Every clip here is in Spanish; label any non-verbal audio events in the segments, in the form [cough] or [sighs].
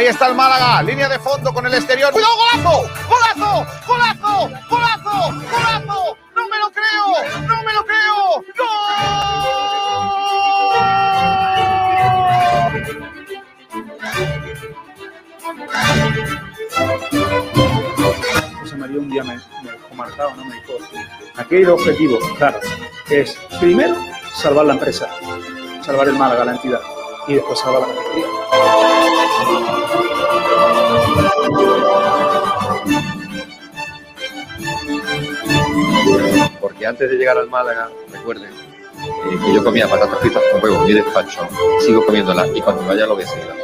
Ahí está el Málaga, línea de fondo con el exterior. ¡Cuidado, golazo! ¡Golazo! ¡Golazo! ¡Golazo! ¡Golazo! ¡No me lo creo! ¡No me lo creo! ¡Gol! José María un día me, me dejó marcado, ¿no? Me dijo, aquí hay dos objetivos, claro, es, primero, salvar la empresa, salvar el Málaga, la entidad, y después salvar la categoría. Porque antes de llegar al Málaga, recuerden eh, que yo comía patatas fritas con huevo en mi despacho, sigo comiéndolas y cuando vaya lo voy a seguir.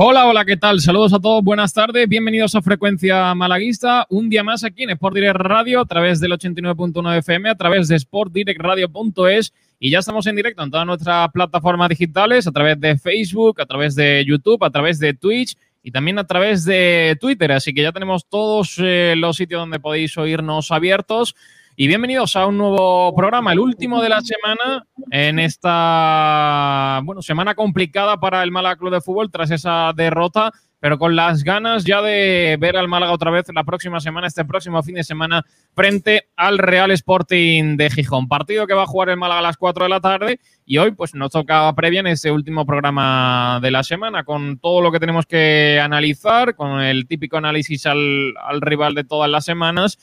Hola, hola, ¿qué tal? Saludos a todos, buenas tardes, bienvenidos a Frecuencia Malaguista, un día más aquí en Sport Direct Radio, a través del 89.9 FM, a través de sportdirectradio.es y ya estamos en directo en todas nuestras plataformas digitales, a través de Facebook, a través de YouTube, a través de Twitch y también a través de Twitter, así que ya tenemos todos eh, los sitios donde podéis oírnos abiertos. Y bienvenidos a un nuevo programa, el último de la semana, en esta bueno, semana complicada para el Málaga Club de Fútbol tras esa derrota, pero con las ganas ya de ver al Málaga otra vez la próxima semana, este próximo fin de semana, frente al Real Sporting de Gijón. Partido que va a jugar el Málaga a las 4 de la tarde y hoy pues nos toca previa en este último programa de la semana con todo lo que tenemos que analizar, con el típico análisis al rival de todas las semanas.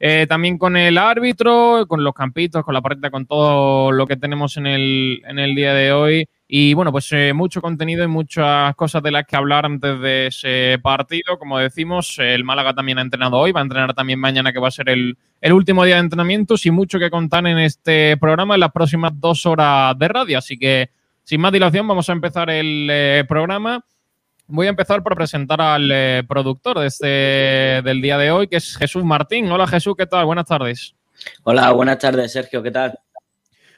Eh, también con el árbitro, con los campitos, con la partida, con todo lo que tenemos en el, en el día de hoy. Y bueno, pues eh, mucho contenido y muchas cosas de las que hablar antes de ese partido. Como decimos, el Málaga también ha entrenado hoy, va a entrenar también mañana, que va a ser el, el último día de entrenamientos y mucho que contar en este programa en las próximas dos horas de radio. Así que, sin más dilación, vamos a empezar el eh, programa. Voy a empezar por presentar al eh, productor de este, del día de hoy, que es Jesús Martín. Hola Jesús, ¿qué tal? Buenas tardes. Hola, buenas tardes, Sergio, ¿qué tal?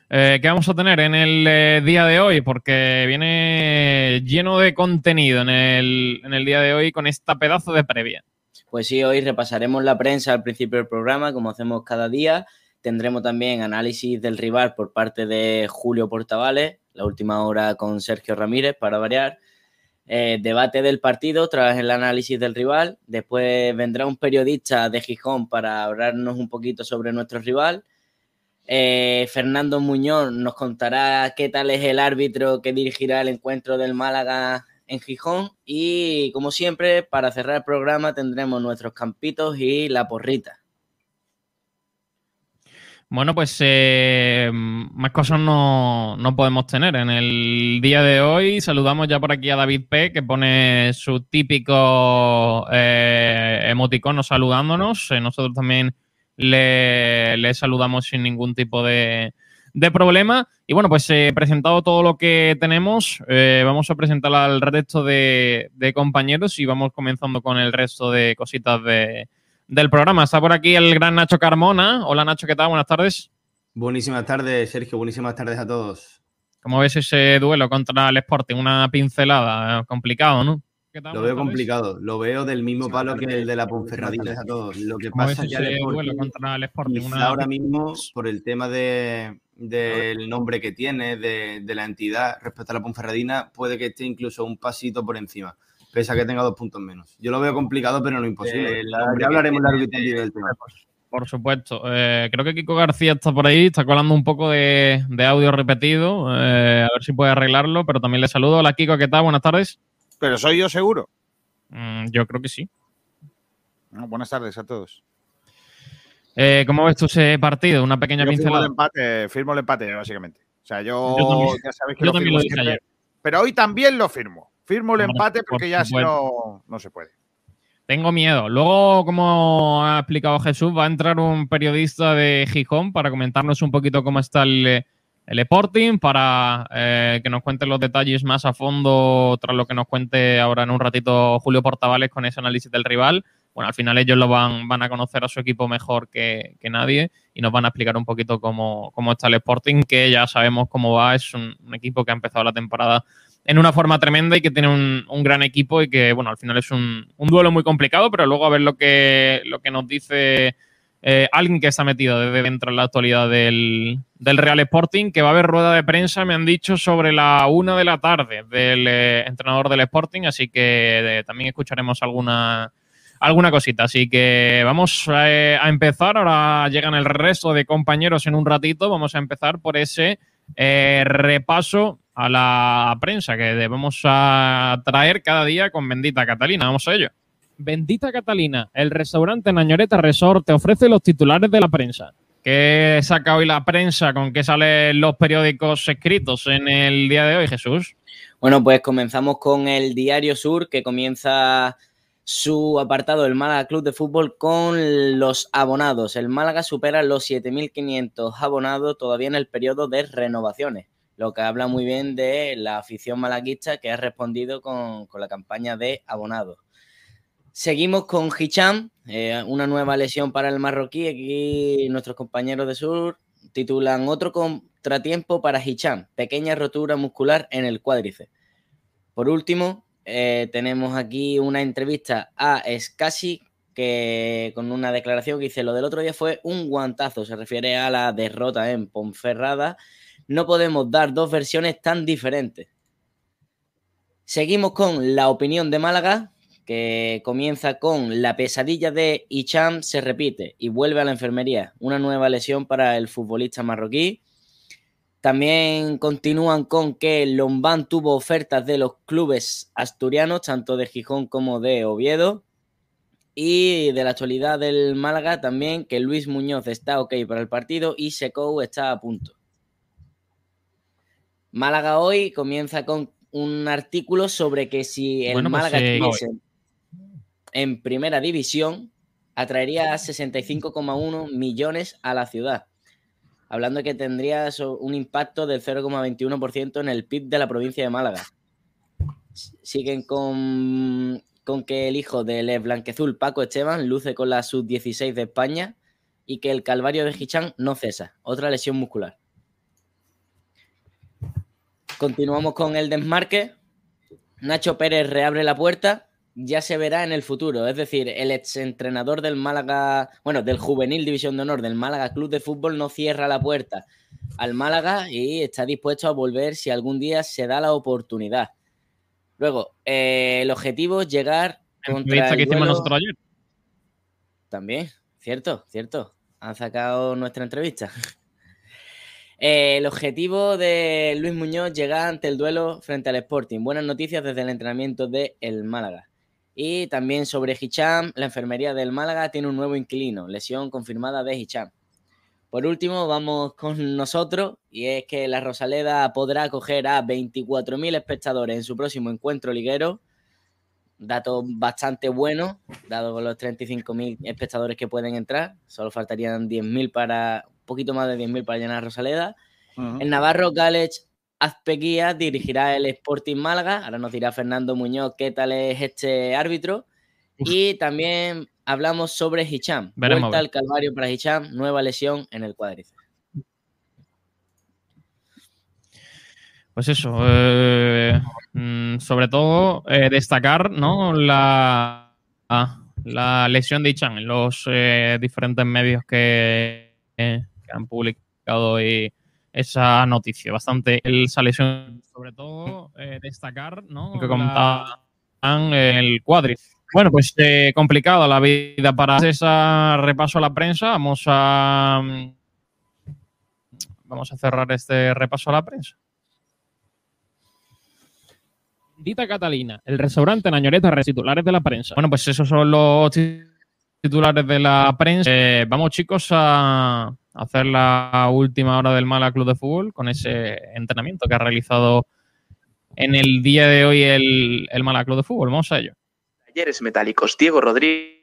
Eh, ¿Qué vamos a tener en el eh, día de hoy? Porque viene lleno de contenido en el, en el día de hoy con esta pedazo de previa. Pues sí, hoy repasaremos la prensa al principio del programa, como hacemos cada día. Tendremos también análisis del rival por parte de Julio Portavales, la última hora con Sergio Ramírez, para variar. Eh, debate del partido tras el análisis del rival. Después vendrá un periodista de Gijón para hablarnos un poquito sobre nuestro rival. Eh, Fernando Muñoz nos contará qué tal es el árbitro que dirigirá el encuentro del Málaga en Gijón. Y como siempre, para cerrar el programa tendremos nuestros campitos y la porrita. Bueno, pues eh, más cosas no, no, podemos tener. En el día de hoy saludamos ya por aquí a David P, que pone su típico eh, emoticono saludándonos. Eh, nosotros también le, le, saludamos sin ningún tipo de, de problema. Y bueno, pues eh, presentado todo lo que tenemos, eh, vamos a presentar al resto de, de compañeros y vamos comenzando con el resto de cositas de del programa. Está por aquí el gran Nacho Carmona. Hola Nacho, ¿qué tal? Buenas tardes. Buenísimas tardes, Sergio. Buenísimas tardes a todos. ¿Cómo ves ese duelo contra el Sporting? Una pincelada, complicado, ¿no? Lo veo complicado. Lo veo del mismo palo que el de la Ponferradina a todos. Lo que pasa es que contra el Sporting? Una... ahora mismo, por el tema de, del nombre que tiene, de, de la entidad respecto a la Ponferradina, puede que esté incluso un pasito por encima pese a que tenga dos puntos menos. Yo lo veo complicado, pero no imposible. Eh, ya hablaremos largo y tendido del tema. Por supuesto. Eh, creo que Kiko García está por ahí, está colando un poco de, de audio repetido. Eh, a ver si puede arreglarlo, pero también le saludo. Hola Kiko, ¿qué tal? Buenas tardes. Pero soy yo seguro. Mm, yo creo que sí. No, buenas tardes a todos. Eh, ¿Cómo ves tú ese partido? Una pequeña yo pincelada. Firmo el, empate, firmo el empate, básicamente. O sea, yo, yo también, ya sabes que yo lo firmo lo dije ayer. Pero hoy también lo firmo. Firmo el empate por porque ya si no, no se puede. Tengo miedo. Luego, como ha explicado Jesús, va a entrar un periodista de Gijón para comentarnos un poquito cómo está el, el Sporting, para eh, que nos cuente los detalles más a fondo, tras lo que nos cuente ahora en un ratito Julio Portavales con ese análisis del rival. bueno, al final ellos lo van, van a conocer a su equipo mejor que, que nadie y nos van a explicar un poquito cómo, cómo, está el Sporting, que ya sabemos cómo va, es un, un, equipo que ha empezado la temporada en una forma tremenda y que tiene un, gran equipo y que, bueno, al final es un, duelo muy complicado, pero luego a ver lo que, lo que nos dice eh, alguien que está metido desde dentro en la actualidad del, del, Real Sporting, que va a haber rueda de prensa, me han dicho, sobre la una de la tarde del eh, entrenador del Sporting, así que eh, también escucharemos alguna, alguna cosita. Así que vamos a, empezar, ahora llegan el resto de compañeros en un ratito, vamos a empezar por ese repaso a la prensa que debemos a traer cada día con Bendita Catalina. Vamos a ello. Bendita Catalina, el restaurante Nañoreta Resort te ofrece los titulares de la prensa. ¿Qué saca hoy la prensa? ¿Con qué salen los periódicos escritos en el día de hoy, Jesús? Bueno, pues comenzamos con el Diario Sur, que comienza su apartado del Málaga Club de Fútbol con los abonados. El Málaga supera los 7.500 abonados todavía en el periodo de renovaciones, lo que habla muy bien de la afición malaguista que ha respondido con, con la campaña de abonados. Seguimos con Hicham, eh, una nueva lesión para el marroquí. Aquí nuestros compañeros de Sur titulan otro contratiempo para Hicham, pequeña rotura muscular en el cuádriceps. Por último, eh, tenemos aquí una entrevista a Scassi que con una declaración que dice lo del otro día fue un guantazo, se refiere a la derrota en Ponferrada. No podemos dar dos versiones tan diferentes. Seguimos con la opinión de Málaga, que comienza con la pesadilla de Icham se repite y vuelve a la enfermería. Una nueva lesión para el futbolista marroquí. También continúan con que Lombán tuvo ofertas de los clubes asturianos, tanto de Gijón como de Oviedo. Y de la actualidad del Málaga también que Luis Muñoz está ok para el partido y Secou está a punto. Málaga hoy comienza con un artículo sobre que si el bueno, pues Málaga eh, en primera división atraería 65,1 millones a la ciudad. Hablando de que tendría un impacto del 0,21% en el PIB de la provincia de Málaga. Siguen con, con que el hijo del blanquezul Paco Esteban luce con la sub-16 de España y que el calvario de Hicham no cesa. Otra lesión muscular. Continuamos con el desmarque. Nacho Pérez reabre la puerta ya se verá en el futuro. Es decir, el exentrenador del Málaga, bueno, del Juvenil División de Honor del Málaga Club de Fútbol no cierra la puerta al Málaga y está dispuesto a volver si algún día se da la oportunidad. Luego, eh, el objetivo es llegar contra que hicimos nosotros ayer. También, cierto, cierto. Han sacado nuestra entrevista. Eh, el objetivo de Luis Muñoz llega ante el duelo frente al Sporting. Buenas noticias desde el entrenamiento de el Málaga. Y también sobre Hicham, la enfermería del Málaga tiene un nuevo inquilino, lesión confirmada de Hicham. Por último, vamos con nosotros, y es que la Rosaleda podrá acoger a 24.000 espectadores en su próximo encuentro liguero. Dato bastante bueno, dado con los 35.000 espectadores que pueden entrar. Solo faltarían 10.000 para, un poquito más de 10.000 para llenar Rosaleda. Uh -huh. El Navarro Galech Azpeguía dirigirá el Sporting Málaga. Ahora nos dirá Fernando Muñoz qué tal es este árbitro. Uf. Y también hablamos sobre Hicham. Veremos. Vuelta al calvario para Hicham, nueva lesión en el cuádriceps. Pues eso, eh, sobre todo eh, destacar ¿no? la, la, lesión de Hicham en los eh, diferentes medios que, que han publicado y esa noticia, bastante esa lesión, sobre todo destacar, ¿no? Que comentaban el cuadri. Bueno, pues complicado la vida para ese repaso a la prensa. Vamos a vamos a cerrar este repaso a la prensa. Dita Catalina, el restaurante Nañoreta, titulares de la prensa. Bueno, pues esos son los titulares de la prensa. Eh, vamos, chicos, a hacer la última hora del Mala Club de Fútbol con ese entrenamiento que ha realizado en el día de hoy el, el Mala Club de Fútbol. Vamos a ello. Talleres metálicos, Diego Rodríguez.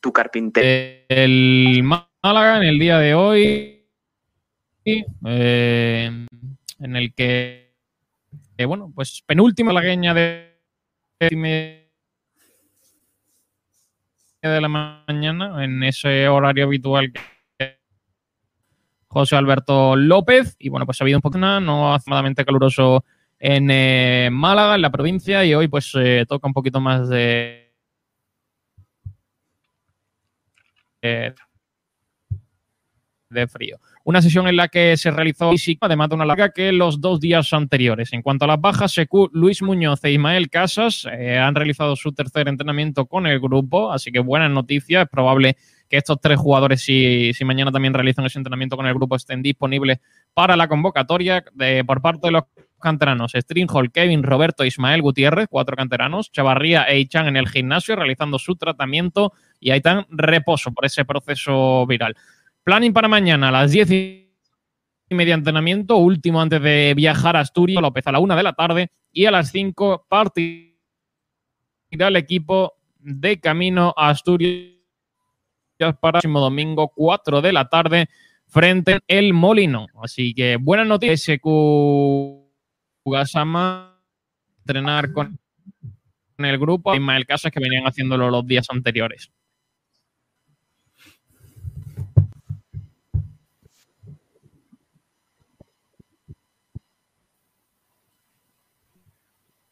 Tu carpintero. El Málaga en el día de hoy, eh, en el que, eh, bueno, pues penúltima lagueña de de la mañana, en ese horario habitual José Alberto López. Y bueno, pues ha habido un poco no afortunadamente caluroso en eh, Málaga, en la provincia, y hoy pues toca un poquito más de, de frío. Una sesión en la que se realizó físico, además de una larga que los dos días anteriores. En cuanto a las bajas, Secu, Luis Muñoz e Ismael Casas eh, han realizado su tercer entrenamiento con el grupo, así que buenas noticias. Es probable que estos tres jugadores, si, si mañana también realizan ese entrenamiento con el grupo, estén disponibles para la convocatoria de, por parte de los canteranos. Stringhol, Kevin, Roberto, Ismael Gutiérrez, cuatro canteranos. Chavarría e Ichan en el gimnasio realizando su tratamiento y Aitán reposo por ese proceso viral. Planning para mañana a las 10 y media entrenamiento, último antes de viajar a Asturias, López a la una de la tarde y a las 5 partirá el equipo de camino a Asturias para el próximo domingo 4 de la tarde frente El Molino. Así que buenas noticias, SQ Gasama, entrenar con el grupo, Ismael Casas que venían haciéndolo los días anteriores.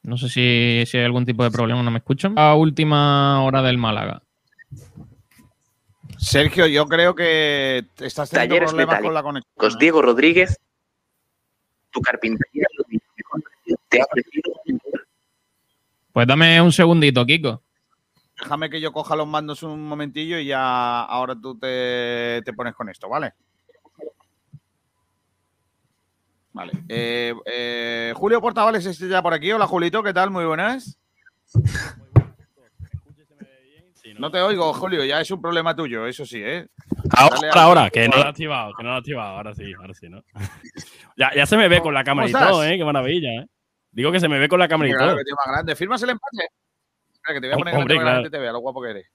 No sé si, si hay algún tipo de problema, no me escuchan. A última hora del Málaga. Sergio, yo creo que estás teniendo Talleres problemas con la conexión. ¿eh? Diego Rodríguez, tu carpintería te ha ofrecido Pues dame un segundito, Kiko. Déjame que yo coja los mandos un momentillo y ya ahora tú te, te pones con esto, ¿vale? Vale. Eh, eh, Julio Portavales está ya por aquí. Hola, Julito, ¿qué tal? Muy buenas. No te oigo, Julio, ya es un problema tuyo, eso sí, ¿eh? Ahora, Dale, ahora, ahora, que no lo he activado, que no lo he activado, ahora sí, ahora sí, ¿no? [laughs] ya, ya se me ve con la cámara y ¿Cómo todo? ¿eh? Qué maravilla, ¿eh? Digo que se me ve con la cámara y Claro, todo. que tío más grande. ¿Firmas el empate? Espera, que te voy a poner Hombre, grande para que la claro. gente te vea lo guapo que eres.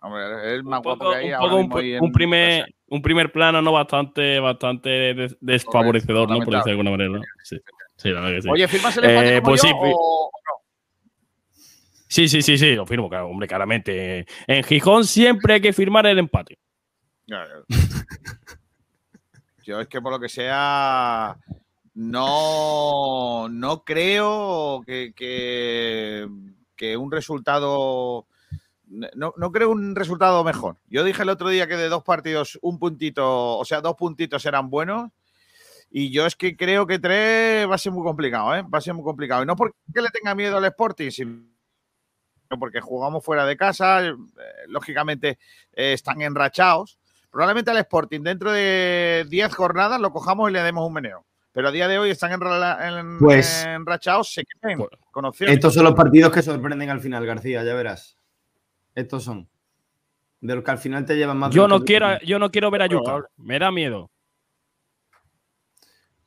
Hombre, es más Un guapo poco, que hay un, ahora poco un, mismo ahí en un primer. Un primer plano no bastante, bastante des- desfavorecedor, ¿no? Por decirlo de alguna manera, ¿no? Sí, sí la verdad que sí. Oye, ¿firmas el empate Eh, como pues yo sí, o-? Sí, sí, sí, sí, lo firmo, claro, hombre, claramente. En Gijón siempre hay que firmar el empate. Yo es que por lo que sea, no, no creo que, que, que un resultado. No, no creo un resultado mejor. Yo dije el otro día que de dos partidos, un puntito, o sea, dos puntitos eran buenos. Y yo es que creo que tres va a ser muy complicado, ¿eh? Va a ser muy complicado. Y no porque le tenga miedo al Sporting, sino porque jugamos fuera de casa. eh, lógicamente eh, están enrachados. Probablemente al Sporting dentro de 10 jornadas lo cojamos y le demos un meneo. Pero a día de hoy están en- Pues- enrachados, se creen Pues- con opciones. Estos son los partidos que sorprenden al final, García, ya verás. Estos son. De los que al final te llevan más. Yo no quiero, yo no quiero ver a Yuka. Me da miedo.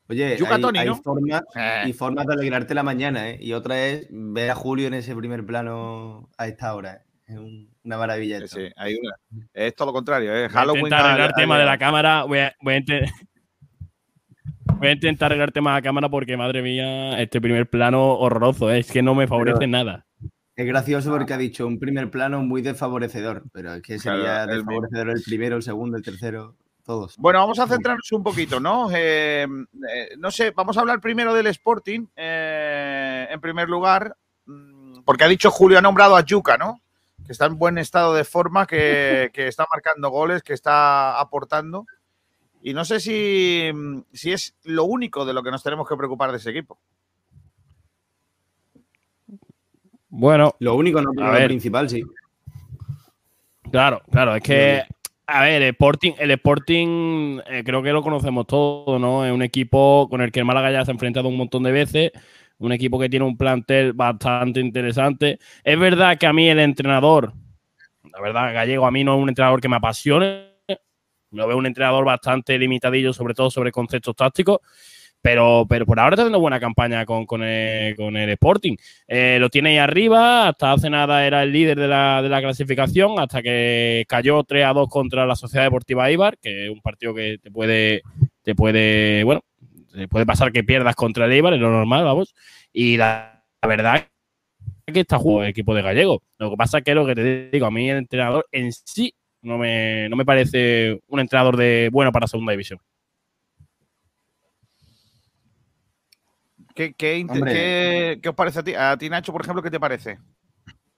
Oye, Yuka hay, Tony, hay ¿no? formas, Eh, y formas de alegrarte la mañana, ¿eh? Y otra es ver a Julio en ese primer plano a esta hora. ¿eh? Es un- una maravilla. sí, esto. sí, hay una. Es todo lo contrario. ¿eh? Voy a Halloween. intentar arreglar el tema de la cámara. Voy a, voy a [laughs] voy a intentar arreglar el tema de la cámara porque, madre mía, este primer plano horroroso. ¿eh? Es que no me favorece nada. Es gracioso porque ha dicho un primer plano muy desfavorecedor, pero es que sería Claro, desfavorecedor el primero, el segundo, el tercero, todos. Bueno, vamos a centrarnos un poquito, ¿no? Eh, eh, no sé, vamos a hablar primero del Sporting, eh, en primer lugar, mm, porque ha dicho Julio, ha nombrado a Yuca, ¿no? Que está en buen estado de forma, que, [laughs] que está marcando goles, que está aportando. Y no sé si, mm, si es lo único de lo que nos tenemos que preocupar de ese equipo. Bueno, Lo único, no, pero lo principal, sí. Claro, claro, es que, a ver, el Sporting, el Sporting eh, creo que lo conocemos todos, ¿no? Es un equipo con el que el Málaga ya se ha enfrentado un montón de veces, un equipo que tiene un plantel bastante interesante. Es verdad que a mí el entrenador, la verdad, Gallego, a mí no es un entrenador que me apasione, lo veo un entrenador bastante limitadillo, sobre todo sobre conceptos tácticos. Pero, pero por ahora está haciendo buena campaña con, con, el, con el Sporting. Eh, lo tiene ahí arriba, hasta hace nada era el líder de la, de la clasificación, hasta que cayó 3 a 2 contra la Sociedad Deportiva Ibar, que es un partido que te puede, te puede, bueno, te puede pasar que pierdas contra el Ibar, es lo normal, vamos. Y la, la verdad que está jugando el equipo de Gallego. Lo que pasa es que lo que te digo, a mí el entrenador en sí no me, no me parece un entrenador de bueno para segunda división. ¿Qué, qué qué- qué os parece a ti? A ti, Nacho, por ejemplo, ¿qué te parece?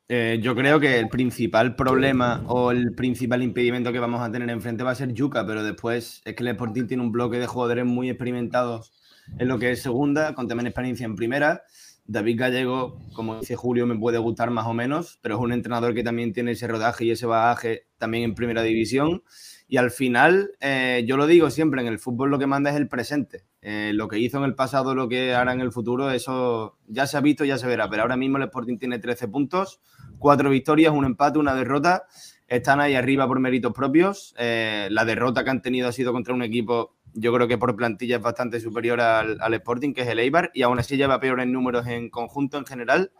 Eh, yo creo que el principal problema o el principal impedimento que vamos a tener enfrente va a ser Yuca, pero después es que el Sporting tiene un bloque de jugadores muy experimentados en lo que es segunda, con también experiencia en primera. David Gallego, como dice Julio, me puede gustar más o menos, pero es un entrenador que también tiene ese rodaje y ese bagaje también en primera división. Y al final, eh, yo lo digo siempre, en el fútbol lo que manda es el presente. Eh, lo que hizo en el pasado, lo que hará en el futuro, eso ya se ha visto, ya se verá. Pero ahora mismo el Sporting tiene 13 puntos, cuatro victorias, un empate, una derrota. Están ahí arriba por méritos propios. Eh, la derrota que han tenido ha sido contra un equipo, yo creo que por plantilla es bastante superior al, al Sporting, que es el Eibar, y aún así lleva peores números en conjunto en general.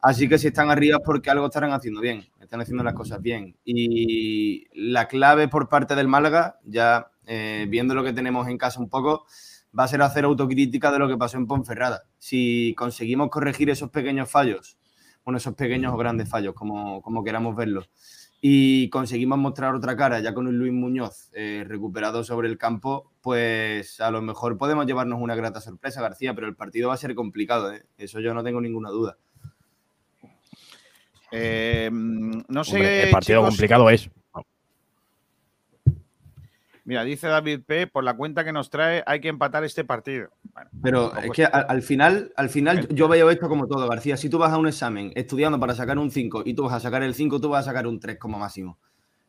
Así que si están arriba es porque algo estarán haciendo bien, están haciendo las cosas bien. Y la clave por parte del Málaga, ya eh, viendo lo que tenemos en casa un poco, va a ser hacer autocrítica de lo que pasó en Ponferrada. Si conseguimos corregir esos pequeños fallos, bueno, esos pequeños o grandes fallos, como, como queramos verlos, y conseguimos mostrar otra cara ya con un Luis Muñoz eh, recuperado sobre el campo, pues a lo mejor podemos llevarnos una grata sorpresa, García, pero el partido va a ser complicado, ¿eh? eso yo no tengo ninguna duda. Eh, no sé. Hombre, el partido chicos, complicado es. Mira, dice David P. Por la cuenta que nos trae, hay que empatar este partido. Bueno, Pero es que al, al final, al final yo veo esto como todo, García. Si tú vas a un examen estudiando para sacar un 5 y tú vas a sacar el 5, tú vas a sacar un 3 como máximo.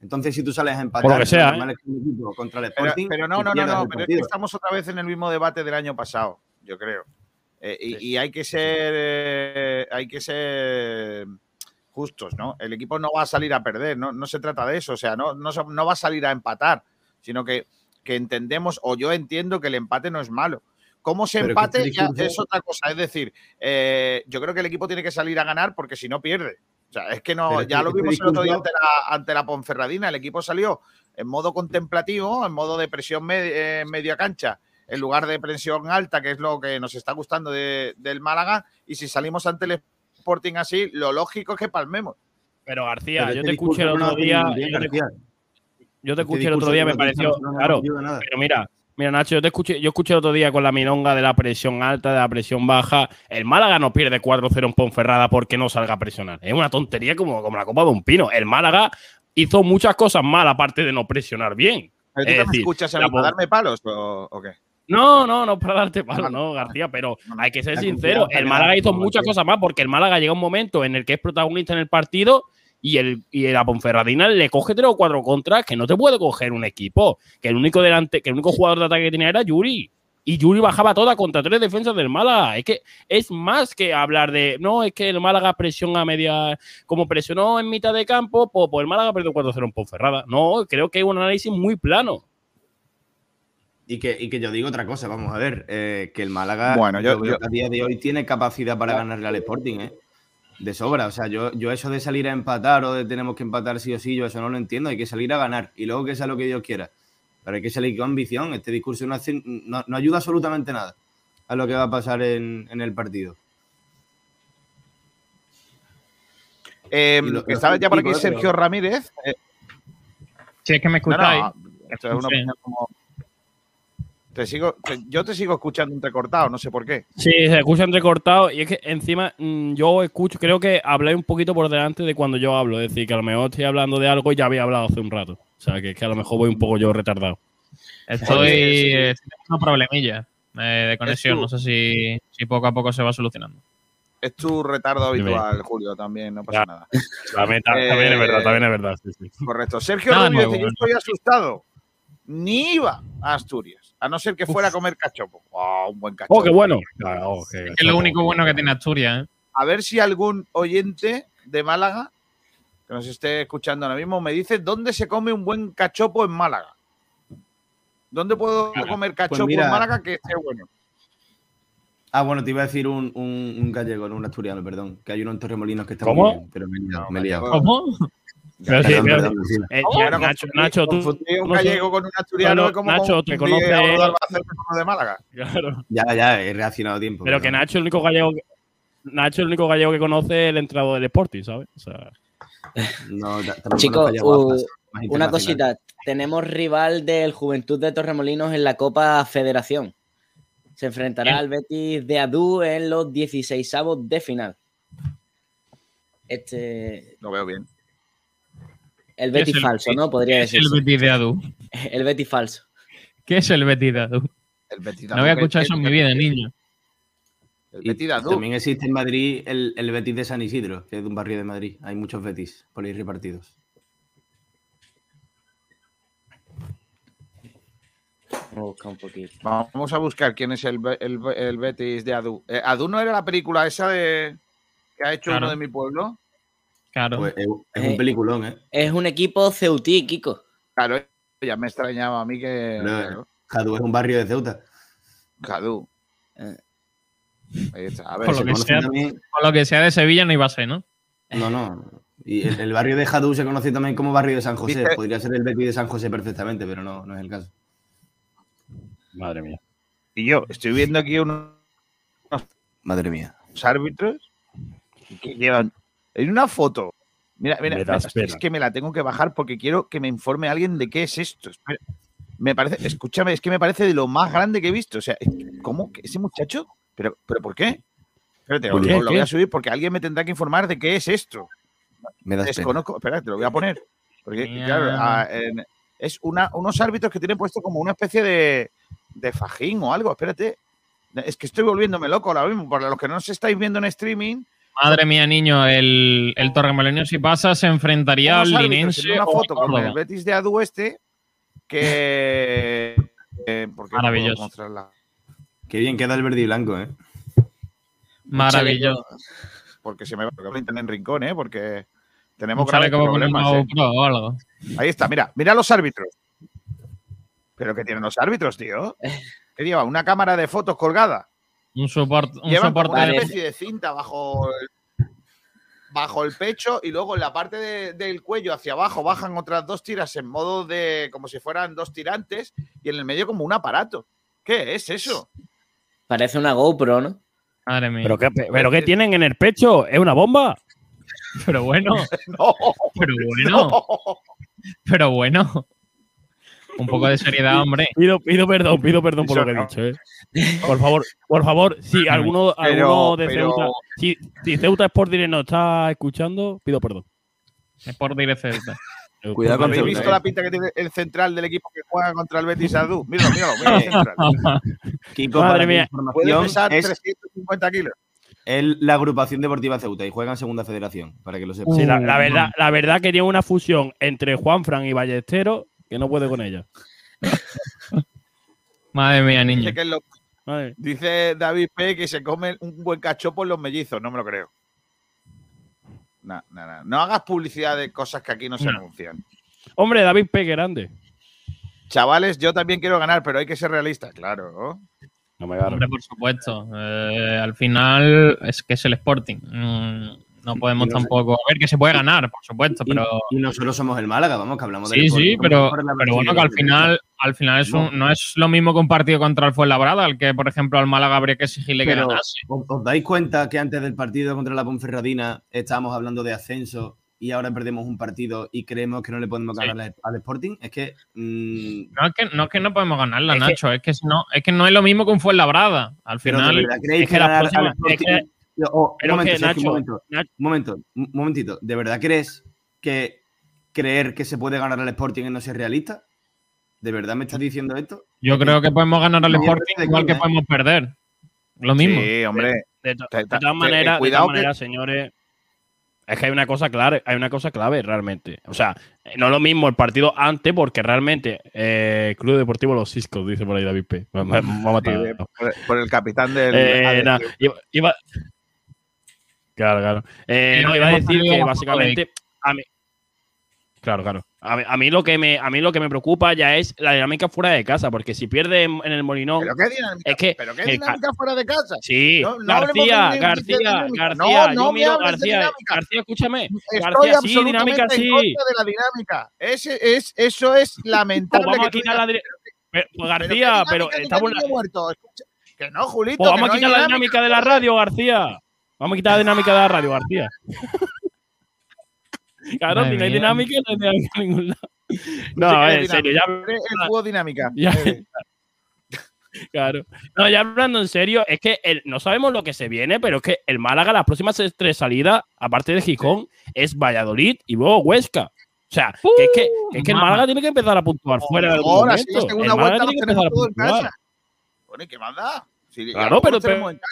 Entonces, si tú sales a empatar Por lo que sea, ¿eh? es que un equipo contra el Sporting, pero no, no, no, no, pero es que estamos otra vez en el mismo debate del año pasado, yo creo. Eh, y, y hay que ser eh, hay que ser justos, ¿no? El equipo no va a salir a perder, no, no se trata de eso, o sea, no, no va a salir a empatar, sino que, que entendemos, o yo entiendo que el empate no es malo. ¿Cómo se Pero empate? este ya es otra cosa. Es decir, eh, yo creo que el equipo tiene que salir a ganar porque si no pierde. O sea, es que no, Pero ya que lo este vimos el otro día ante la, ante la Ponferradina. El equipo salió en modo contemplativo, en modo de presión eh, media cancha, en lugar de presión alta, que es lo que nos está gustando de- del Málaga. Y si salimos ante el Sporting así, lo lógico es que palmemos. Pero García, Pero yo este te escuché el otro día. bien, yo te- García. Yo te Este escuché el otro día, me pareció. no Claro, pero mira, mira, Nacho, yo te escuché, yo escuché el otro día con la milonga de la presión alta, de la presión baja. El Málaga no pierde 4-0 en Ponferrada porque no salga a presionar. Es una tontería como, como la copa de un pino. El Málaga hizo muchas cosas mal, aparte de no presionar bien. ¿Pero tú Es decir, escuchas a la para darme palos o, o qué? No, no, no para darte palo, no. García, pero hay que ser sincero. El Málaga hizo muchas cosas más porque el Málaga llega un momento en el que es protagonista en el partido y el y la Ponferradina le coge tres o cuatro contras que no te puede coger un equipo. Que el único delante, que el único jugador de ataque que tenía era Yuri. Y Yuri bajaba toda contra tres defensas del Málaga. Es que es más que hablar de no, es que el Málaga presiona a media. Como presionó en mitad de campo, pues, pues el Málaga perdió 4-0 en Ponferrada. No, creo que es un análisis muy plano. Y que, y que yo digo otra cosa, vamos a ver, eh, que el Málaga Bueno, yo- a día de hoy tiene capacidad para ganarle al Sporting, ¿eh? De sobra, o sea, yo, yo eso de salir a empatar o de tenemos que empatar sí o sí, yo eso no lo entiendo, hay que salir a ganar y luego que sea lo que Dios quiera. Pero hay que salir con ambición, este discurso no, hace- no, no ayuda absolutamente nada a lo que va a pasar en, en el partido. Eh, lo- estaba ya por aquí ¿eh? Sergio Ramírez. Eh, Si es que me escucháis. no, esto es una opinión como- Te sigo, te- yo te sigo escuchando entrecortado, no sé por qué. Sí, se escucha entrecortado y es que encima mm, yo escucho, creo que hablé un poquito por delante de cuando yo hablo, es decir, que a lo mejor estoy hablando de algo y ya había hablado hace un rato. O sea, que es que a lo mejor voy un poco yo retardado. Estoy teniendo una problemilla eh, de conexión. No sé si, si poco a poco se va solucionando. Es tu retardo habitual, Julio, también, no pasa Ya. nada. [laughs] También, también Eh, es verdad, también es verdad. sí, sí. Correcto. Sergio Nada Rubio yo ¿no? estoy asustado. Ni iba a Asturias, a no ser que fuera a comer cachopo. Oh, un buen cachopo. Oh, qué bueno. Claro, oh, qué Es que es lo único bueno que tiene Asturias. ¿eh? A ver si algún oyente de Málaga que nos esté escuchando ahora mismo me dice dónde se come un buen cachopo en Málaga. ¿Dónde puedo Claro. comer cachopo Pues mira, en Málaga que esté bueno? Ah, bueno, te iba a decir un, un, un gallego, no un asturiano, perdón, que hay uno en Torremolinos que está ¿Cómo? muy bien, pero me he liado. me he liado. ¿Cómo? Pero sí, eh, Nacho, Nacho, tú. un no gallego con un asturiano como Nacho, te confundir conoce- a uno de Málaga. Claro. Ya, ya, he reaccionado a tiempo. Pero que. Nacho, el único gallego que, Nacho es el único gallego que conoce el entrenador del Sporting, ¿sabes? O sea, No, Chicos, uh, una cosita. Tenemos rival del Juventud de Torremolinos en la Copa Federación. Se enfrentará ¿Quién? al Betis de Adu en los 16avos de final. Este, Lo veo bien. El ¿Qué es Betis falso? ¿no? Podría ¿Qué es el. Betis de Adu? [laughs] El Betis falso. ¿Qué es el Betis de Adu? El Betis No había escuchado eso en mi vida, niño. El Betis de Adu. también existe en Madrid el, el Betis de San Isidro, que es de un barrio de Madrid. Hay muchos Betis por ahí repartidos. Vamos a buscar un poquito. Vamos a buscar quién es el, el, Be- el Betis de Adu. Eh, Adu no era la película esa de que ha hecho Claro. uno de mi pueblo. Claro. Pues es, es Eh. un peliculón, ¿eh? Es un equipo ceutí, Kiko. Claro, ya me extrañaba a mí que. Pero, claro, Jadu es un barrio de Ceuta. Adu. Eh. Ahí está. A ver, Por lo que sea. También- Por lo que sea de Sevilla no iba a ser, ¿no? no, no. Y el, el barrio de Jadu se conoce también como barrio de San José. Podría ser el Betis de San José perfectamente, pero no, no es el caso. madre mía. Y yo estoy viendo aquí unos Madre mía. árbitros que llevan en una foto. Mira, mira, Me das espera, es que me la tengo que bajar porque quiero que me informe alguien de qué es esto. Espera. Me parece, escúchame, es que me parece de lo más grande que he visto. O sea, ¿cómo? que ¿Ese muchacho? ¿Pero, pero por qué? Espérate, ¿Por os- qué? os lo voy a subir porque alguien me tendrá que informar de qué es esto. Me das pena. Desconozco. Espera, te lo voy a poner. Porque, claro, a- en- es una, unos árbitros que tienen puesto como una especie de, de fajín o algo. Espérate. Es que estoy volviéndome loco ahora mismo. Para los que no os estáis viendo en streaming, Madre mía, niño, el, el Torremolinos si pasa se enfrentaría al Linense en una foto con el. Betis de Adu este que... [laughs] eh, ¿por qué no puedo Maravilloso. mostrarla? Qué bien queda el verde y blanco, ¿eh? Maravilloso. Porque se me va a en rincón, ¿eh? Porque tenemos graves problemas, ¿eh? GoPro o algo. Ahí está, mira, mira los árbitros. ¿Pero qué tienen los árbitros, tío? [laughs] ¿Qué lleva? ¿Una cámara de fotos colgada? Un soporte, un Llevan como soporte una de- especie de cinta bajo el, bajo el pecho y luego en la parte de- del cuello hacia abajo bajan otras dos tiras en modo de como si fueran dos tirantes y en el medio como un aparato. ¿Qué es eso? Parece una GoPro, ¿no? Madre mía. ¿Pero qué, ¿Pero qué tienen en el pecho? ¿Es una bomba? Pero bueno, [laughs] No, pero bueno, no. [laughs] pero bueno. Un poco de seriedad, hombre. Pido, pido perdón, pido perdón por lo que he dicho, ¿eh? Por favor, por favor, si alguno, Pero- alguno de pero- Ceuta, si, si Ceuta Sport Direct nos está escuchando, pido perdón. Es por Direct Celta. Cuidado con ¿Habéis Ceuta, visto eh. la pinta que tiene el central del equipo que juega contra el Betis Adu? Míralo, míralo, míralo. [laughs] Kiko, Madre mía. Puede pesar es, 350 kilos. es la agrupación deportiva Ceuta y juega en segunda federación, para que lo sepas. Sí, la, la verdad, la verdad que tiene una fusión entre Juanfran y Ballesteros que no puede con ella. [laughs] Madre mía, niño. Dice, que lo- Madre. dice David P que se come un buen cachopo en los mellizos, no me lo creo. No, no, no. No hagas publicidad de cosas que aquí no se No. anuncian. Hombre, David P. grande. Chavales, yo también quiero ganar, pero hay que ser realistas, claro. ¿no? Me. Hombre, por supuesto. Eh, al final es que es el Sporting. Mm, no podemos no tampoco. A ver, que se puede ganar, por supuesto, pero. Y, y nosotros somos el Málaga, vamos, que hablamos del Sí, sí, pero, pero bueno, que al final, al final es un- no es lo mismo que un partido contra el Fuenlabrada, al que, por ejemplo, al Málaga habría que exigirle que ganase. ¿os, os dais cuenta que antes del partido contra la Ponferradina estábamos hablando de ascenso y ahora perdemos un partido y creemos que no le podemos ganar al- al Sporting? Es que mm, No es que no, es que no podemos ganarla, Es que- Nacho. Es que no, es que no es lo mismo que un Fuenlabrada. Al final. de es la próxima- que- Oh, pero un momento, que, Sergio, un Nacho, momento, Nacho- un momento, un momentito. ¿De verdad crees que creer que se puede ganar al Sporting es no ser realista? ¿De verdad me estás diciendo esto? Yo creo que podemos ganar al Sporting igual que ¿eh? podemos perder. Lo mismo. Sí, hombre. De, todas maneras, de cuidado todas que- maneras, señores, es que hay una cosa clave, hay una cosa clave realmente. O sea, no es lo mismo el partido antes, porque realmente eh, Club Deportivo Los Ciscos, dice por ahí David P. Me, me- me va a matar. Por, por el capitán del. Eh, iba, iba- Claro, claro. Eh, no, iba a decir que básicamente a mí. Claro, claro. A mí, a mí lo que me, a mí lo que me preocupa ya es la dinámica fuera de casa, porque si pierde en, en el Molinón. ¿Pero qué dinámica? Es que ¿Pero qué el dinámica fuera de casa? Sí, No- García, de- García, dinámica. García, No, yo no me miro, hables de García. García, escúchame. Estoy García, sí, absolutamente dinámica, en sí. contra de la dinámica. Ese, es, eso es [laughs] Pues lamentable. vamos que a quitar la Pero, pues, ¿pero García, pero qué estamos. muerto? Escucha, que no, Julito. Pues que vamos no a quitar la dinámica de la radio, García. Vamos a quitar la dinámica de la radio, García. [laughs] claro, si no hay dinámica, no hay dinámica en ningún lado. No, es en serio, ya. El juego dinámica. Ya. Eh, [laughs] Claro. No, ya hablando en serio, es que el- no sabemos lo que se viene, pero es que el Málaga, las próximas tres salidas, aparte de Gijón, es Valladolid y luego Huesca. O sea, que es que, que es que el. Málaga tiene que empezar a puntuar fuera de algún Ahora sí, momento. la segunda El Málaga vuelta tiene que empezar a tenemos todo en puntuar. casa. Bueno, ¿y qué más da? Si Claro, pero,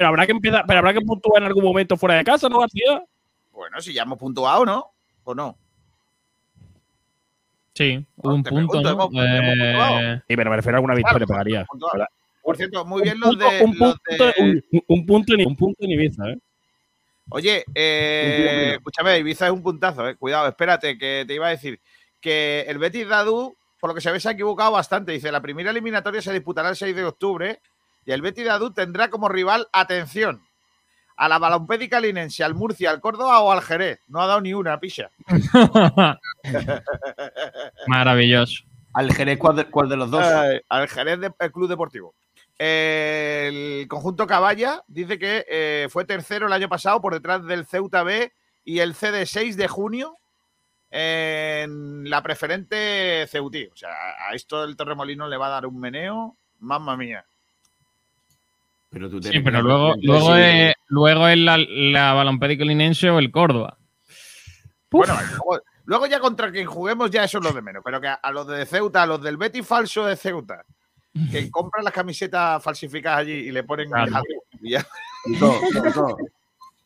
habrá que empezar, pero habrá que puntuar en algún momento fuera de casa, ¿no, García? Bueno, si ya hemos puntuado, ¿no? ¿O no? Sí, Bueno, un punto, pregunto, ¿no? hemos- hemos puntuado. Eh, Sí, pero me refiero a alguna victoria, Claro, puntuado. Por cierto, muy bien los de. un los punto, de- un, un punto en, un punto en Ibiza, ¿eh? Oye, eh, escúchame, Ibiza es un puntazo, eh. Cuidado, espérate, que te iba a decir que el Betis Dadu, por lo que se ve, se ha equivocado bastante. Dice, la primera eliminatoria se disputará el 6 de octubre y el Betis Dadu tendrá como rival, atención, a la Balompédica Linense, al Murcia, al Córdoba o al Jerez. No ha dado ni una, picha. [laughs] Maravilloso. Al Jerez, ¿cuál de, cuál de los dos? Ay, al Jerez de- el Club Deportivo. Eh, el conjunto Caballa dice que eh, fue tercero el año pasado por detrás del Ceuta B y el CD6 de junio en la preferente Ceutí. O sea, a esto el Torremolino le va a dar un meneo, mamma mía. Pero tú Sí, pero luego, luego, es, luego es la, la Balompédico Linense o el Córdoba. Bueno, luego, luego ya contra quien juguemos ya eso es lo de menos, pero que a, a los de Ceuta, a los del Betis falso de Ceuta, que [laughs] compran las camisetas falsificadas allí y le ponen Claro. y ya. Kiko, Kiko,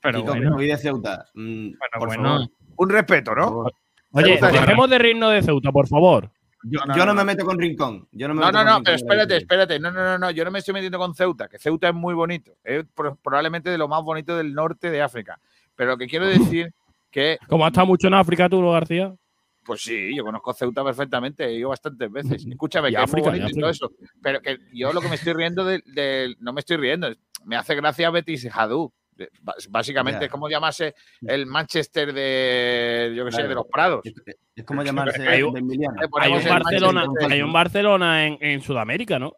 Pero Kiko, que bueno, de Ceuta. Mm, pero por bueno. favor, un respeto, ¿no? Oye, Ceuta, dejemos de reírnos de Ceuta, por favor. Yo, No, no, yo no, no, me meto con Rincón. Yo no, me No, meto no, con no, Rincón pero de espérate, espérate. No, no, no, no. Yo no me estoy metiendo con Ceuta, que Ceuta es muy bonito. Es pro- probablemente de lo más bonito del norte de África. Pero lo que quiero [laughs] decir que, Como has estado mucho en África tú, ¿no, García? pues sí, yo conozco Ceuta perfectamente, he ido bastantes veces. Escúchame, Y que África, es muy y bonito y todo eso. Pero que yo lo que me estoy riendo del. del- no me estoy riendo, me hace gracia Betis Hadú. Básicamente Ya. es como llamarse el Manchester de, yo que sé, de los Prados. Es, es como [laughs] llamarse Hay de un- Hay un el Barcelona, Manchester- hay un Barcelona en, en Sudamérica, ¿no?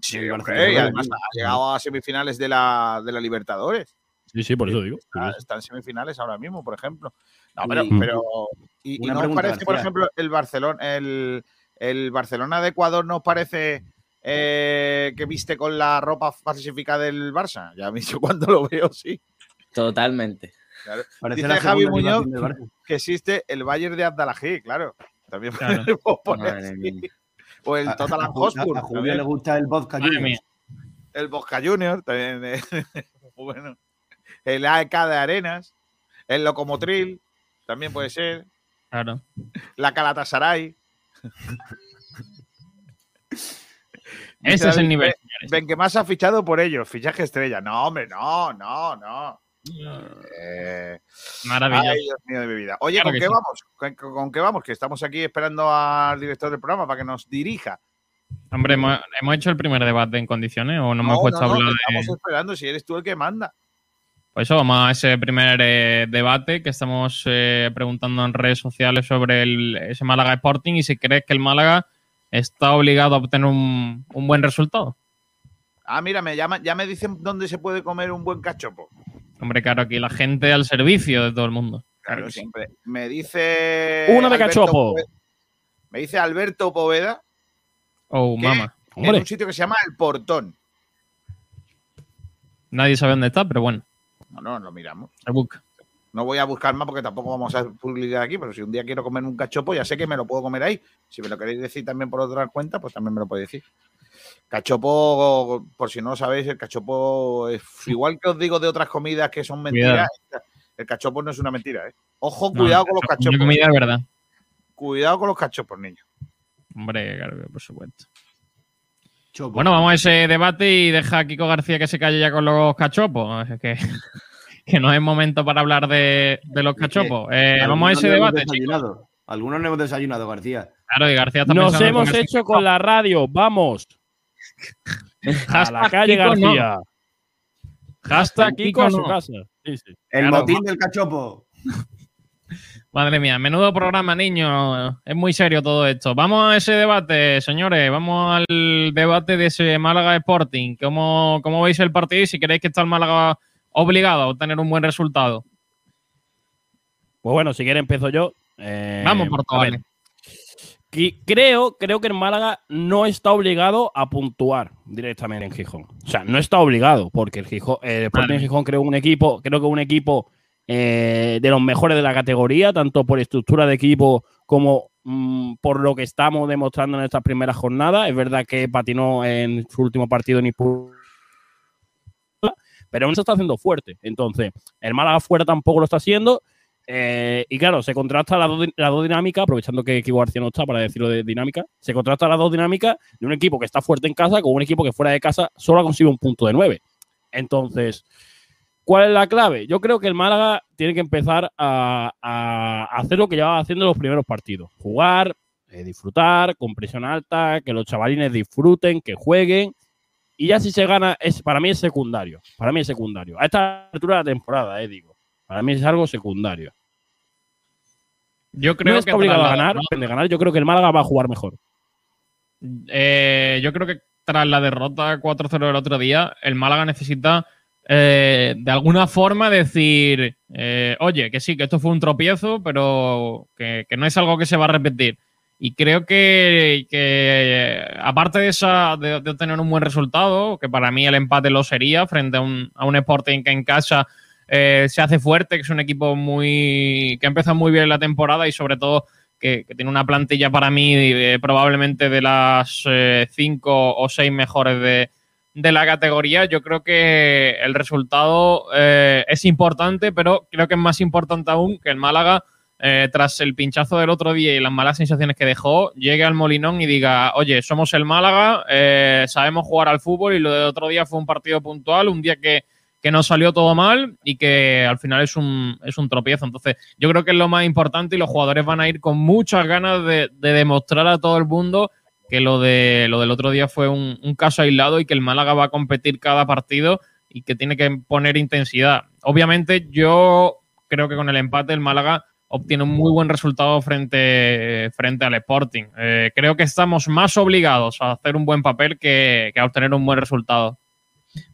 Sí, hombre, Barcelona, y además sí. ha llegado a semifinales de la, de la Libertadores. Sí, sí, por eso digo. Está en semifinales ahora mismo, por ejemplo. No, pero, Y- pero y, y no os parece, por ejemplo, el Barcelona, el, el Barcelona de Ecuador nos parece eh, que viste con la ropa falsificada del Barça. Ya mí [laughs] yo cuando lo veo, sí. Totalmente. Parece Dice la Javi Muñoz. Que existe el Bayern de Abdalají, claro. También Claro. [laughs] O el a Ju- Hotspur. A, a Julio le gusta el vodka Madre Junior. mía. El Bosca Junior también. eh, [laughs] bueno. El AEK de Arenas. El Locomotril. También puede ser. Claro. La Calatasaray. Ese es el nivel. Ven que más ha fichado por ellos, fichaje estrella. No, hombre, no, no, no. Eh, Maravilloso. ay, Dios mío de mi vida. Oye, Claro ¿con qué sí. vamos? ¿Con, qué vamos? Que estamos aquí esperando al director del programa para que nos dirija. Hombre, ¿hemos, hemos hecho el primer debate en condiciones o no hemos puesto no, a hablar de.? estamos esperando si eres tú el que manda. Pues eso, vamos a ese primer eh, debate que estamos eh, preguntando en redes sociales sobre el, ese Málaga Sporting y si crees que el Málaga está obligado a obtener un, un buen resultado. Ah, mira, me llama, ya me dicen dónde se puede comer un buen cachopo. Hombre, claro, aquí la gente al servicio de todo el mundo. Claro, que sí. siempre. Me dice. Uno de Alberto cachopo. Poveda- Me dice Alberto Poveda Oh, mama. en un sitio que se llama El Portón. Nadie sabe dónde está, pero bueno, No, no, lo miramos. se busca. No voy a buscar más porque tampoco vamos a publicar aquí, pero si un día quiero comer un cachopo, ya sé que me lo puedo comer ahí. Si me lo queréis decir también por otra cuenta, pues también me lo podéis decir. Cachopo, por si no lo sabéis, el cachopo es igual que os digo de otras comidas que son mentiras. El cachopo no es una mentira, ¿eh? Ojo, No, cuidado con los cachopos. comida es verdad. Cuidado con los cachopos, niños. Hombre, claro, por supuesto. Chopo. Bueno, vamos a ese debate y deja a Kiko García que se calle ya con los cachopos. Es que, que no es momento para hablar de, de los cachopos. Eh, vamos a ese debate, chicos. desayunado. Algunos no hemos desayunado, García. Claro, y García está nos hemos hecho con la radio. Vamos. [laughs] A la calle Kiko. García. Hashtag Kiko Kiko a su no. casa. Sí, sí. El Claro, motín del cachopo. [laughs] Madre mía, menudo programa, niño. Es muy serio todo esto. Vamos a ese debate, señores. Vamos al debate de ese Málaga Sporting. ¿Cómo, cómo veis el partido? Y si queréis que está el Málaga obligado a obtener un buen resultado. Pues bueno, si quieres empiezo yo. Eh, Vamos por qui- Creo, creo que el Málaga no está obligado a puntuar directamente en Gijón. O sea, no está obligado, porque el Gijón, el Sporting Vale. Gijón creo un equipo, creo que un equipo eh, de los mejores de la categoría, tanto por estructura de equipo como mm, por lo que estamos demostrando en estas primeras jornadas. Es verdad que patinó en su último partido en Ispur, pero aún se está haciendo fuerte. Entonces, el Málaga fuera tampoco lo está haciendo. Eh, y claro, se contrasta las dos, las dos dinámicas, aprovechando que Kiko García no está para decirlo de dinámica, se contrasta las dos dinámicas de un equipo que está fuerte en casa con un equipo que fuera de casa solo ha conseguido un punto de nueve. Entonces, ¿cuál es la clave? Yo creo que el Málaga tiene que empezar a, a hacer lo que llevaba haciendo en los primeros partidos. Jugar, eh, disfrutar, con presión alta, que los chavalines disfruten, que jueguen. Y ya si se gana, es, para mí es secundario. Para mí es secundario. A esta altura de la temporada, eh, digo. Para mí es algo secundario. Yo creo no que está obligado a ganar, de ganar, yo creo que el Málaga va a jugar mejor. Eh, yo creo que tras la derrota 4-0 del otro día, el Málaga necesita eh, de alguna forma decir, eh, oye, que sí, que esto fue un tropiezo, pero que, que no es algo que se va a repetir. Y creo que, eh, aparte de, esa, de, de obtener un buen resultado, que para mí el empate lo sería frente a un, a un Sporting que en casa eh, se hace fuerte, que es un equipo muy que ha empezado muy bien la temporada y sobre todo que, que tiene una plantilla para mí eh, probablemente de las eh, cinco o seis mejores de, de la categoría. Yo creo que el resultado eh, es importante, pero creo que es más importante aún que el Málaga, eh, tras el pinchazo del otro día y las malas sensaciones que dejó, llegue al Molinón y diga, oye, somos el Málaga, eh, sabemos jugar al fútbol y lo del otro día fue un partido puntual, un día que, que no salió todo mal y que al final es un, es un tropiezo. Entonces, yo creo que es lo más importante y los jugadores van a ir con muchas ganas de, de demostrar a todo el mundo que lo, de, lo del otro día fue un caso aislado y que el Málaga va a competir cada partido y que tiene que poner intensidad. Obviamente, yo creo que con el empate el Málaga obtiene un muy buen resultado frente, frente al Sporting. Eh, creo que estamos más obligados a hacer un buen papel que, que a obtener un buen resultado.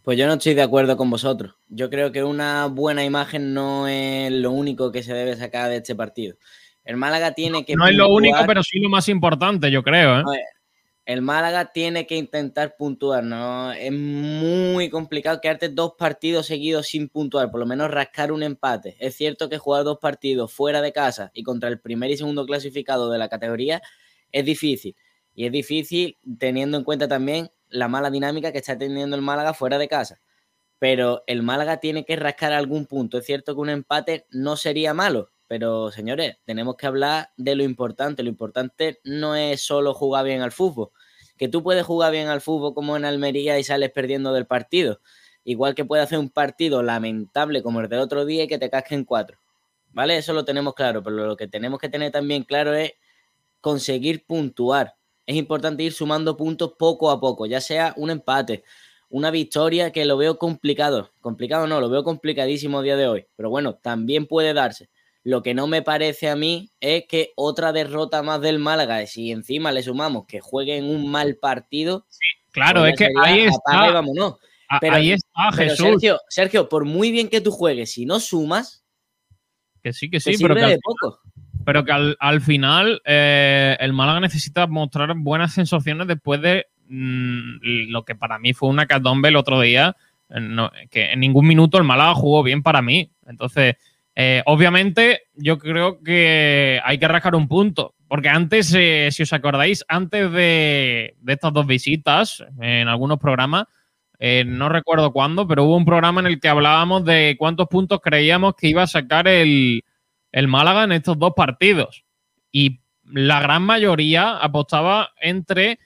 Pues yo no estoy de acuerdo con vosotros. Yo creo que una buena imagen no es lo único que se debe sacar de este partido. El Málaga tiene que. No es lo único, pero sí lo más importante, yo creo. ¿eh? El Málaga tiene que intentar puntuar, ¿no? Es muy complicado quedarte dos partidos seguidos sin puntuar, por lo menos rascar un empate. Es cierto que jugar dos partidos fuera de casa y contra el primer y segundo clasificado de la categoría es difícil. Y es difícil teniendo en cuenta también la mala dinámica que está teniendo el Málaga fuera de casa. Pero el Málaga tiene que rascar algún punto. Es cierto que un empate no sería malo, pero señores, tenemos que hablar de lo importante. Lo importante no es solo jugar bien al fútbol. Que tú puedes jugar bien al fútbol como en Almería y sales perdiendo del partido. Igual que puedes hacer un partido lamentable como el del otro día y que te casquen cuatro. ¿Vale? Eso lo tenemos claro, pero lo que tenemos que tener también claro es conseguir puntuar. Es importante ir sumando puntos poco a poco, ya sea un empate, una victoria que lo veo complicado. Complicado no, lo veo complicadísimo día de hoy. Pero bueno, también puede darse. Lo que no me parece a mí es que otra derrota más del Málaga, si encima le sumamos que jueguen un mal partido, Claro, pues es que ahí y está. vámonos. Pero- ahí está Pero Jesús. Sergio, Sergio, por muy bien que tú juegues, si no sumas, que sí, que sí, pero que, al, poco. pero que al, al final eh, el Málaga necesita mostrar buenas sensaciones después de mm, lo que para mí fue una catombe el otro día. eh, no- que en ningún minuto el Málaga jugó bien para mí. Entonces, eh, obviamente, yo creo que hay que rascar un punto. Porque antes, eh, si os acordáis, antes de, estas dos visitas, en algunos programas, eh, no recuerdo cuándo, pero hubo un programa en el que hablábamos de cuántos puntos creíamos que iba a sacar el, el Málaga en estos dos partidos. Y la gran mayoría apostaba entre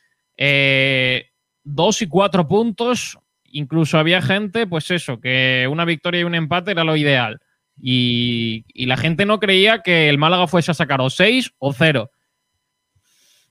dos y cuatro puntos. Incluso había gente, pues eso, que una victoria y un empate era lo ideal. Y, y la gente no creía que el Málaga fuese a sacar o seis o cero.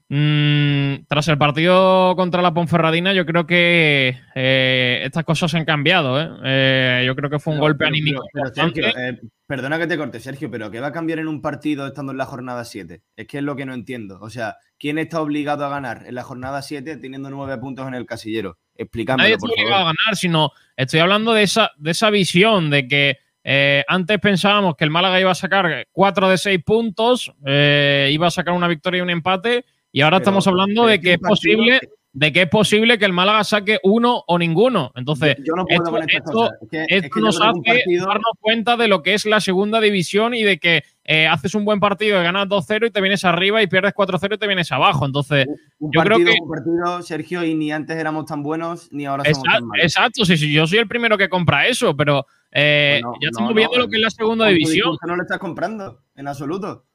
Mm, tras el partido contra la Ponferradina, yo creo que eh, estas cosas han cambiado. ¿eh? Eh, yo creo que fue un golpe pero- anímico. pero. Sergio, eh, perdona que te corte, Sergio, pero ¿qué va a cambiar en un partido estando en la jornada 7? Es que es lo que no entiendo. O sea, ¿quién está obligado a ganar en la jornada 7 teniendo nueve puntos en el casillero? Explícamelo, Nadie está obligado a ganar, sino estoy hablando de esa, de esa visión de que eh, antes pensábamos que el Málaga iba a sacar 4 de 6 puntos, eh, iba a sacar una victoria y un empate, y ahora Pero- estamos hablando de que es posible, que- de que es posible que el Málaga saque uno o ninguno. Entonces, Yo no puedo esto- con estas esto- cosas. Es que- es esto que yo nos un hace partido- darnos cuenta de lo que es la segunda división y de que eh, haces un buen partido y ganas 2-0 y te vienes arriba y pierdes 4-0 y te vienes abajo. Entonces, Un yo creo que- un partido, Sergio, y ni antes éramos tan buenos, ni ahora somos Exacto, tan malos. exacto, sí, sí, yo soy el primero que compra eso, pero eh, Bueno, ya estamos no, viendo lo que es la segunda división. No lo estás comprando, en absoluto.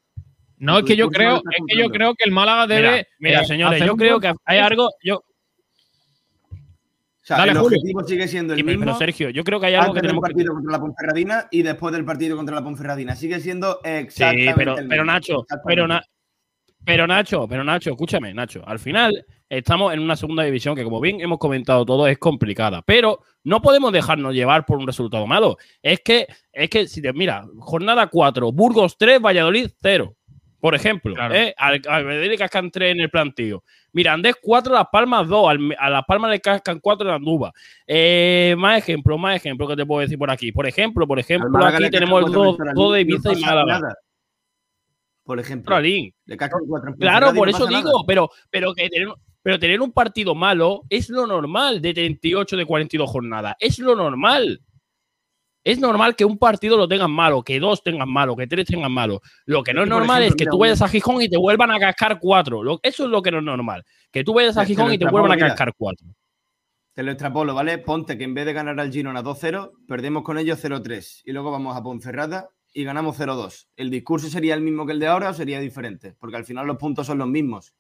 No, es que yo creo, es que yo creo que el Málaga debe. Mira, mira, eh, señores, yo creo que hay algo. Yo, O sea, Dale, el Julio. objetivo sigue siendo el y- pero mismo. Sergio, yo creo que hay algo que del tenemos que. partido contra la Ponferradina y después del partido contra la Ponferradina. Sigue siendo Sí, exactamente pero, el pero mismo. Nacho, pero, Na- pero Nacho, pero Nacho, escúchame, Nacho. Al final estamos en una segunda división que, como bien hemos comentado todo, es complicada. Pero no podemos dejarnos llevar por un resultado malo. Es que, es que, si te mira, jornada 4, Burgos 3, Valladolid 0. Por ejemplo, Claro. ¿eh? al, al cascan 3 en el plantillo. Mirandés 4, Las Palmas 2, al- a Las Palmas le cascan 4 en Andúba. Eh, más ejemplo, más ejemplo que te puedo decir por aquí. Por ejemplo, por ejemplo, aquí tenemos en dos de Ferrolín, Ibiza no y Málaga. nada. Por ejemplo, Ferrolín. le cascan cuatro en Claro, por no eso digo, nada. pero, pero que tener, pero tener un partido malo es lo normal de 38 de 42 jornadas. Es lo normal. Es normal que un partido lo tengan malo, que dos tengan malo, que tres tengan malo. Lo que no Es normal ejemplo, es que tú vayas a Gijón y te vuelvan a cascar cuatro. Lo- eso es lo que no es normal. Que tú vayas a te Gijón y te vuelvan a cascar cuatro. Te lo extrapolo, ¿vale? Ponte que en vez de ganar al Girona 2-0, perdemos con ellos 0-3 y luego vamos a Ponferrada y ganamos 0-2. ¿El discurso sería el mismo que el de ahora o sería diferente? Porque al final los puntos son los mismos.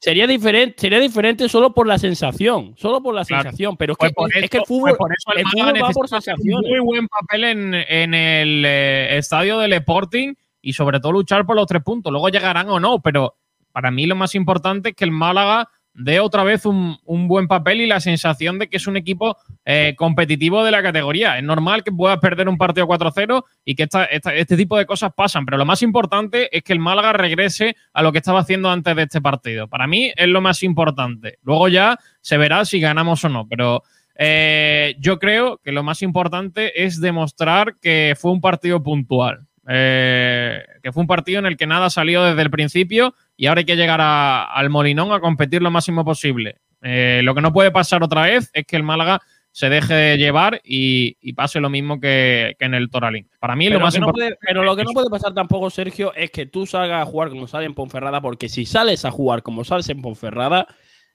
Sería diferente, sería diferente solo por la sensación. Solo por la Claro. sensación. Pero es Pues que, por es que el pues fútbol, el el Málaga fútbol va por sensaciones. muy buen papel en, en el eh, estadio del Sporting y sobre todo luchar por los tres puntos. Luego llegarán o no, pero para mí lo más importante es que el Málaga dé otra vez un, un buen papel y la sensación de que es un equipo eh, competitivo de la categoría. Es normal que puedas perder un partido 4-0 y que este tipo de cosas pasan, pero lo más importante es que el Málaga regrese a lo que estaba haciendo antes de este partido. Para mí es lo más importante. Luego ya se verá si ganamos o no, pero eh, yo creo que lo más importante es demostrar que fue un partido puntual. Eh, que fue un partido en el que nada salió desde el principio y ahora hay que llegar a- al Molinón a competir lo máximo posible. Eh, lo que no puede pasar otra vez es que el Málaga se deje llevar y, y pase lo mismo que, que en el Toralín. Para mí Pero, lo más no importante. puede, pero lo que no puede pasar tampoco, Sergio, es que tú salgas a jugar como sale en Ponferrada, porque si sales a jugar como sales en Ponferrada,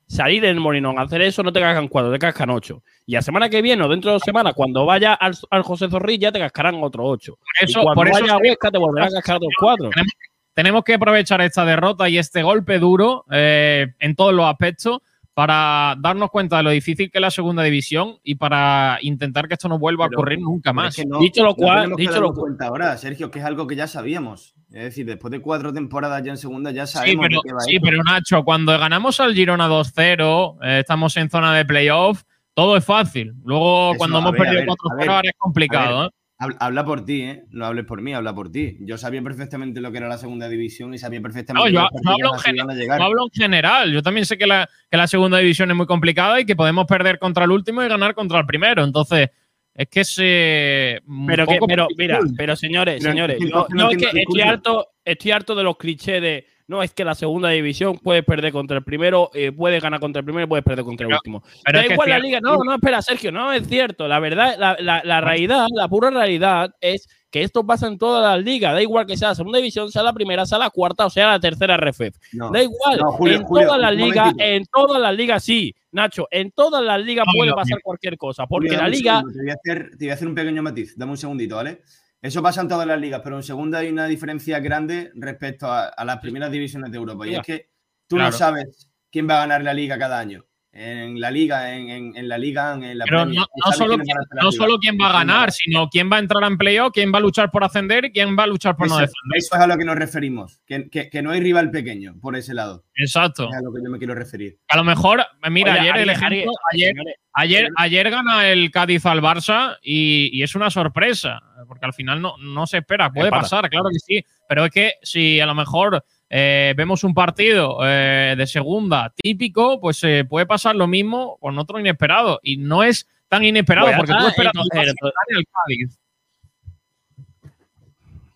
salir en el Molinón a hacer eso no te cascan cuatro, te cascan ocho. Y la semana que viene o dentro de dos semanas, cuando vaya al, al José Zorrilla, te cascarán otros ocho. Por eso, y cuando por eso vaya a Huesca, te volverán a cascar otros cuatro. tenemos, tenemos que aprovechar esta derrota y este golpe duro eh, en todos los aspectos para darnos cuenta de lo difícil que es la segunda división y para intentar que esto no vuelva Pero- a ocurrir nunca Pero más. es que no- Dicho lo cual- que dicho lo cu- cuenta ahora, Sergio, que es algo que ya sabíamos. Es decir, después de cuatro temporadas ya en segunda, ya Sí, sabemos pero, de qué va sí, esto. pero Nacho, cuando ganamos al Girona 2-0, eh, estamos en zona de playoff, todo es fácil. Luego, Eso, cuando hemos ver, perdido ver, 4-0, ver, ahora es complicado. ¿eh? Habla, por ti, ¿eh? No hables por mí, habla por ti. Yo sabía perfectamente lo que era la segunda división y sabía No, perfectamente los yo partidos hablo en así gen- iban a llegar. yo hablo en general. Yo también sé que la, que la segunda división es muy complicada y que podemos perder contra el último y ganar contra el primero. Entonces, es que se. Pero, que, pero mira, pero señores, Pero señores, no es que estoy harto, estoy harto de los clichés de no, es que la segunda división puedes perder contra el primero, eh, puedes ganar contra el primero, puedes perder contra el último. pero da es que igual la liga. No, no, espera, Sergio, no es cierto. La verdad, la, la, la realidad, la pura realidad es que esto pasa en todas las ligas. Da igual que sea la segunda división, sea la primera, sea la cuarta o sea la tercera RFF. No. Da igual. No, Julio, en Julio, todas las ligas, en todas las ligas sí, Nacho, en todas las ligas No, puede no, pasar mira. cualquier cosa. Porque Julio, la liga. segundo, Te voy, a hacer, te voy a hacer un pequeño matiz. Dame un segundito, ¿vale? Eso pasa en todas las ligas, pero en segunda hay una diferencia grande respecto a, a las primeras divisiones de Europa. Y es que tú Claro. no sabes quién va a ganar la liga cada año. En la liga, en, en- en la liga, en la Pero no, no solo, quién, no solo quién va a ganar, sino quién va a entrar a empleo, quién va a luchar por ascender y quién va a luchar por no Eso, defender. eso es a lo que nos referimos. Que, que- que no hay rival pequeño por ese lado. Exacto. Es a lo que yo me quiero referir. A lo mejor, mira, Oye, ayer el ejemplo, ayer, Ayer, ayer gana el Cádiz al Barça y, y es una sorpresa, porque al final no, no se espera. Puede pasar, claro que sí, pero es que si a lo mejor eh, vemos un partido eh, de segunda típico, pues eh, puede pasar lo mismo con otro inesperado. Y no es tan inesperado Pues porque está, tú esperas entonces- que entonces- gane el Cádiz.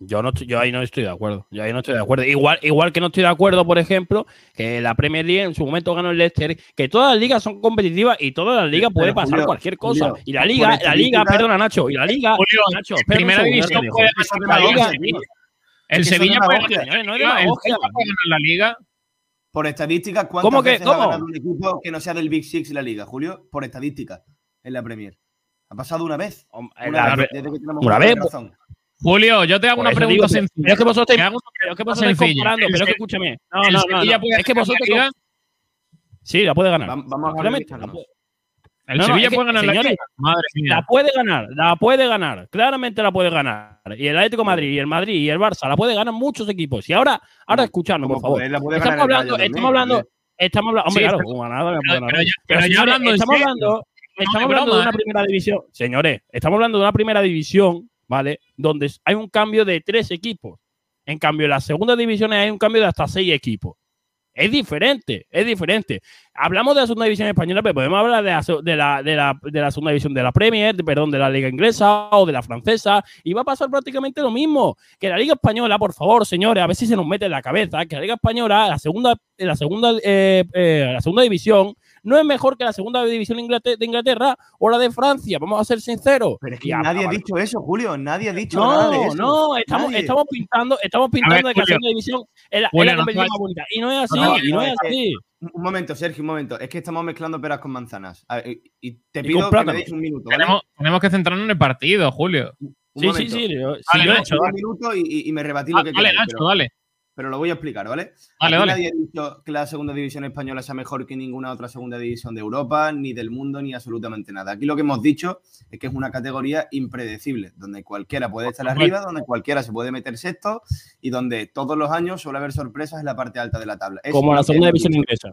Yo, no, estoy- yo ahí no estoy de acuerdo. Yo ahí no estoy de acuerdo. Igual, igual que no estoy de acuerdo, por ejemplo, que la Premier League en su momento ganó el Leicester, que todas las ligas son competitivas y todas las ligas puede pasar Julio, cualquier cosa. Julio, y la liga, la liga, perdona Nacho, y la liga, Julio, Nacho, primera división puede es la liga. El Sevilla puede ganar señores, no es la liga, el demagogia. Celta puede ganar la liga. Por estadísticas, ¿cuántas ¿Cómo que- veces cómo? ha ganado un equipo que no sea del Big Six en la liga, Julio? Por estadísticas en la Premier. Ha pasado una vez. Una vez, desde que tenemos una vez, razón. Julio, yo te hago Por una pregunta digo, sencilla. Pero es que vosotros estáis, hago una pero es que vosotros estáis comparando, pero es que escúchame. No, ¿El no, no, no. Es que vosotros. liga? Sí, la puede ganar. Va- Vamos a ver El No, no, Sevilla puede ganar la señores, liga. Madre mía. La puede ganar, la puede ganar, claramente la puede ganar. Y el Atlético de Madrid, y el Madrid, y el Barça, la puede ganar muchos equipos. Y ahora, ahora escuchadnos, por favor. la puede Estamos hablando, estamos hablando, estamos hablando, hombre, Sí, claro, pero- como nada, me pero- puede ganar. pero ya- Pero, pero ya señores, hablando en estamos serio. hablando, estamos de hablando de una ¿eh? primera división. Señores, estamos hablando de una primera división, ¿vale? Donde hay un cambio de tres equipos. En cambio, en las segundas divisiones hay un cambio de hasta seis equipos. Es diferente, es diferente. Hablamos de la segunda división española, pero podemos hablar de la, se- de la, de la, de la segunda división de la Premier, de- perdón, de la Liga Inglesa o de la Francesa, y va a pasar prácticamente lo mismo. Que la Liga Española, por favor, señores, a ver si se nos mete en la cabeza, que la Liga Española, la segunda, la segunda, eh, eh, la segunda división, no es mejor que la segunda división de Inglaterra, o la de Francia, vamos a ser sinceros. Pero es que nadie ha dicho eso, Julio. Nadie ha dicho nada de no, eso. no, estamos, Nadie. estamos pintando, estamos pintando de que la segunda división es la, es Julio, la no competición más bonita. Y no es así, No, y no no, es así. Un momento, Sergio, un momento. Es que estamos mezclando peras con manzanas. A ver, y- y te Y pido que me deis un minuto. ¿vale? Tenemos, tenemos que centrarnos en el partido, Julio. Un Sí, sí, momento. sí. sí, he hecho- Un minuto y, me rebatí lo Ah, que dale, Nacho, pero, dale. Pero lo voy a explicar, ¿vale? Nadie ha dicho que la segunda división española sea mejor que ninguna otra segunda división de Europa, ni del mundo, ni absolutamente nada. Aquí lo que hemos dicho es que es una categoría impredecible, donde cualquiera puede estar arriba, donde cualquiera se puede meter sexto y donde todos los años suele haber sorpresas en la parte alta de la tabla. Como la segunda división inglesa.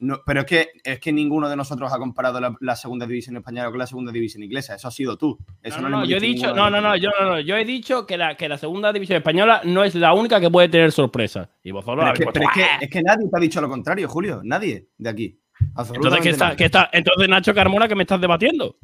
No, pero es que, es que ninguno de nosotros ha comparado la, la segunda división española con la segunda división inglesa. Eso ha sido tú. Eso No, no, no, yo he dicho no, no, no, yo, no, no, yo he dicho que la, que la segunda división española no es la única que puede tener sorpresas. Y vosotros Pero, es que, puesto, pero es que- es que nadie te ha dicho lo contrario, Julio. Nadie de aquí. Entonces, ¿qué está, qué está? Entonces, Nacho Carmona, ¿qué me estás debatiendo?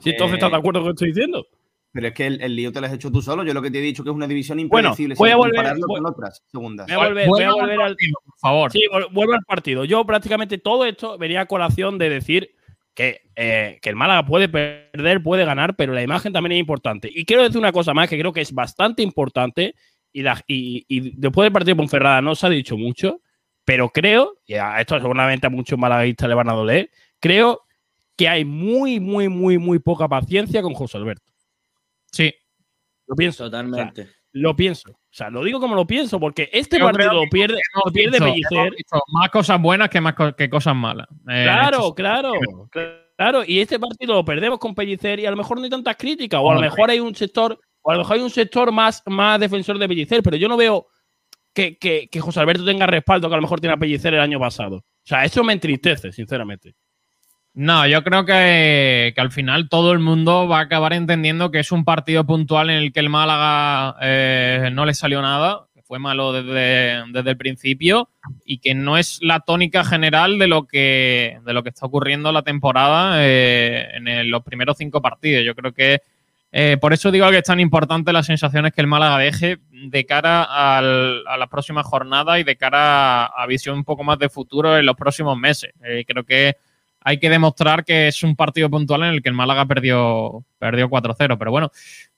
Si entonces Eh, estás de acuerdo con lo que estoy diciendo. Pero es que el, el lío te lo has hecho tú solo. Yo lo que te he dicho que es una división Bueno, impredecible voy a volver- compararlo voy- con otras segundas. Voy a volver, voy a al volver al, partido, por favor. Sí, vuelvo al partido. Yo prácticamente todo esto venía a colación de decir que, eh, que el Málaga puede perder, puede ganar, pero la imagen también es importante. Y quiero decir una cosa más que creo que es bastante importante y, la- y- y después del partido de Ponferrada no se ha dicho mucho, pero creo, y a esto seguramente a muchos malaguistas le van a doler, creo que hay muy, muy, muy, muy poca paciencia con José Alberto. Sí. Lo pienso. Totalmente. Lo pienso. O sea, lo digo como lo pienso, porque este Yo partido lo pierde, lo pierde visto- Pellicer. más cosas buenas que más co- que cosas malas. Eh, Claro, claro, claro. Y este partido lo perdemos con Pellicer y a lo mejor no hay tantas críticas, o a lo mejor hay un sector, o a lo mejor hay un sector más, más defensor de Pellicer, pero yo no veo que, que, que José Alberto tenga respaldo que a lo mejor tiene a Pellicer el año pasado. O sea, eso me entristece, sinceramente. No, yo creo que, que al final todo el mundo va a acabar entendiendo que es un partido puntual en el que el Málaga eh, no le salió nada, que fue malo desde, desde el principio y que no es la tónica general de lo que, de lo que está ocurriendo la temporada eh, en los primeros cinco partidos. Yo creo que eh, por eso digo que es tan importante las sensaciones que el Málaga deje de cara a las próximas jornadas y de cara a, a visión un poco más de futuro en los próximos meses. Creo que hay que demostrar que es un partido puntual en el que el Málaga perdió, perdió 4-0. Pero bueno,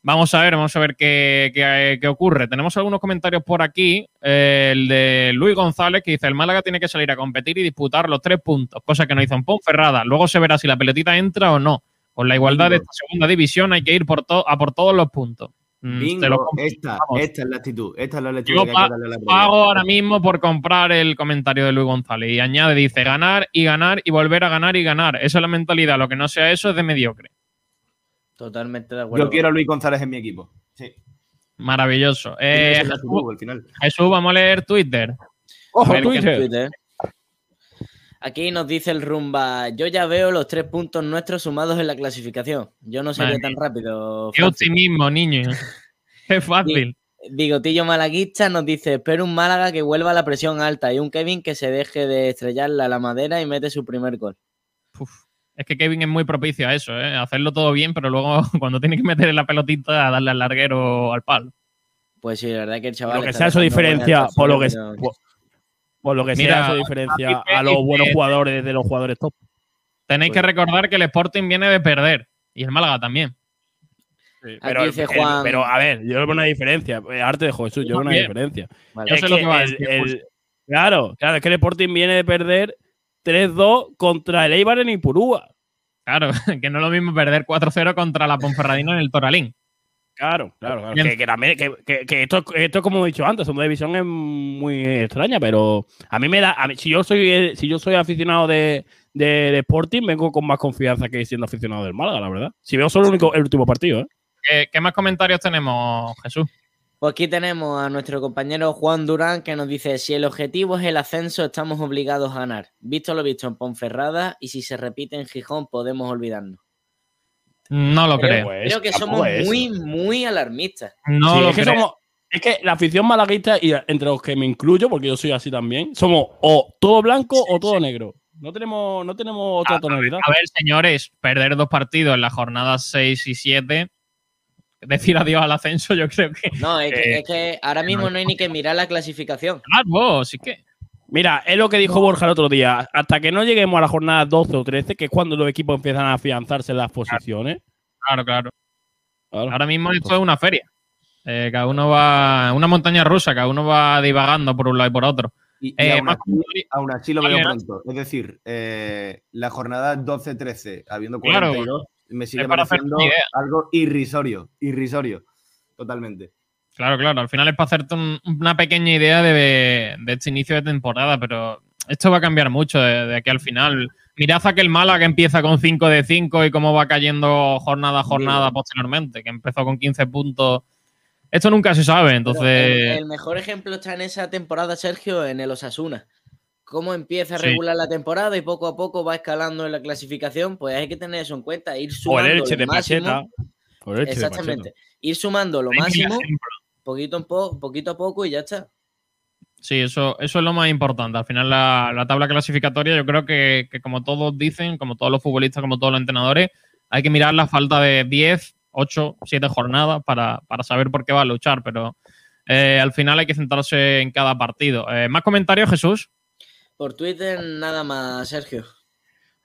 vamos a ver, vamos a ver qué, qué- qué ocurre. Tenemos algunos comentarios por aquí. Eh, el de Luis González que dice: el Málaga tiene que salir a competir y disputar los tres puntos, cosa que no hizo en Ponferrada. Luego se verá si la pelotita entra o no. Con la igualdad de esta segunda división hay que ir por a por todos los puntos. Mm, Bingo, esta, es la actitud. Esta es la lectura Yo que hay pa- que darle a la previa. Pago ahora mismo por comprar el comentario de Luis González. Y añade, dice, ganar y ganar y volver a ganar y ganar. Esa es la mentalidad. Lo que no sea eso es de mediocre. Totalmente de acuerdo. Yo quiero a Luis González en mi equipo. Sí. Maravilloso. Eh, Jesús, actitud, al final. Jesús, vamos a leer Twitter. Ojo, A Twitter. Twitter. Aquí nos dice el Rumba, yo ya veo los tres puntos nuestros sumados en la clasificación. Yo no sería tan rápido. Qué optimismo, niño. [laughs] Qué fácil. Bigotillo Malaguista nos dice: Espero un Málaga que vuelva a la presión alta y un Kevin que se deje de estrellarla a la madera y mete su primer gol. Uf, Es que Kevin es muy propicio a eso, ¿eh? hacerlo todo bien, pero luego [laughs] cuando tiene que meter la pelotita a darle al larguero o al palo. Pues sí, la verdad que el chaval. Lo que sea buenas diferencia, por lo que, por, por lo que Mira, sea eso diferencia a los buenos jugadores de los jugadores top. Tenéis que recordar que el Sporting viene de perder y el Málaga también. Pero, dice el- Juan- pero a ver, yo veo una diferencia. eh, Arte de Jesús, yo veo una diferencia. Vale. Yo sé lo que va a decir, el- pues. Claro, claro, es que el Sporting viene de perder 3-2 contra el Eibar en Ipurúa. Claro, [laughs] que no es lo mismo perder 4-0 contra la Ponferradina en el Toralín. Claro, claro, claro. Que, que también, que, que- que esto, esto, como he dicho antes, una división es muy extraña, pero a mí me da. a mí- si yo soy si yo soy aficionado de, de, de Sporting, vengo con más confianza que siendo aficionado del Málaga, la verdad. Si veo solo el, único, el último partido, ¿eh? ¿Qué, qué más comentarios tenemos, Jesús? Pues aquí tenemos a nuestro compañero Juan Durán que nos dice: Si el objetivo es el ascenso, estamos obligados a ganar. Visto lo visto en Ponferrada y si se repite en Gijón, podemos olvidarnos. No lo creo. Pues, Creo que somos es eso. muy, muy alarmistas. No Sí, lo es, que somos- es que la afición malaguista, y entre los que me incluyo, porque yo soy así también, somos o todo blanco o todo negro. No tenemos, no tenemos otra A- tonalidad. A ver, señores, perder dos partidos en las jornadas 6 y 7, decir adiós al ascenso, yo creo que. No, es que, Eh, es que ahora mismo no hay ni que mirar la clasificación. Claro, sí que. Mira, es lo que dijo Borja el otro día. Hasta que no lleguemos a la jornada 12 o 13, que es cuando los equipos empiezan a afianzarse en las posiciones. Claro, claro. Claro. Ahora mismo esto es una feria. Eh, cada uno va. Una montaña rusa, cada uno va divagando por un lado y por otro. Y, y Eh, aún, más así, aún así lo veo pronto. Es decir, eh, la jornada 12-13, habiendo Claro, 42, me sigue pareciendo algo irrisorio. Irrisorio. Totalmente. Claro, claro. Al final es para hacerte un- una pequeña idea de, de este inicio de temporada, pero esto va a cambiar mucho de, de aquí al final. Mirad a que el Málaga empieza con 5 de 5 y cómo va cayendo jornada a jornada posteriormente, que empezó con 15 puntos. Esto nunca se sabe, entonces. el, el mejor ejemplo está en esa temporada, Sergio, en el Osasuna. Cómo empieza a Sí. regular la temporada y poco a poco va escalando en la clasificación, pues hay que tener eso en cuenta, ir O sumando el Elche lo de máximo. Pacheta. O el Elche de Exactamente. Ir sumando lo máximo. Poquito, po- poquito a poco y ya está. Sí, eso, eso es lo más importante. Al final, la, la tabla clasificatoria, yo creo que, que como todos dicen, como todos los futbolistas, como todos los entrenadores, hay que mirar la falta de 10, 8, 7 jornadas para, para saber por qué va a luchar. Pero eh, al final hay que centrarse en cada partido. Eh, ¿Más comentarios, Jesús? Por Twitter nada más, Sergio.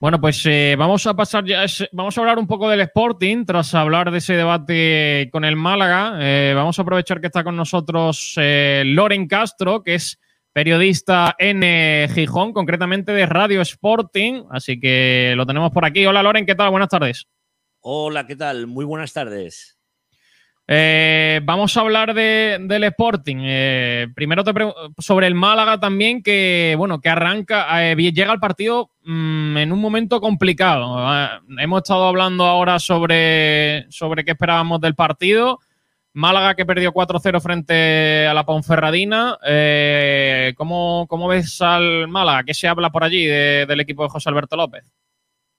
Bueno, pues eh, vamos a pasar ya, vamos a hablar un poco del Sporting, tras hablar de ese debate con el Málaga. Eh, vamos a aprovechar que está con nosotros eh, Loren Castro, que es periodista en Gijón, concretamente de Radio Sporting, así que lo tenemos por aquí. Hola Loren, ¿qué tal? Buenas tardes. Hola, ¿qué tal? Muy buenas tardes. Eh, vamos a hablar de- del Sporting. Eh, primero te sobre el Málaga también, que bueno, que arranca, eh, llega al partido mm, en un momento complicado. Hemos estado hablando ahora sobre, sobre qué esperábamos del partido. Málaga que perdió 4-0 frente a la Ponferradina. ¿cómo, cómo ves al Málaga? ¿Qué se habla por allí de- del equipo de José Alberto López?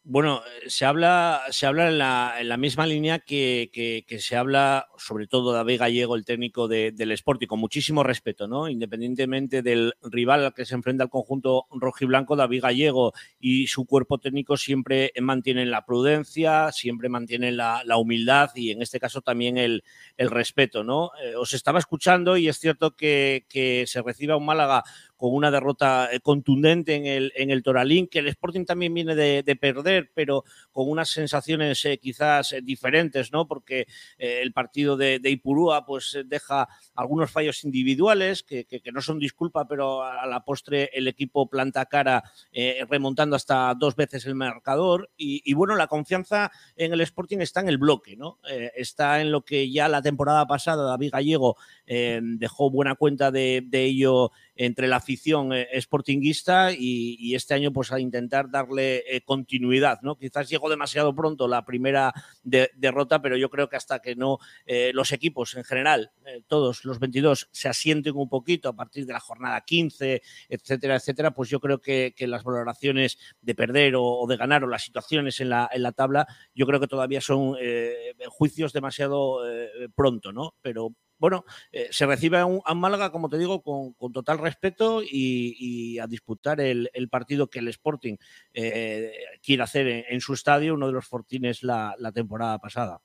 Bueno, eh, se habla, se habla en, la, en la misma línea que, se habla, sobre todo David Gallego, el técnico de- del Sporting, con muchísimo respeto, ¿no? Independientemente del rival al que se enfrenta el conjunto rojiblanco, David Gallego y su cuerpo técnico siempre mantienen la prudencia, siempre mantienen la, humildad y en este caso también el, respeto, ¿no? Eh, os estaba escuchando y es cierto que, se recibe un Málaga con una derrota eh, contundente en el, en el Toralín, que el Sporting también viene de, de perder, pero con unas sensaciones eh, quizás eh, diferentes, ¿no? Porque el partido de, Ipurúa pues deja algunos fallos individuales que, que- no son disculpa, pero a la postre el equipo planta cara remontando hasta dos veces el marcador y, bueno, la confianza en el Sporting está en el bloque, ¿no? Está en lo que ya la temporada pasada David Gallego dejó buena cuenta de ello entre la afición eh, y, este año pues a intentar darle eh, continuidad, ¿no? Quizás llegó demasiado pronto la primera de- derrota, pero yo creo que hasta que no eh, los equipos en general, eh, todos los 22, se asienten un poquito a partir de la jornada 15, etcétera, etcétera, pues yo creo que, las valoraciones de perder o, o de ganar o las situaciones en la, en la tabla, yo creo que todavía son juicios demasiado pronto, ¿no? Pero bueno, eh, se recibe a, un, a Málaga, como te digo, con, total respeto y, a disputar el, partido que el Sporting eh, quiere hacer en, su estadio, uno de los fortines la, temporada pasada.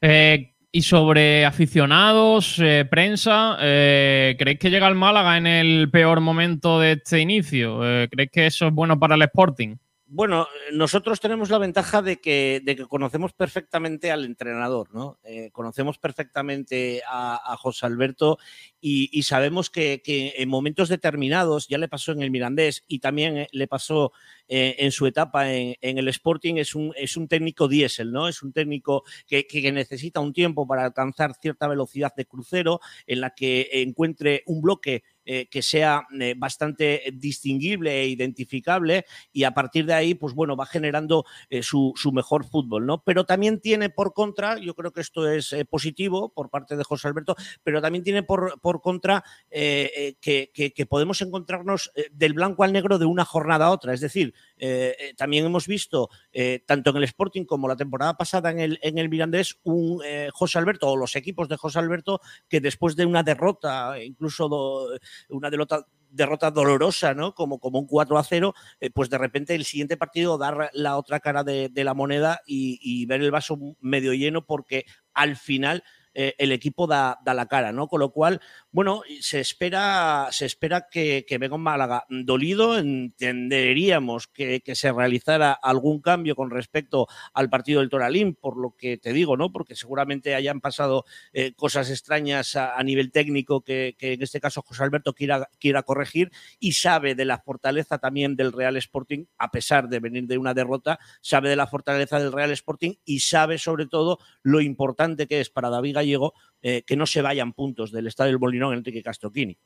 Eh, y sobre aficionados, prensa, eh, ¿creéis que llega el Málaga en el peor momento de este inicio? ¿Creéis que eso es bueno para el Sporting? Bueno, nosotros tenemos la ventaja de que, conocemos perfectamente al entrenador, ¿no? Eh, conocemos perfectamente a, José Alberto y, sabemos que, en momentos determinados, ya le pasó en el Mirandés y también eh, le pasó eh, en su etapa en, el Sporting, es un, técnico diésel, ¿no? Es un técnico que, necesita un tiempo para alcanzar cierta velocidad de crucero, en la que encuentre un bloque eh, que sea eh, bastante distinguible e identificable y a partir de ahí, pues bueno, va generando eh, su, su, mejor fútbol, ¿no? Pero también tiene por contra, yo creo que esto es positivo por parte de José Alberto, pero también tiene por, por contra que, que, podemos encontrarnos del blanco al negro de una jornada a otra, es decir, también hemos visto, tanto en el Sporting como la temporada pasada en el, en el Mirandés, un José Alberto o los equipos de José Alberto que después de una derrota, incluso una derrota, dolorosa, ¿no? Como, como un 4 a 0, eh, pues de repente el siguiente partido dar la otra cara de, de la moneda y, ver el vaso medio lleno porque al final eh, el equipo da, da, la cara, ¿no? Con lo cual, bueno, se espera, se espera que, que venga un Málaga dolido, entenderíamos que, que, se realizara algún cambio con respecto al partido del Toralín, por lo que te digo, ¿no? Porque seguramente hayan pasado eh, cosas extrañas a, nivel técnico que, que, en este caso José Alberto quiera, quiera corregir y sabe de la fortaleza también del Real Sporting, a pesar de venir de una derrota, sabe de la fortaleza del Real Sporting y sabe sobre todo lo importante que es para David Gallego eh, que no se vayan puntos del estadio del Molinón en Enrique Castroquini.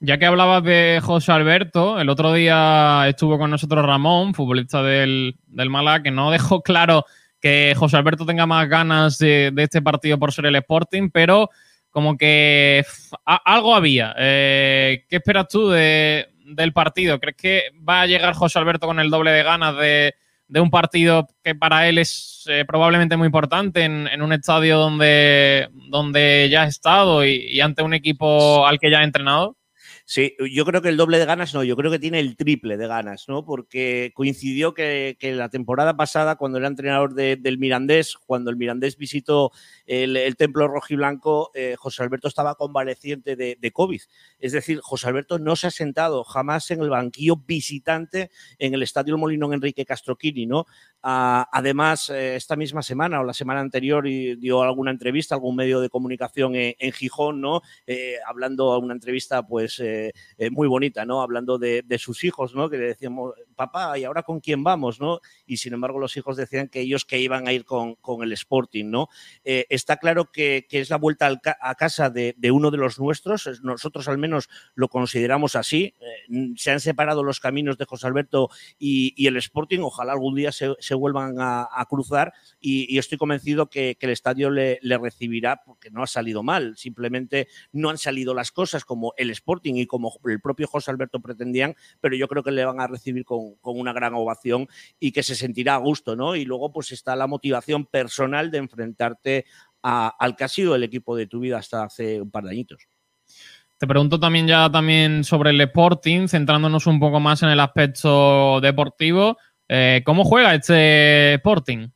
Ya que hablabas de José Alberto, el otro día estuvo con nosotros Ramón, futbolista del, del que no dejó claro que José Alberto tenga más ganas de, este partido por ser el Sporting, pero como que algo había. Eh, ¿Qué esperas tú de, del partido? ¿Crees que va a llegar José Alberto con el doble de ganas de, de un partido que para él es eh, probablemente muy importante en, en, un estadio donde, donde ya ha estado y, y, ante un equipo al que ya ha entrenado? Sí, yo creo que el doble de ganas no, yo creo que tiene el triple de ganas, ¿no? Porque coincidió que, la temporada pasada, cuando era entrenador de, del Mirandés, cuando el Mirandés visitó el, el templo rojiblanco, eh, José Alberto estaba convaleciente de, de, COVID. Es decir, José Alberto no se ha sentado jamás en el banquillo visitante en el Estadio Molinón Enrique Castroquini, ¿no? Ah, además, eh, esta misma semana o la semana anterior dio alguna entrevista a algún medio de comunicación en, Gijón, ¿no? Eh, hablando a una entrevista, pues eh, muy bonita, ¿no? Hablando de, de, sus hijos, ¿no? Que le decíamos, papá, ¿y ahora con quién vamos, no? Y sin embargo, los hijos decían que ellos que iban a ir con, el Sporting, ¿no? Eh, está claro que, es la vuelta a casa de, uno de los nuestros, nosotros al menos lo consideramos así. Eh, se han separado los caminos de José Alberto y, el Sporting, ojalá algún día se, vuelvan a, cruzar y, y, estoy convencido que, el estadio le, recibirá porque no ha salido mal, simplemente no han salido las cosas como el Sporting y como el propio José Alberto pretendían, pero yo creo que le van a recibir con, con una gran ovación y que se sentirá a gusto, ¿no? Y luego pues está la motivación personal de enfrentarte a, al que ha sido el equipo de tu vida hasta hace un par de añitos. Te pregunto también ya también sobre el Sporting, centrándonos un poco más en el aspecto deportivo. Eh, ¿Cómo juega este Sporting?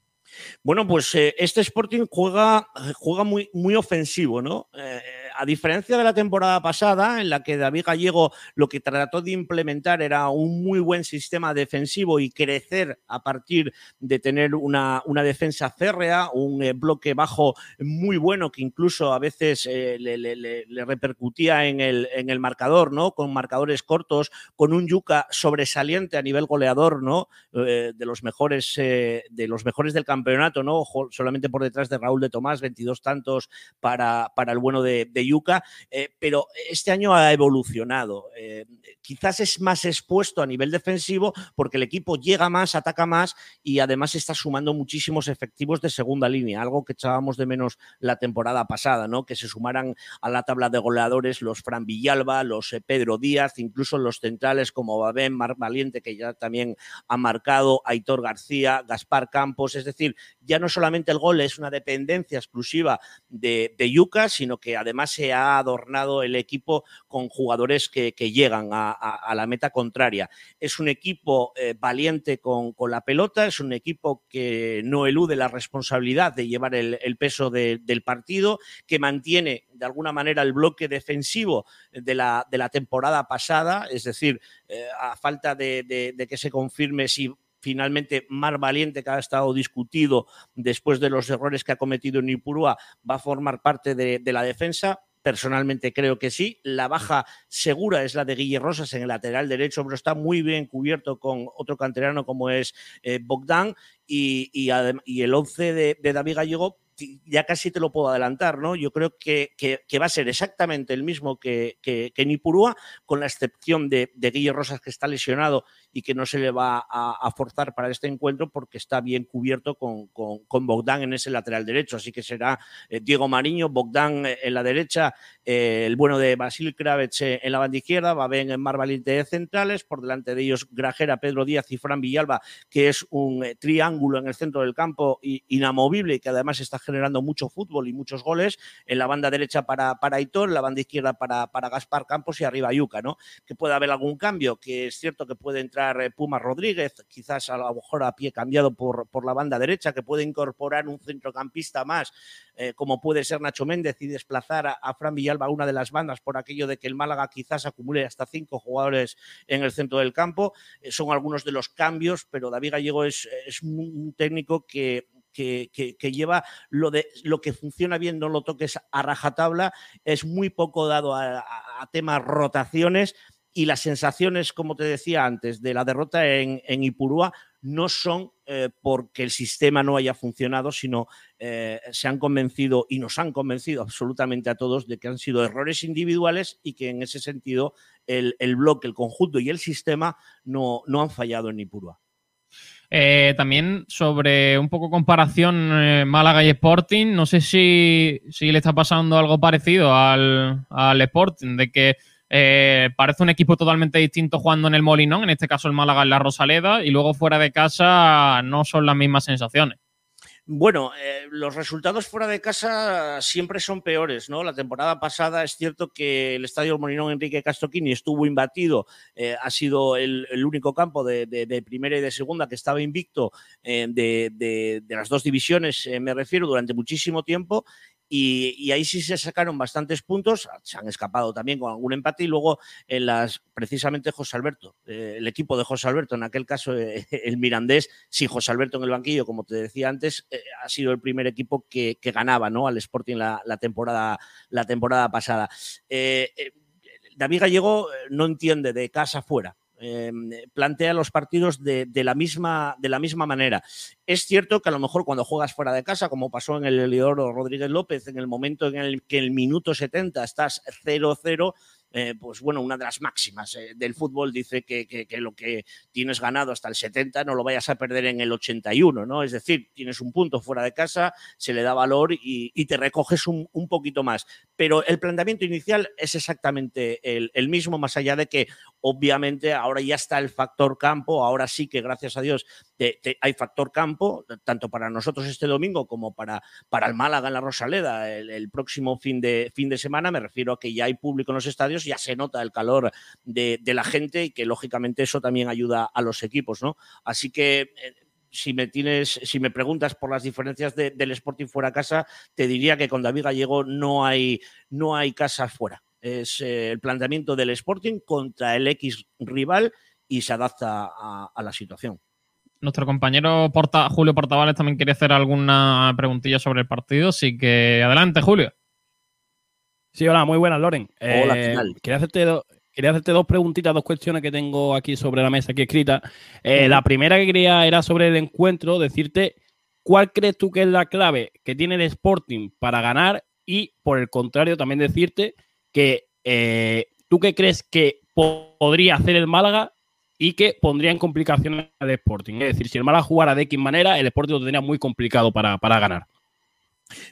Bueno, pues eh, este Sporting juega, juega muy, muy ofensivo, ¿no? Eh, a diferencia de la temporada pasada, en la que David Gallego lo que trató de implementar era un muy buen sistema defensivo y crecer a partir de tener una, una defensa férrea, un eh, bloque bajo muy bueno que incluso a veces eh, le, repercutía en el, en el marcador, ¿no? Con marcadores cortos, con un Yuca sobresaliente a nivel goleador, ¿no? Eh, de los mejores de los mejores del campeonato, ¿no? Solamente por detrás de Raúl de Tomás, 22 tantos para, para el bueno de, de Yuca, eh, pero este año ha evolucionado. Eh, quizás es más expuesto a nivel defensivo porque el equipo llega más, ataca más y además está sumando muchísimos efectivos de segunda línea, algo que echábamos de menos la temporada pasada, ¿no? Que se sumaran a la tabla de goleadores los Fran Villalba, los eh, Pedro Díaz, incluso los centrales como Babén, Mar Valiente, que ya también ha marcado, Aitor García, Gaspar Campos, es decir, ya no solamente el gol es una dependencia exclusiva de, de Yuca, sino que además se ha adornado el equipo con jugadores que, llegan a, la meta contraria. Es un equipo eh, valiente con, la pelota, es un equipo que no elude la responsabilidad de llevar el, peso de, del partido, que mantiene de alguna manera el bloque defensivo de la, temporada pasada, es decir, eh, a falta de, que se confirme si finalmente Mar Valiente, que ha estado discutido después de los errores que ha cometido en Ipurúa, va a formar parte de la defensa. Personalmente creo que sí. La baja segura es la de Guille Rosas en el lateral derecho, pero está muy bien cubierto con otro canterano como es eh, Bogdan. Y, y, el 11 de, David Gallego ya casi te lo puedo adelantar, ¿no? Yo creo que, que, que va a ser exactamente el mismo que, que en Ipurúa, con la excepción de, de Rosas, que está lesionado y que no se le va a, forzar para este encuentro porque está bien cubierto con, con, Bogdan en ese lateral derecho. Así que será eh, Diego Mariño, Bogdan en la derecha, eh, el bueno de Basil Kravets en la banda izquierda, va bien en Mar Valiente de centrales, por delante de ellos Grajera, Pedro Díaz y Fran Villalba, que es un eh, triángulo en el centro del campo inamovible y que además está generando mucho fútbol y muchos goles. En la banda derecha para, para Aitor, en la banda izquierda para, para Gaspar Campos y arriba Yuca, ¿no? Que puede haber algún cambio, que es cierto que puede entrar eh, Puma Rodríguez, quizás a lo mejor a pie cambiado por, por la banda derecha, que puede incorporar un centrocampista más, eh, como puede ser Nacho Méndez, y desplazar a, Fran Villalba una de las bandas por aquello de que el Málaga quizás acumule hasta cinco jugadores en el centro del campo. Eh, son algunos de los cambios, pero David Gallego es, es un técnico que que, que, lleva lo, de, lo que funciona bien, no lo toques a rajatabla, es muy poco dado a, a temas rotaciones y las sensaciones, como te decía antes, de la derrota en, en Ipurúa no son eh, porque el sistema no haya funcionado, sino eh, se han convencido y nos han convencido absolutamente a todos de que han sido errores individuales y que en ese sentido el, el bloque, el conjunto y el sistema no, no han fallado en Ipurúa. Eh, también sobre un poco comparación eh, Málaga y Sporting, no sé si, si, le está pasando algo parecido al, al Sporting, de que eh, parece un equipo totalmente distinto jugando en el Molinón, en este caso el Málaga en la Rosaleda, y luego fuera de casa no son las mismas sensaciones. Bueno, eh, los resultados fuera de casa siempre son peores, ¿no? La temporada pasada es cierto que el Estadio Molinón Enrique Castroquini estuvo imbatido, eh, ha sido el, único campo de, primera y de segunda que estaba invicto de, las dos divisiones, me refiero, durante muchísimo tiempo y, ahí sí se sacaron bastantes puntos, se han escapado también con algún empate y luego en las precisamente José Alberto, eh, el equipo de José Alberto, en aquel caso eh, [laughs] el Mirandés, sin José Alberto en el banquillo, como te decía antes, eh, ha sido el primer equipo que, ganaba ¿no? al Sporting la, la, temporada, la temporada pasada. David Gallego no entiende de casa fuera, eh, plantea los partidos de, la misma, de la misma manera. Es cierto que a lo mejor cuando juegas fuera de casa, como pasó en el Eliodoro Rodríguez López, en el momento en el que el minuto 70 estás 0-0, eh, pues bueno, una de las máximas eh, del fútbol dice que, lo que tienes ganado hasta el 70 no lo vayas a perder en el 81, ¿no? Es decir, tienes un punto fuera de casa, se le da valor y, te recoges un, poquito más. Pero el planteamiento inicial es exactamente el, mismo, más allá de que obviamente ahora ya está el factor campo, ahora sí que gracias a Dios hay factor campo, tanto para nosotros este domingo como para, para el Málaga en la Rosaleda el, el próximo fin de, fin de semana, me refiero a que ya hay público en los estadios ya se nota el calor de, de, la gente y que lógicamente eso también ayuda a los equipos, ¿no? Así que eh, si me tienes, si me preguntas por las diferencias de, del Sporting fuera casa, te diría que con David Gallego no hay, no hay casa fuera. Es eh, el planteamiento del Sporting contra el X rival y se adapta a, a la situación. Nuestro compañero Porta, Julio Portavales también quiere hacer alguna preguntilla sobre el partido, así que adelante, Julio. Sí, hola, muy buenas, Loren. Hola, ¿qué tal? Quería hacerte, do, quería hacerte dos preguntitas, dos cuestiones que tengo aquí sobre la mesa aquí escrita. Eh, la primera que quería era sobre el encuentro, decirte cuál crees tú que es la clave que tiene el Sporting para ganar Y por el contrario, también decirte que eh, tú qué crees que podría hacer el Málaga y que pondría en complicaciones al Sporting. Es decir, si el Málaga jugara de X manera, el Sporting lo tendría muy complicado para, ganar.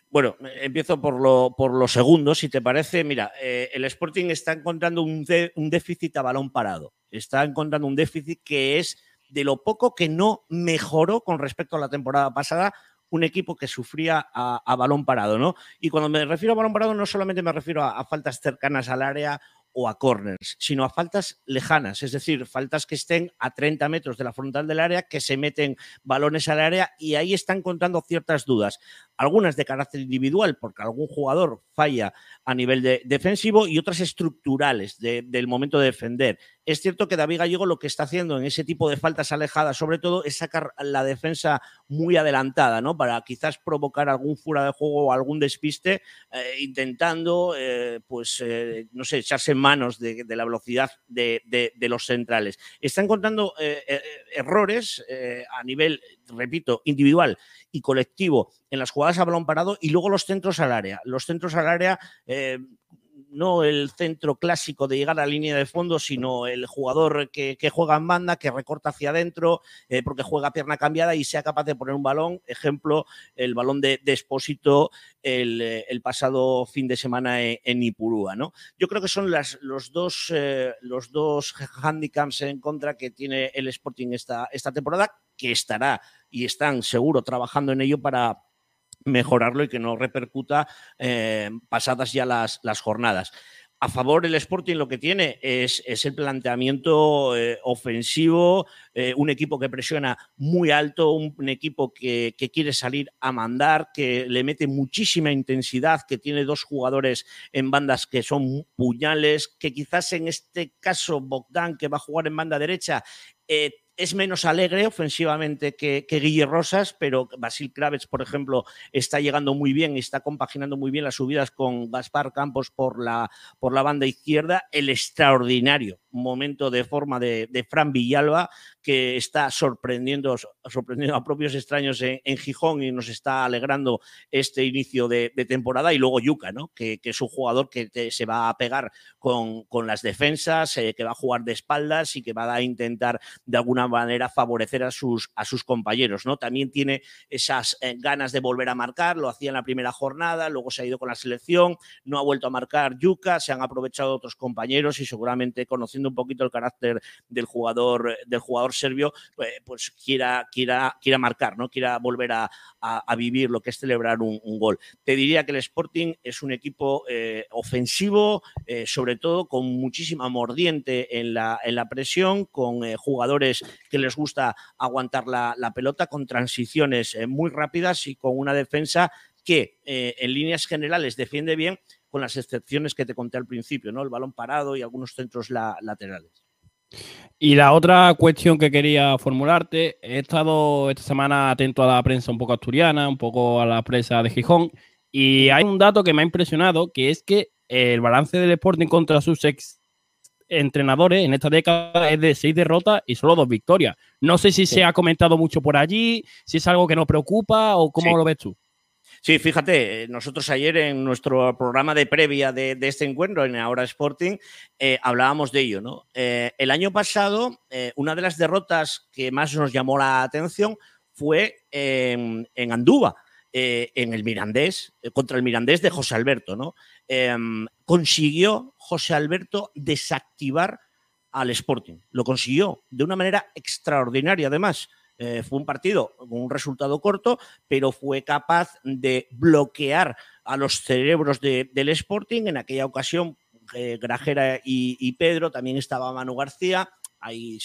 Bueno, empiezo por lo, por lo segundo, si te parece. Mira, eh, el Sporting está encontrando un, un déficit a balón parado. Está encontrando un déficit que es de lo poco que no mejoró con respecto a la temporada pasada, un equipo que sufría a, balón parado, ¿no? Y cuando me refiero a balón parado, no solamente me refiero a, faltas cercanas al área o a corners, sino a faltas lejanas, es decir, faltas que estén a 30 metros de la frontal del área, que se meten balones al área y ahí están contando ciertas dudas algunas de carácter individual, porque algún jugador falla a nivel defensivo, y otras estructurales del momento de defender. Es cierto que David Gallego lo que está haciendo en ese tipo de faltas alejadas, sobre todo, es sacar la defensa muy adelantada, ¿no? Para quizás provocar algún fuera de juego o algún despiste, eh, intentando, eh, pues, eh, no sé, echarse en manos de, la velocidad de, los centrales. Está encontrando errores a nivel, repito, individual y colectivo en las jugadas a parado y luego los centros al área. Los centros al área, no el centro clásico de llegar a la línea de fondo, sino el jugador que, juega en banda, que recorta hacia adentro, eh, porque juega pierna cambiada y sea capaz de poner un balón. Ejemplo, el balón de, de eh, el, pasado fin de semana en, Ipurúa. ¿no? Yo creo que son las, los, dos, los dos handicaps en contra que tiene el Sporting esta, esta temporada, que estará y están seguro trabajando en ello para mejorarlo y que no repercuta eh, pasadas ya las, las jornadas. A favor el Sporting lo que tiene es, el planteamiento eh, ofensivo, eh, un equipo que presiona muy alto, un, equipo que, que, quiere salir a mandar, que le mete muchísima intensidad, que tiene dos jugadores en bandas que son puñales, que quizás en este caso Bogdan, que va a jugar en banda derecha, es menos alegre ofensivamente que, que, Guille Rosas, pero Basil Kravets, por ejemplo, está llegando muy bien y está compaginando muy bien las subidas con Gaspar Campos por la, por la banda izquierda. El extraordinario momento de forma de, Fran Villalba, que está sorprendiendo, sorprendiendo a propios extraños en, Gijón y nos está alegrando este inicio de, temporada. Y luego Yuca, ¿no? que, es un jugador que se va a pegar con, con las defensas, eh, que va a jugar de espaldas y que va a intentar de alguna manera favorecer a sus, a sus compañeros. ¿no? También tiene esas eh, ganas de volver a marcar, lo hacía en la primera jornada, luego se ha ido con la selección, no ha vuelto a marcar Yuca, se han aprovechado otros compañeros y seguramente conociendo un poquito el carácter del jugador, del jugador serbio, pues, pues quiera, quiera, quiera marcar, ¿no? Quiera volver a, vivir lo que es celebrar un, gol. Te diría que el Sporting es un equipo eh, ofensivo, eh, sobre todo con muchísima mordiente en la, en la presión, con eh, jugadores que les gusta aguantar la, la pelota, con transiciones muy rápidas y con una defensa que en líneas generales defiende bien, con las excepciones que te conté al principio, ¿no? El balón parado y algunos centros laterales. Y la otra cuestión que quería formularte, he estado esta semana atento a la prensa un poco asturiana, un poco a la prensa de Gijón, y hay un dato que me ha impresionado, que es que el balance del Sporting contra sus ex entrenadores en esta década es de seis derrotas y solo dos victorias. No sé si se ha comentado mucho por allí, si es algo que nos preocupa o cómo lo ves tú. Sí, fíjate, eh, nosotros ayer en nuestro programa de previa de, este encuentro en Ahora Sporting eh, hablábamos de ello. ¿no? Eh, el año pasado, una de las derrotas que más nos llamó la atención fue en, en Andúba, en el Mirandés, contra el Mirandés de José Alberto. ¿no? Em, consiguió José Alberto desactivar al Sporting. Lo consiguió de una manera extraordinaria, además. Eh, fue un partido con un resultado corto, pero fue capaz de bloquear a los cerebros del Sporting. En aquella ocasión, eh, Grajera y, y, Pedro, también estaba Manu García. Hay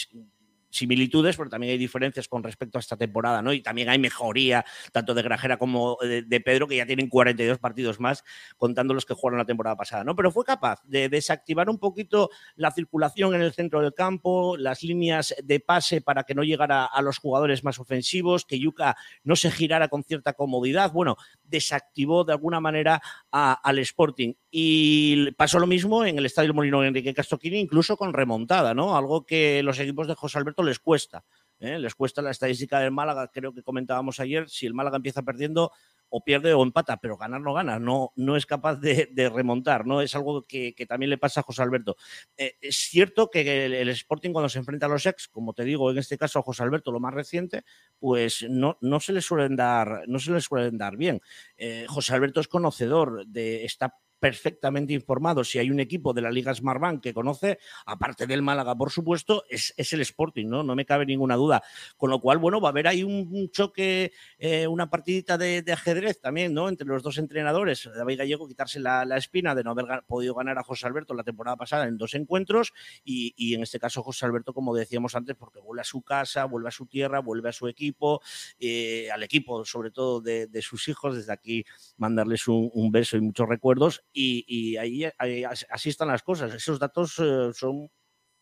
similitudes, pero también hay diferencias con respecto a esta temporada, ¿no? Y también hay mejoría, tanto de Grajera como de, Pedro, que ya tienen 42 partidos más, contando los que jugaron la temporada pasada, ¿no? Pero fue capaz de desactivar un poquito la circulación en el centro del campo, las líneas de pase para que no llegara a los jugadores más ofensivos, que Yuka no se girara con cierta comodidad. Bueno, desactivó de alguna manera al Sporting. Y pasó lo mismo en el Estadio Molino Enrique Castoquini, incluso con remontada, ¿no? Algo que los equipos de José Alberto les cuesta. ¿eh? Les cuesta la estadística del Málaga, creo que comentábamos ayer, si el Málaga empieza perdiendo, o pierde o empata, pero ganar no gana, no, no es capaz de, remontar, ¿no? Es algo que, también le pasa a José Alberto. Eh, es cierto que el, Sporting cuando se enfrenta a los ex, como te digo, en este caso a José Alberto, lo más reciente, pues no, no se le suelen dar, no se le suelen dar bien. Eh, José Alberto es conocedor de esta perfectamente informado. Si hay un equipo de la Liga Smartbank que conoce, aparte del Málaga, por supuesto, es, es, el Sporting, ¿no? No me cabe ninguna duda. Con lo cual, bueno, va a haber ahí un, choque, eh, una partidita de, ajedrez también, ¿no? Entre los dos entrenadores. David Gallego quitarse la, la, espina de no haber podido ganar a José Alberto la temporada pasada en dos encuentros y, y, en este caso José Alberto, como decíamos antes, porque vuelve a su casa, vuelve a su tierra, vuelve a su equipo, eh, al equipo sobre todo de, sus hijos. Desde aquí mandarles un beso y muchos recuerdos y, y ahí, ahí, así están las cosas. Esos datos eh, son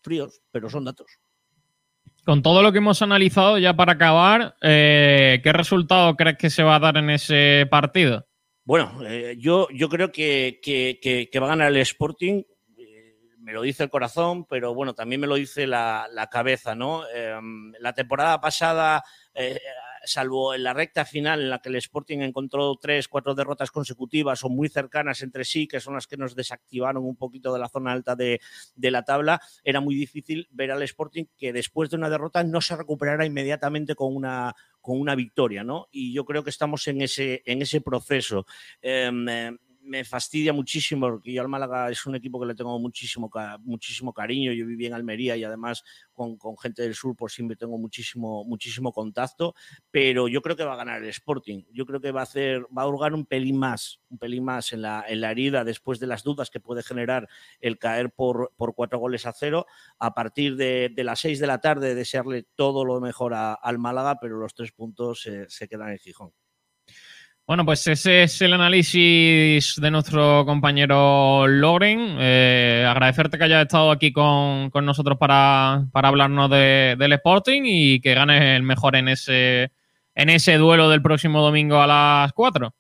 fríos, pero son datos. Con todo lo que hemos analizado, ya para acabar, eh, ¿qué resultado crees que se va a dar en ese partido? Bueno, eh, yo, yo creo que, que, que, que, va a ganar el Sporting. Me lo dice el corazón, pero bueno, también me lo dice la, la cabeza, ¿no? Em, la temporada pasada salvo en la recta final en la que el Sporting encontró tres, cuatro derrotas consecutivas o muy cercanas entre sí, que son las que nos desactivaron un poquito de la zona alta de, de la tabla, era muy difícil ver al Sporting que después de una derrota no se recuperara inmediatamente con una, con una victoria, ¿no? Y yo creo que estamos en ese, en ese proceso. Eh, me fastidia muchísimo porque yo al Málaga es un equipo que le tengo muchísimo, muchísimo cariño. Yo viví en Almería y además con, gente del sur por siempre tengo muchísimo, muchísimo contacto, pero yo creo que va a ganar el Sporting. Yo creo que va a hacer, va a hurgar un pelín más, un pelín más en la, en la herida después de las dudas que puede generar el caer por, por cuatro goles a cero. A partir de, de las seis de la tarde, desearle todo lo mejor a, al Málaga, pero los tres puntos se, se quedan en Gijón. Bueno, pues ese es el análisis de nuestro compañero Loren. Eh, agradecerte que hayas estado aquí con, con nosotros para, para hablarnos de, del Sporting y que ganes el mejor en ese, en ese duelo del próximo domingo a las 4.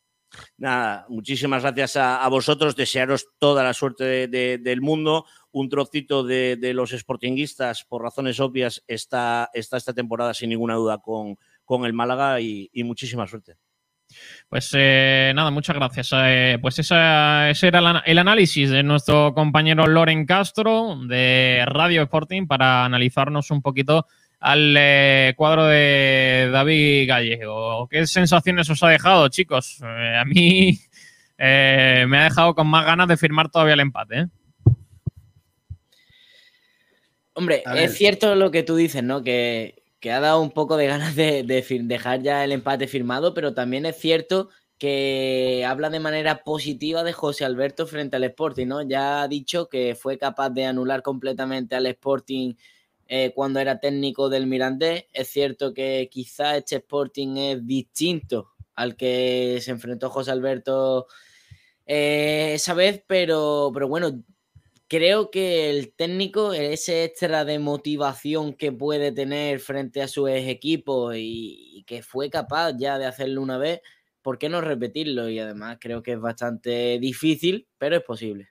Nada, muchísimas gracias a, vosotros, desearos toda la suerte de, de, del mundo. Un trocito de, los sportinguistas, por razones obvias, está, está esta temporada sin ninguna duda con, con el Málaga y muchísima suerte. Pues eh, nada, muchas gracias. Eh, pues esa, ese era la, el análisis de nuestro compañero Loren Castro de Radio Sporting para analizarnos un poquito al eh, cuadro de David Gallego. ¿Qué sensaciones os ha dejado, chicos? Eh, a mí [laughs] eh, me ha dejado con más ganas de firmar todavía el empate. Hombre, es cierto lo que tú dices, ¿no? Que, que ha dado un poco de ganas de, de, dejar ya el empate firmado, pero también es cierto que habla de manera positiva de José Alberto frente al Sporting, ¿no? Ya ha dicho que fue capaz de anular completamente al Sporting eh, cuando era técnico del Mirandés. Es cierto que quizá este Sporting es distinto al que se enfrentó José Alberto eh, esa vez, pero, pero bueno, creo que el técnico, ese extra de motivación que puede tener frente a su equipo y, y, que fue capaz ya de hacerlo una vez, ¿por qué no repetirlo? Y además creo que es bastante difícil, pero es posible.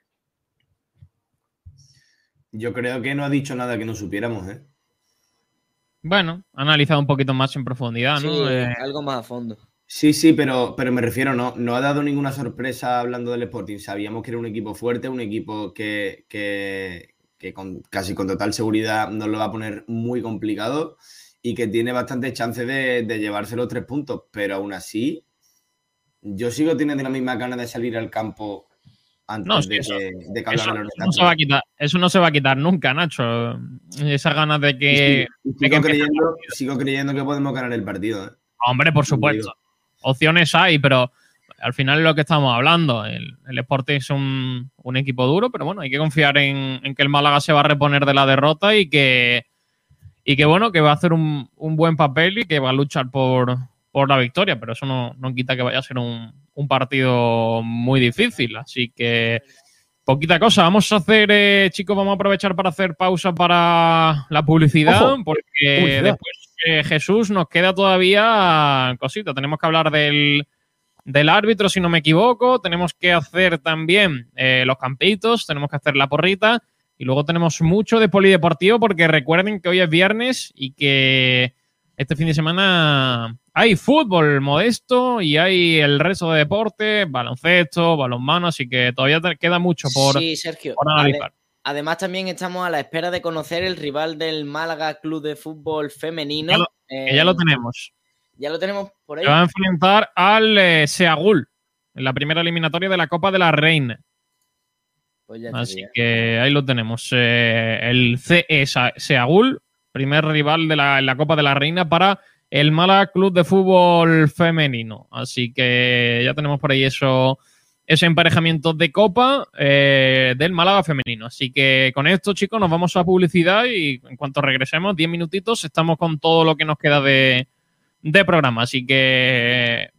Yo creo que no ha dicho nada que no supiéramos, ¿eh? Bueno, ha analizado un poquito más en profundidad, ¿no? Sí, eh... algo más a fondo. Sí, sí, pero, pero me refiero, no, no ha dado ninguna sorpresa hablando del Sporting. Sabíamos que era un equipo fuerte, un equipo que, que, que con, casi con total seguridad nos lo va a poner muy complicado y que tiene bastantes chances de, de llevarse los tres puntos. Pero aún así, yo sigo teniendo la misma ganas de salir al campo antes no, de, eso, que, de que eso, eso, no se va a quitar, eso no se va a quitar nunca, Nacho. Esas ganas de que. Sí, sigo, de creyendo, sigo, creyendo, que podemos ganar el partido. ¿eh? Hombre, por supuesto opciones hay, pero al final es lo que estamos hablando. El, el Sporting es un, un, equipo duro, pero bueno, hay que confiar en, en, que el Málaga se va a reponer de la derrota y que, y que bueno, que va a hacer un, un buen papel y que va a luchar por, por la victoria, pero eso no, no, quita que vaya a ser un, un, partido muy difícil. Así que poquita cosa. Vamos a hacer, eh, chicos, vamos a aprovechar para hacer pausa para la publicidad, Ojo. porque Uy, después eh, Jesús, nos queda todavía cosita. Tenemos que hablar del, del, árbitro, si no me equivoco. Tenemos que hacer también eh, los campitos, tenemos que hacer la porrita. Y luego tenemos mucho de polideportivo porque recuerden que hoy es viernes y que este fin de semana hay fútbol modesto y hay el resto de deportes, baloncesto, balonmano, así que todavía queda mucho por, sí, Sergio. por analizar. Además, también estamos a la espera de conocer el rival del Málaga Club de Fútbol Femenino. Ya lo, ya lo tenemos. Ya lo tenemos por ahí. Se va a enfrentar al eh, Seagul en la primera eliminatoria de la Copa de la Reina. Pues ya Así que ahí lo tenemos. eh, el CE Sa- Seagul, primer rival de la, en la Copa de la Reina para el Málaga Club de Fútbol Femenino. Así que ya tenemos por ahí eso, ese emparejamiento de Copa eh, del Málaga Femenino. Así que con esto, chicos, nos vamos a publicidad y en cuanto regresemos, 10 minutitos, estamos con todo lo que nos queda de, de programa. Así que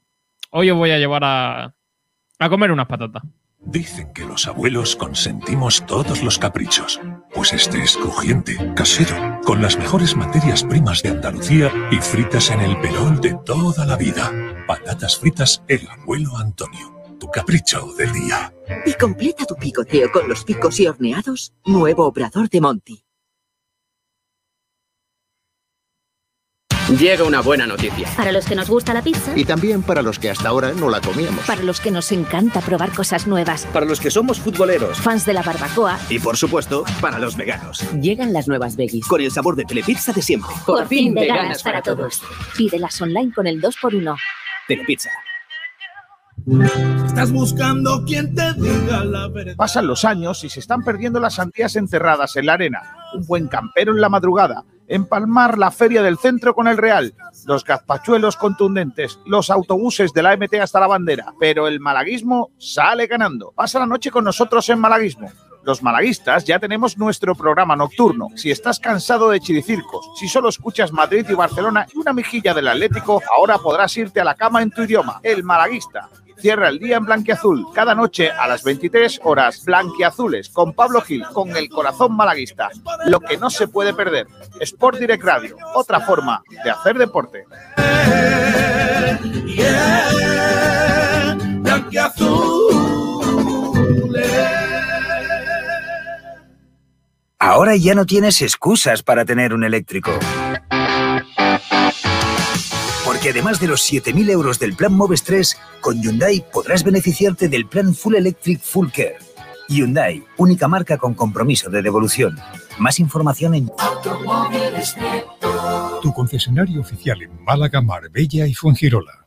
hoy os voy a llevar a, a comer unas patatas. Dicen que los abuelos consentimos todos los caprichos. Pues este es crujiente, casero, con las mejores materias primas de Andalucía y fritas en el pelón de toda la vida. Patatas fritas El Abuelo Antonio. Tu capricho del día. Y completa tu picoteo con los picos y horneados, nuevo obrador de Monty. Llega una buena noticia. Para los que nos gusta la pizza. Y también para los que hasta ahora no la comíamos. Para los que nos encanta probar cosas nuevas. Para los que somos futboleros. Fans de la barbacoa. Y por supuesto, para los veganos. Llegan las nuevas veggies. Con el sabor de Telepizza de siempre. Por, fin veganas para todos. Pídelas online con el 2x1. Telepizza. Estás buscando quien te diga la verdad. Pasan los años y se están perdiendo las sandías enterradas en la arena. Un buen campero en la madrugada. Empalmar la feria del centro con el Real. Los gazpachuelos contundentes. Los autobuses de la MT hasta la bandera. Pero el malaguismo sale ganando. Pasa la noche con nosotros en Malaguismo. Los malaguistas ya tenemos nuestro programa nocturno. Si estás cansado de chiricircos, si solo escuchas Madrid y Barcelona y una mejilla del Atlético, ahora podrás irte a la cama en tu idioma. El malaguista. Cierra el día en blanquiazul. Cada noche a las 23 horas, blanquiazules con Pablo Gil, con el corazón malaguista. Lo que no se puede perder. Sport Direct Radio, otra forma de hacer deporte. Ahora ya no tienes excusas para tener un eléctrico. Porque además de los 7.000 euros del plan Moves 3, con Hyundai podrás beneficiarte del plan Full Electric Full Care. Hyundai, única marca con compromiso de devolución. Más información en Tu concesionario oficial en Málaga, Marbella y Fuengirola.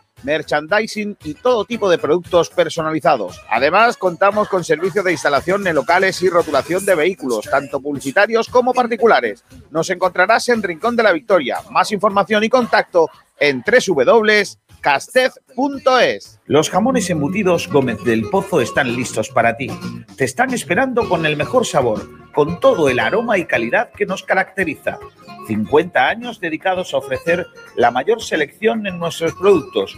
merchandising y todo tipo de productos personalizados. Además, contamos con servicio de instalación en locales y rotulación de vehículos, tanto publicitarios como particulares. Nos encontrarás en Rincón de la Victoria. Más información y contacto en castez.es. Los jamones embutidos Gómez del Pozo están listos para ti. Te están esperando con el mejor sabor, con todo el aroma y calidad que nos caracteriza. 50 años dedicados a ofrecer la mayor selección en nuestros productos.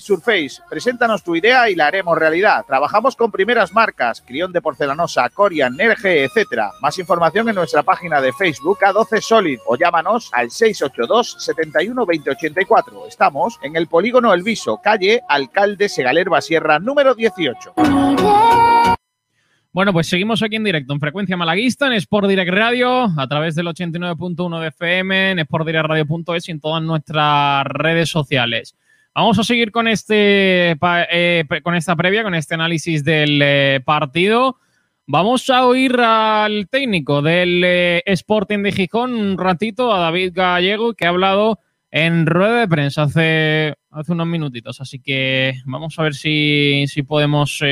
Surface, preséntanos tu idea y la haremos realidad. Trabajamos con primeras marcas, Crión de Porcelanosa, Corian, Nerge, etc. Más información en nuestra página de Facebook A12 Solid o llámanos al 682 71 2084. Estamos en el Polígono El Viso, calle Alcalde Segalerba Sierra, número 18. Bueno, pues seguimos aquí en directo en Frecuencia Malaguista, en Sport Direct Radio, a través del 89.1 de FM, en sportdirectradio.es y en todas nuestras redes sociales. Vamos a seguir con, este, eh, con esta previa, con este análisis del eh, partido. Vamos a oír al técnico del eh, Sporting de Gijón un ratito, a David Gallego, que ha hablado en rueda de prensa hace, hace unos minutitos. Así que vamos a ver si, si podemos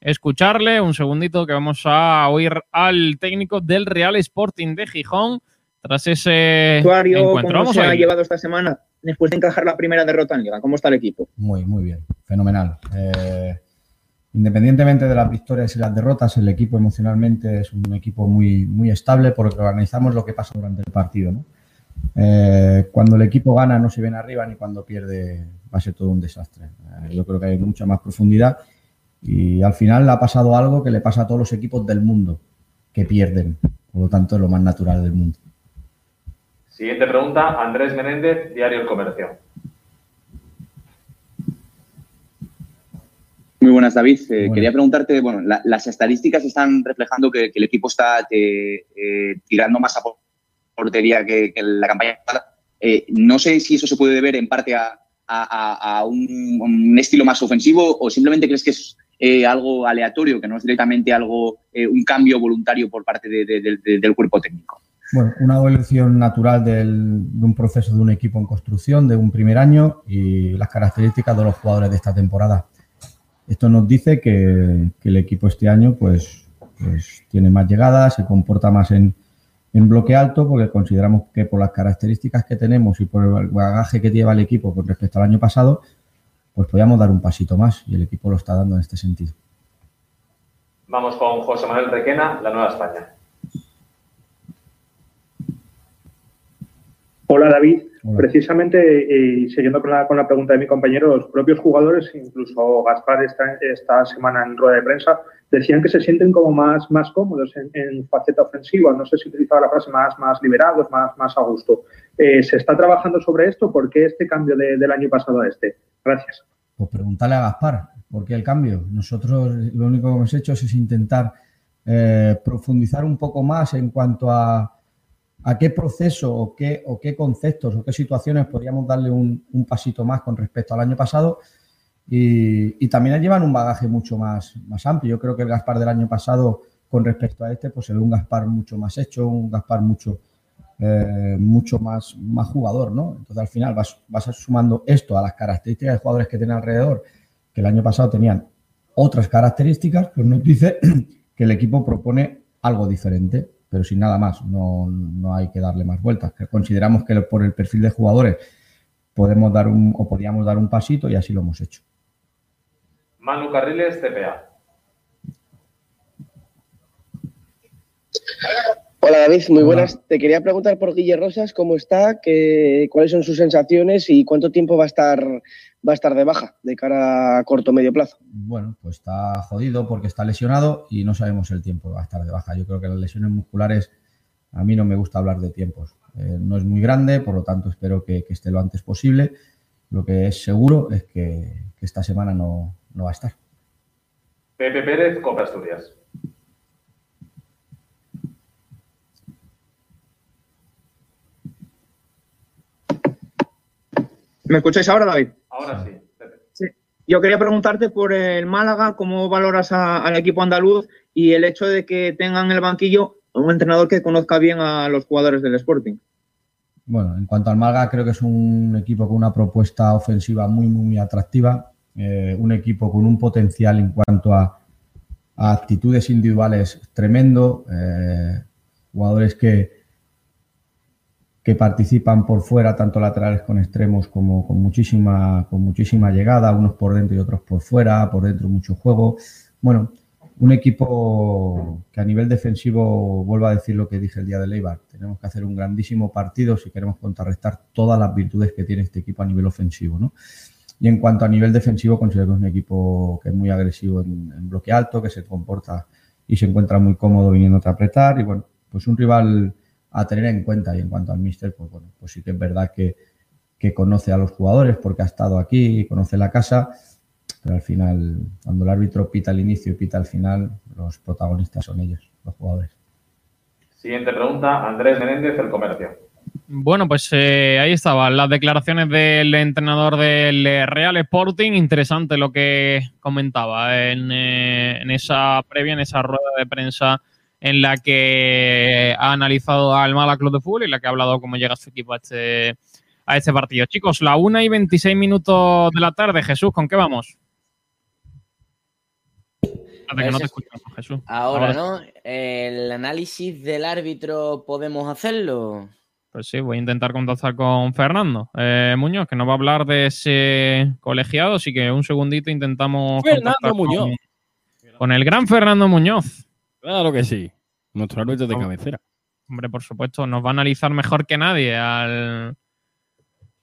escucharle. Un segundito que vamos a oír al técnico del Real Sporting de Gijón tras ese encuentro. ¿cómo Vamos se a ha llevado esta semana después de encajar la primera derrota en Liga? ¿Cómo está el equipo? Muy, muy bien, fenomenal. Eh, independientemente de las victorias y las derrotas, el equipo emocionalmente es un equipo muy, muy estable porque organizamos lo que pasa durante el partido. ¿no? Eh, cuando el equipo gana no se viene arriba ni cuando pierde va a ser todo un desastre. Eh, yo creo que hay mucha más profundidad y al final ha pasado algo que le pasa a todos los equipos del mundo que pierden. Por lo tanto, es lo más natural del mundo. Siguiente pregunta, Andrés Menéndez, Diario El Comercio. Muy buenas, David. Eh, Quería preguntarte, bueno, la- las estadísticas están reflejando que, que el equipo está eh, eh, tirando más a por- portería que, la campaña. Eh, no sé si eso se puede deber en parte a, a- a- a un, un estilo más ofensivo o simplemente crees que es eh, algo aleatorio, que no es directamente algo, eh, un cambio voluntario por parte de- de- de- de- del cuerpo técnico. Bueno, una evolución natural del- de un proceso de un equipo en construcción de un primer año y las características de los jugadores de esta temporada. Esto nos dice que, el equipo este año pues, pues tiene más llegadas, se comporta más en, en bloque alto porque consideramos que por las características que tenemos y por el bagaje que lleva el equipo con respecto al año pasado, pues podíamos dar un pasito más y el equipo lo está dando en este sentido. Vamos con José Manuel Requena, La Nueva España. Hola David, precisamente eh, y siguiendo con la, con la pregunta de mi compañero, los propios jugadores, incluso Gaspar esta, esta semana en rueda de prensa, decían que se sienten como más, más cómodos en, en faceta ofensiva, no sé si utilizaba la frase más, más liberados, más, más a gusto. Eh, ¿Se está trabajando sobre esto? ¿Por qué este cambio de- del año pasado a este? Gracias. Pues preguntarle a Gaspar, ¿por qué el cambio? Nosotros lo único que hemos hecho es intentar eh, profundizar un poco más en cuanto a, a qué proceso o qué, o qué conceptos o qué situaciones podríamos darle un, pasito más con respecto al año pasado. Y, y también llevan un bagaje mucho más, amplio. Yo creo que el Gaspar del año pasado con respecto a este, pues ve un Gaspar mucho más hecho, un Gaspar mucho, eh, mucho más, jugador, ¿no? Entonces al final vas, vas sumando esto a las características de jugadores que tienen alrededor, que el año pasado tenían otras características, pues nos dice [clears throat] que el equipo propone algo diferente, pero sin nada más, no, no hay que darle más vueltas. Consideramos que por el perfil de jugadores podemos dar un, o podíamos dar un pasito y así lo hemos hecho. Manu Carriles, CPA. Hola David, muy buenas. Te quería preguntar por Guille Rosas, cómo está, qué, cuáles son sus sensaciones y cuánto tiempo va a estar va a estar de baja de cara a corto o medio plazo. Bueno, pues está jodido porque está lesionado y no sabemos el tiempo que va a estar de baja. Yo creo que las lesiones musculares, a mí no me gusta hablar de tiempos. Eh, no es muy grande, por lo tanto espero que, que, esté lo antes posible. Lo que es seguro es que, que esta semana no, no va a estar. Pepe Pérez, Copa Asturias. ¿Me escucháis ahora, David? Ahora sí. Sí. Yo quería preguntarte por el Málaga, cómo valoras a- al equipo andaluz y el hecho de que tengan en el banquillo un entrenador que conozca bien a los jugadores del Sporting. Bueno, en cuanto al Málaga, creo que es un equipo con una propuesta ofensiva muy, muy, muy atractiva. eh, un equipo con un potencial en cuanto a, a actitudes individuales tremendo. eh, jugadores que, que participan por fuera, tanto laterales con extremos como con muchísima, con muchísima llegada, unos por dentro y otros por fuera, por dentro mucho juego. Bueno, un equipo que a nivel defensivo, vuelvo a decir lo que dije el día de Leibar, tenemos que hacer un grandísimo partido si queremos contrarrestar todas las virtudes que tiene este equipo a nivel ofensivo. ¿no? Y en cuanto a nivel defensivo, considero que es un equipo que es muy agresivo en, en bloque alto, que se comporta y se encuentra muy cómodo viniendo a apretar. Y bueno, pues un rival a tener en cuenta. Y en cuanto al míster, pues bueno, pues sí que es verdad que, que conoce a los jugadores porque ha estado aquí, conoce la casa, pero al final, cuando el árbitro pita al inicio y pita al final, los protagonistas son ellos, los jugadores. Siguiente pregunta, Andrés Menéndez, El Comercio. Bueno, pues eh, ahí estaban las declaraciones del entrenador del eh, Real Sporting. Interesante lo que comentaba en, eh, en esa previa, en esa rueda de prensa en la que ha analizado al Málaga Club de Fútbol y la que ha hablado cómo llega su equipo a este, a este partido. Chicos, la 1 y 26 minutos de la tarde. Jesús, ¿con qué vamos? Que no te escuchamos, Jesús. Ahora, Ahora ¿no? El análisis del árbitro podemos hacerlo. Pues sí, voy a intentar contactar con Fernando eh, Muñoz, que nos va a hablar de ese colegiado, así que un segundito intentamos. Fernando contactar con- Muñoz. Con, el gran Fernando Muñoz. Claro que sí. Nuestro árbitro de cabecera. Hombre, por supuesto, nos va a analizar mejor que nadie al,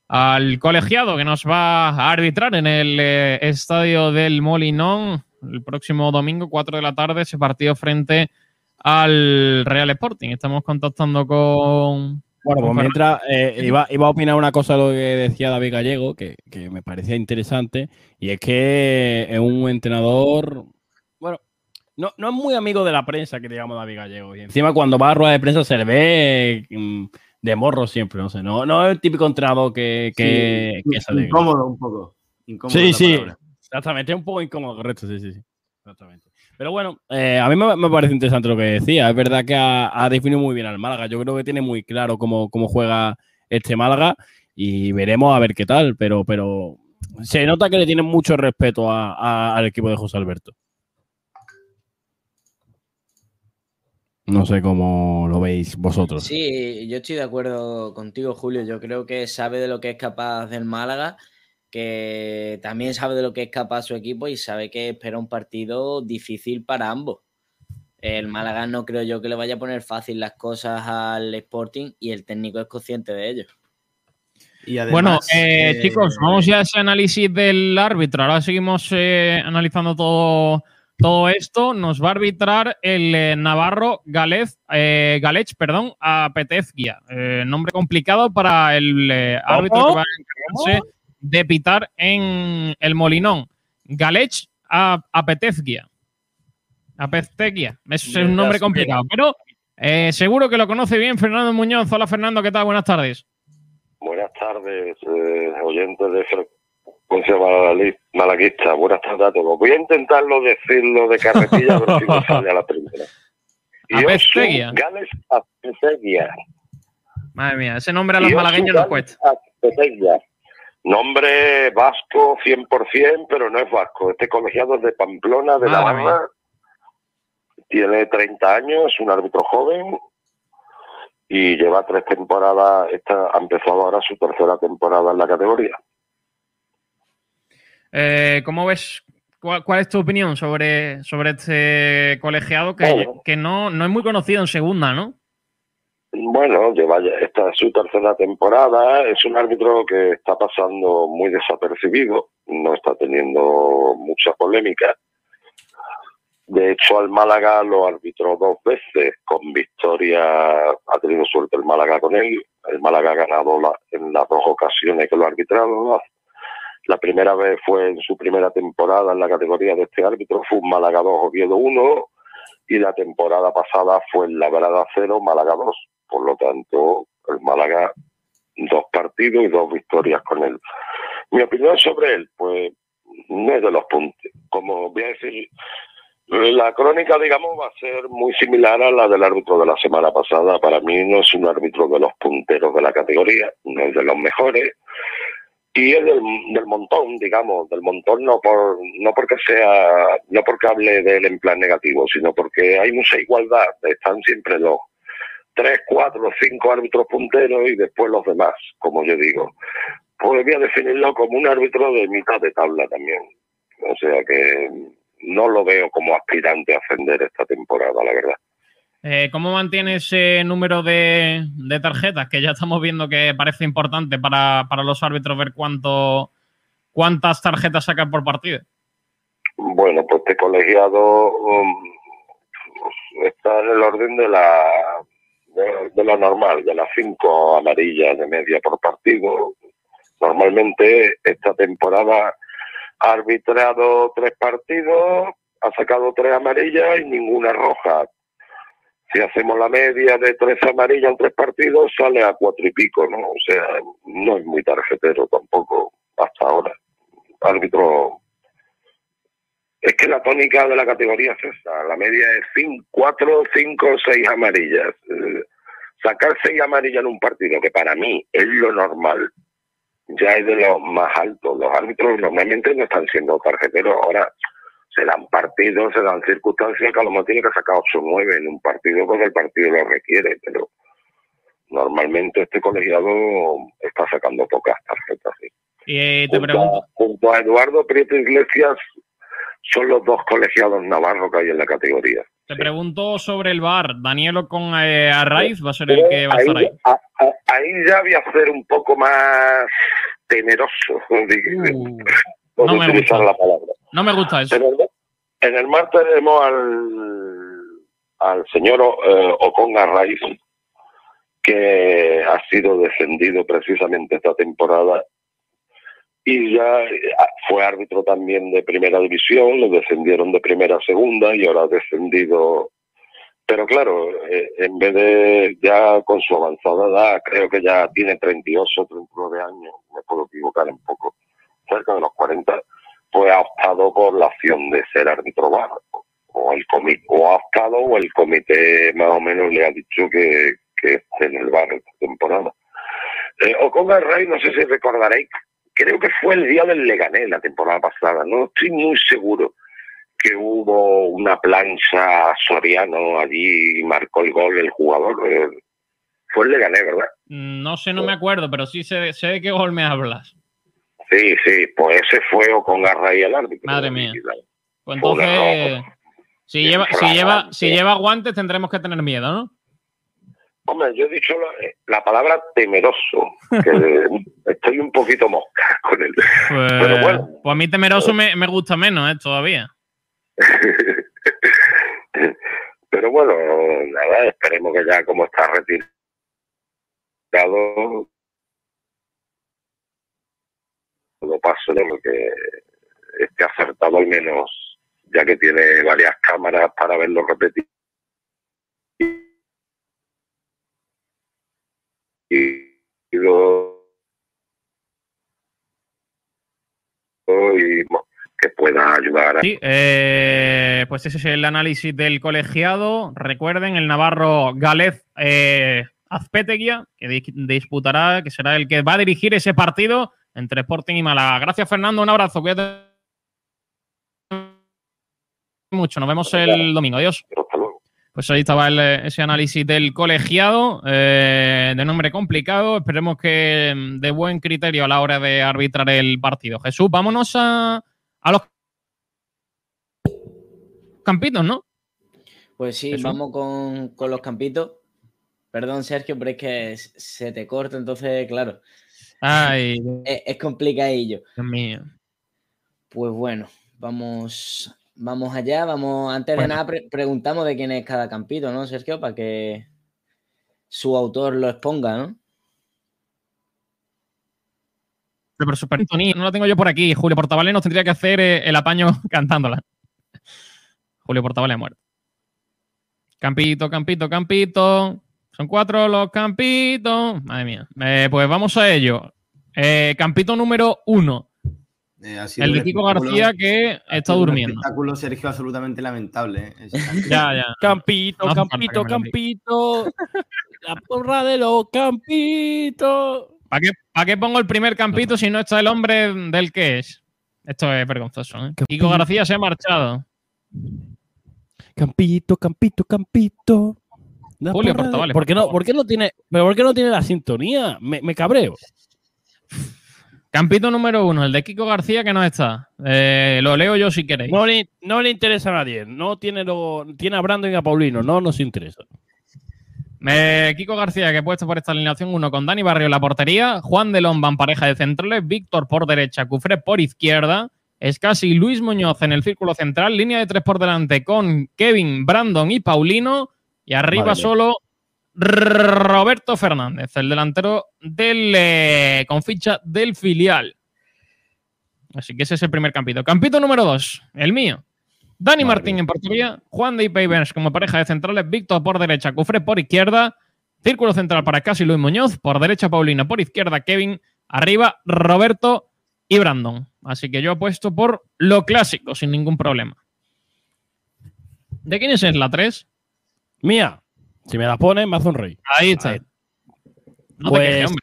al colegiado que nos va a arbitrar en el eh, estadio del Molinón el próximo domingo, 4 de la tarde, ese partido frente al Real Sporting. Estamos contactando con. Bueno, pues mientras eh, iba, iba a opinar una cosa de lo que decía David Gallego, que, que me parecía interesante, y es que es un entrenador, no, no es muy amigo de la prensa, que digamos David Gallego. Y encima cuando va a rueda de prensa se le ve mm, de morro siempre, no sé, no, no es el típico entrenador que, que, Sí, que alegra. incómodo un poco. Incómodo Sí, sí, palabra. exactamente, es un poco incómodo, correcto, sí, sí, sí. Exactamente. Pero bueno, eh, a mí me, me parece interesante lo que decía. Es verdad que ha, ha definido muy bien al Málaga. Yo creo que tiene muy claro cómo, cómo juega este Málaga y veremos a ver qué tal. Pero, pero se nota que le tienen mucho respeto a- a- al equipo de José Alberto. No sé cómo lo veis vosotros. Sí, yo estoy de acuerdo contigo, Julio. Yo creo que sabe de lo que es capaz del Málaga, que también sabe de lo que es capaz su equipo y sabe que espera un partido difícil para ambos. El Málaga no creo yo que le vaya a poner fácil las cosas al Sporting y el técnico es consciente de ello. Y bueno, eh, chicos, vamos ya a ese análisis del árbitro. Ahora seguimos eh, analizando todo, todo esto. Nos va a arbitrar el eh, Navarro Galez, eh, Galech, perdón, a Petezgia. Eh, nombre complicado para el eh, árbitro que va a encargarse de pitar en el Molinón. Galech a, a Petezgia. A. Es un nombre complicado, pero eh, seguro que lo conoce bien Fernando Muñoz. Hola Fernando, ¿qué tal? Buenas tardes. Buenas tardes, eh, oyentes de frecuencia malali- malaguista. Buenas tardes a todos. Voy a intentarlo decirlo de carretilla, a ver si me [laughs] sale a la primera. Gales Apesteguia. Madre mía, ese nombre a los Iosu malagueños nos cuesta. Apesteguia. Nombre vasco 100%, pero no es vasco. Este colegiado es de Pamplona, de Madre Navarra. Tiene 30 años, es un árbitro joven y lleva tres temporadas. Esta ha empezado ahora su tercera temporada en la categoría. Eh, ¿Cómo ves? ¿Cuál, cuál es tu opinión sobre, sobre este colegiado que, Bueno. que no, no es muy conocido en segunda, ¿no? Bueno, lleva esta es su tercera temporada. Es un árbitro que está pasando muy desapercibido, no está teniendo mucha polémica. De hecho, al Málaga lo arbitró dos veces con victoria. Ha tenido suerte el Málaga con él. El Málaga ha ganado la- en las dos ocasiones que lo ha arbitrado. La primera vez fue en su primera temporada en la categoría de este árbitro, fue un Málaga 2, Oviedo 1, y la temporada pasada fue en Labrada 0, Málaga 2. Por lo tanto, el Málaga dos partidos y dos victorias con él. Mi opinión sobre él, pues no es de los puntos. Como voy a decir, la crónica, digamos, va a ser muy similar a la del árbitro de la semana pasada. Para mí no es un árbitro de los punteros de la categoría, no es de los mejores. Y es del, del montón, digamos, del montón no por no porque sea, no porque hable de él en plan negativo, sino porque hay mucha igualdad. Están siempre los tres, cuatro, cinco árbitros punteros y después los demás, como yo digo. Pues voy a definirlo como un árbitro de mitad de tabla también. O sea que no lo veo como aspirante a ascender esta temporada, la verdad. Eh, ¿Cómo mantiene ese número de, de tarjetas? Que ya estamos viendo que parece importante para, para los árbitros ver cuánto cuántas tarjetas sacan por partido. Bueno, pues este colegiado um, está en el orden de la de, de lo normal, de las cinco amarillas de media por partido. Normalmente esta temporada ha arbitrado tres partidos, ha sacado tres amarillas y ninguna roja. Si hacemos la media de tres amarillas en tres partidos, sale a cuatro y pico, ¿no? O sea, no es muy tarjetero tampoco hasta ahora. Árbitro es que la tónica de la categoría es esa. La media es cinco, cuatro, cinco, seis amarillas. Eh, sacar seis amarillas en un partido, que para mí es lo normal, ya es de los más altos. Los árbitros normalmente no están siendo tarjeteros. Ahora se dan partidos, se dan circunstancias que a lo mejor tiene que sacar 8 o 9 en un partido porque el partido lo requiere, pero normalmente este colegiado está sacando pocas tarjetas. sí. Y eh, te Junto pregunto, a, junto a Eduardo Prieto Iglesias son los dos colegiados navarros que hay en la categoría. te pregunto sobre el bar. Danielo con eh, Arraiz va a ser el que va a estar ahí. a- ahí ya voy a ser un poco más temeroso, [laughs] por no me utilizar gusta. la palabra. No me gusta eso. En el, en mar tenemos al, señor eh, Ocon Arraiz, que ha sido defendido precisamente esta temporada y ya eh, fue árbitro también de primera división, lo descendieron de primera a segunda y ahora ha descendido. Pero claro, eh, en vez de ya con su avanzada edad, creo que ya tiene 38 o 39 años, me puedo equivocar un poco, cerca de los 40, pues ha optado por la opción de ser árbitro bar. O el comité, o ha optado o el comité más o menos le ha dicho que, que esté en el bar esta temporada. Eh, Ocon Rey, no sé si recordaréis, creo que fue el día del Leganés la temporada pasada, no estoy muy seguro que hubo una plancha Soriano allí y marcó el gol el jugador. eh, fue el Leganés, ¿verdad? No sé, no me acuerdo, pero sí sé, sé de qué gol me hablas. Sí, sí, pues ese fue Ocon Rey el árbitro. Madre mía. Pues entonces, si lleva, si, lleva, si lleva guantes tendremos que tener miedo, ¿no? Hombre, yo he dicho la, eh, la palabra temeroso, que [laughs] estoy un poquito mosca con él. Pues, Pero bueno. pues a mí temeroso me, me gusta menos, ¿eh? Todavía. [laughs] Pero bueno, nada, esperemos que ya como está retirado, lo paso de lo que esté acertado al menos, ya que tiene varias cámaras para verlo repetir. Y que pueda ayudar a Sí, eh, pues ese es el análisis del colegiado. Recuerden, el navarro Galez eh, Azpeteguía, que di- disputará, que será el que va a dirigir ese partido entre Sporting y Málaga. Gracias, Fernando. Un abrazo. Cuídate mucho. Nos vemos el domingo. Adiós. Pues ahí estaba el, ese análisis del colegiado, eh, de nombre complicado. Esperemos que mm, de buen criterio a la hora de arbitrar el partido. Jesús, vámonos a, a los campitos, ¿no? Pues sí, Jesús. vamos con, con los campitos. Perdón, Sergio, pero es que se te corta, entonces, claro. Ay, Es, es complicadillo. Dios mío. Pues bueno, vamos, vamos allá. Vamos, antes de nada, pre- preguntamos de quién es cada campito, ¿no, Sergio? Para que su autor lo exponga, ¿no? Pero super sintonía, no la tengo yo por aquí. Julio Portavales nos tendría que hacer eh, el apaño [laughs] cantándola. Julio Portavales ha muerto. Campito, campito, campito. Son cuatro los campitos. Madre mía. Eh, pues vamos a ello. Eh, campito número uno. Eh, ha sido El de Kiko García que está sido un durmiendo. espectáculo, Sergio, absolutamente lamentable. ¿eh? [laughs] Ya, ya. Campito, No campito, campito. [laughs] La porra de los campitos. ¿Para qué, para qué pongo el primer campito si no está el hombre del que es? Esto es vergonzoso. ¿eh? Kiko García se ha marchado. Campito, campito, campito. Julio Portavales, ¿Por qué no, por qué no tiene, pero por qué no tiene la sintonía? Me, me cabreo. Campito número uno, el de Kiko García que no está. Eh, lo leo yo si queréis. No le, no le interesa a nadie. No tiene lo, tiene a Brandon y a Paulino. No nos interesa. Eh, Kiko García, que he puesto por esta alineación uno con Dani Barrio en la portería, Juan de Lomba en pareja de centrales, Víctor por derecha, Cufré por izquierda, Escasi Luis Muñoz en el círculo central, línea de tres por delante con Kevin, Brandon y Paulino, y arriba Madre solo Roberto Fernández, el delantero del eh, con ficha del filial. Así que ese es el primer campito. Campito número dos, el mío. Dani Martín en portería, Juan de Ipavers como pareja de centrales, Víctor por derecha, Cufré por izquierda, círculo central para Casi Luis Muñoz, por derecha Paulino, por izquierda Kevin, arriba Roberto y Brandon. Así que yo apuesto por lo clásico, sin ningún problema. ¿De quién es la 3? Mía. Si me la pones, me hace un rey. Ahí está. No te quejes, pues,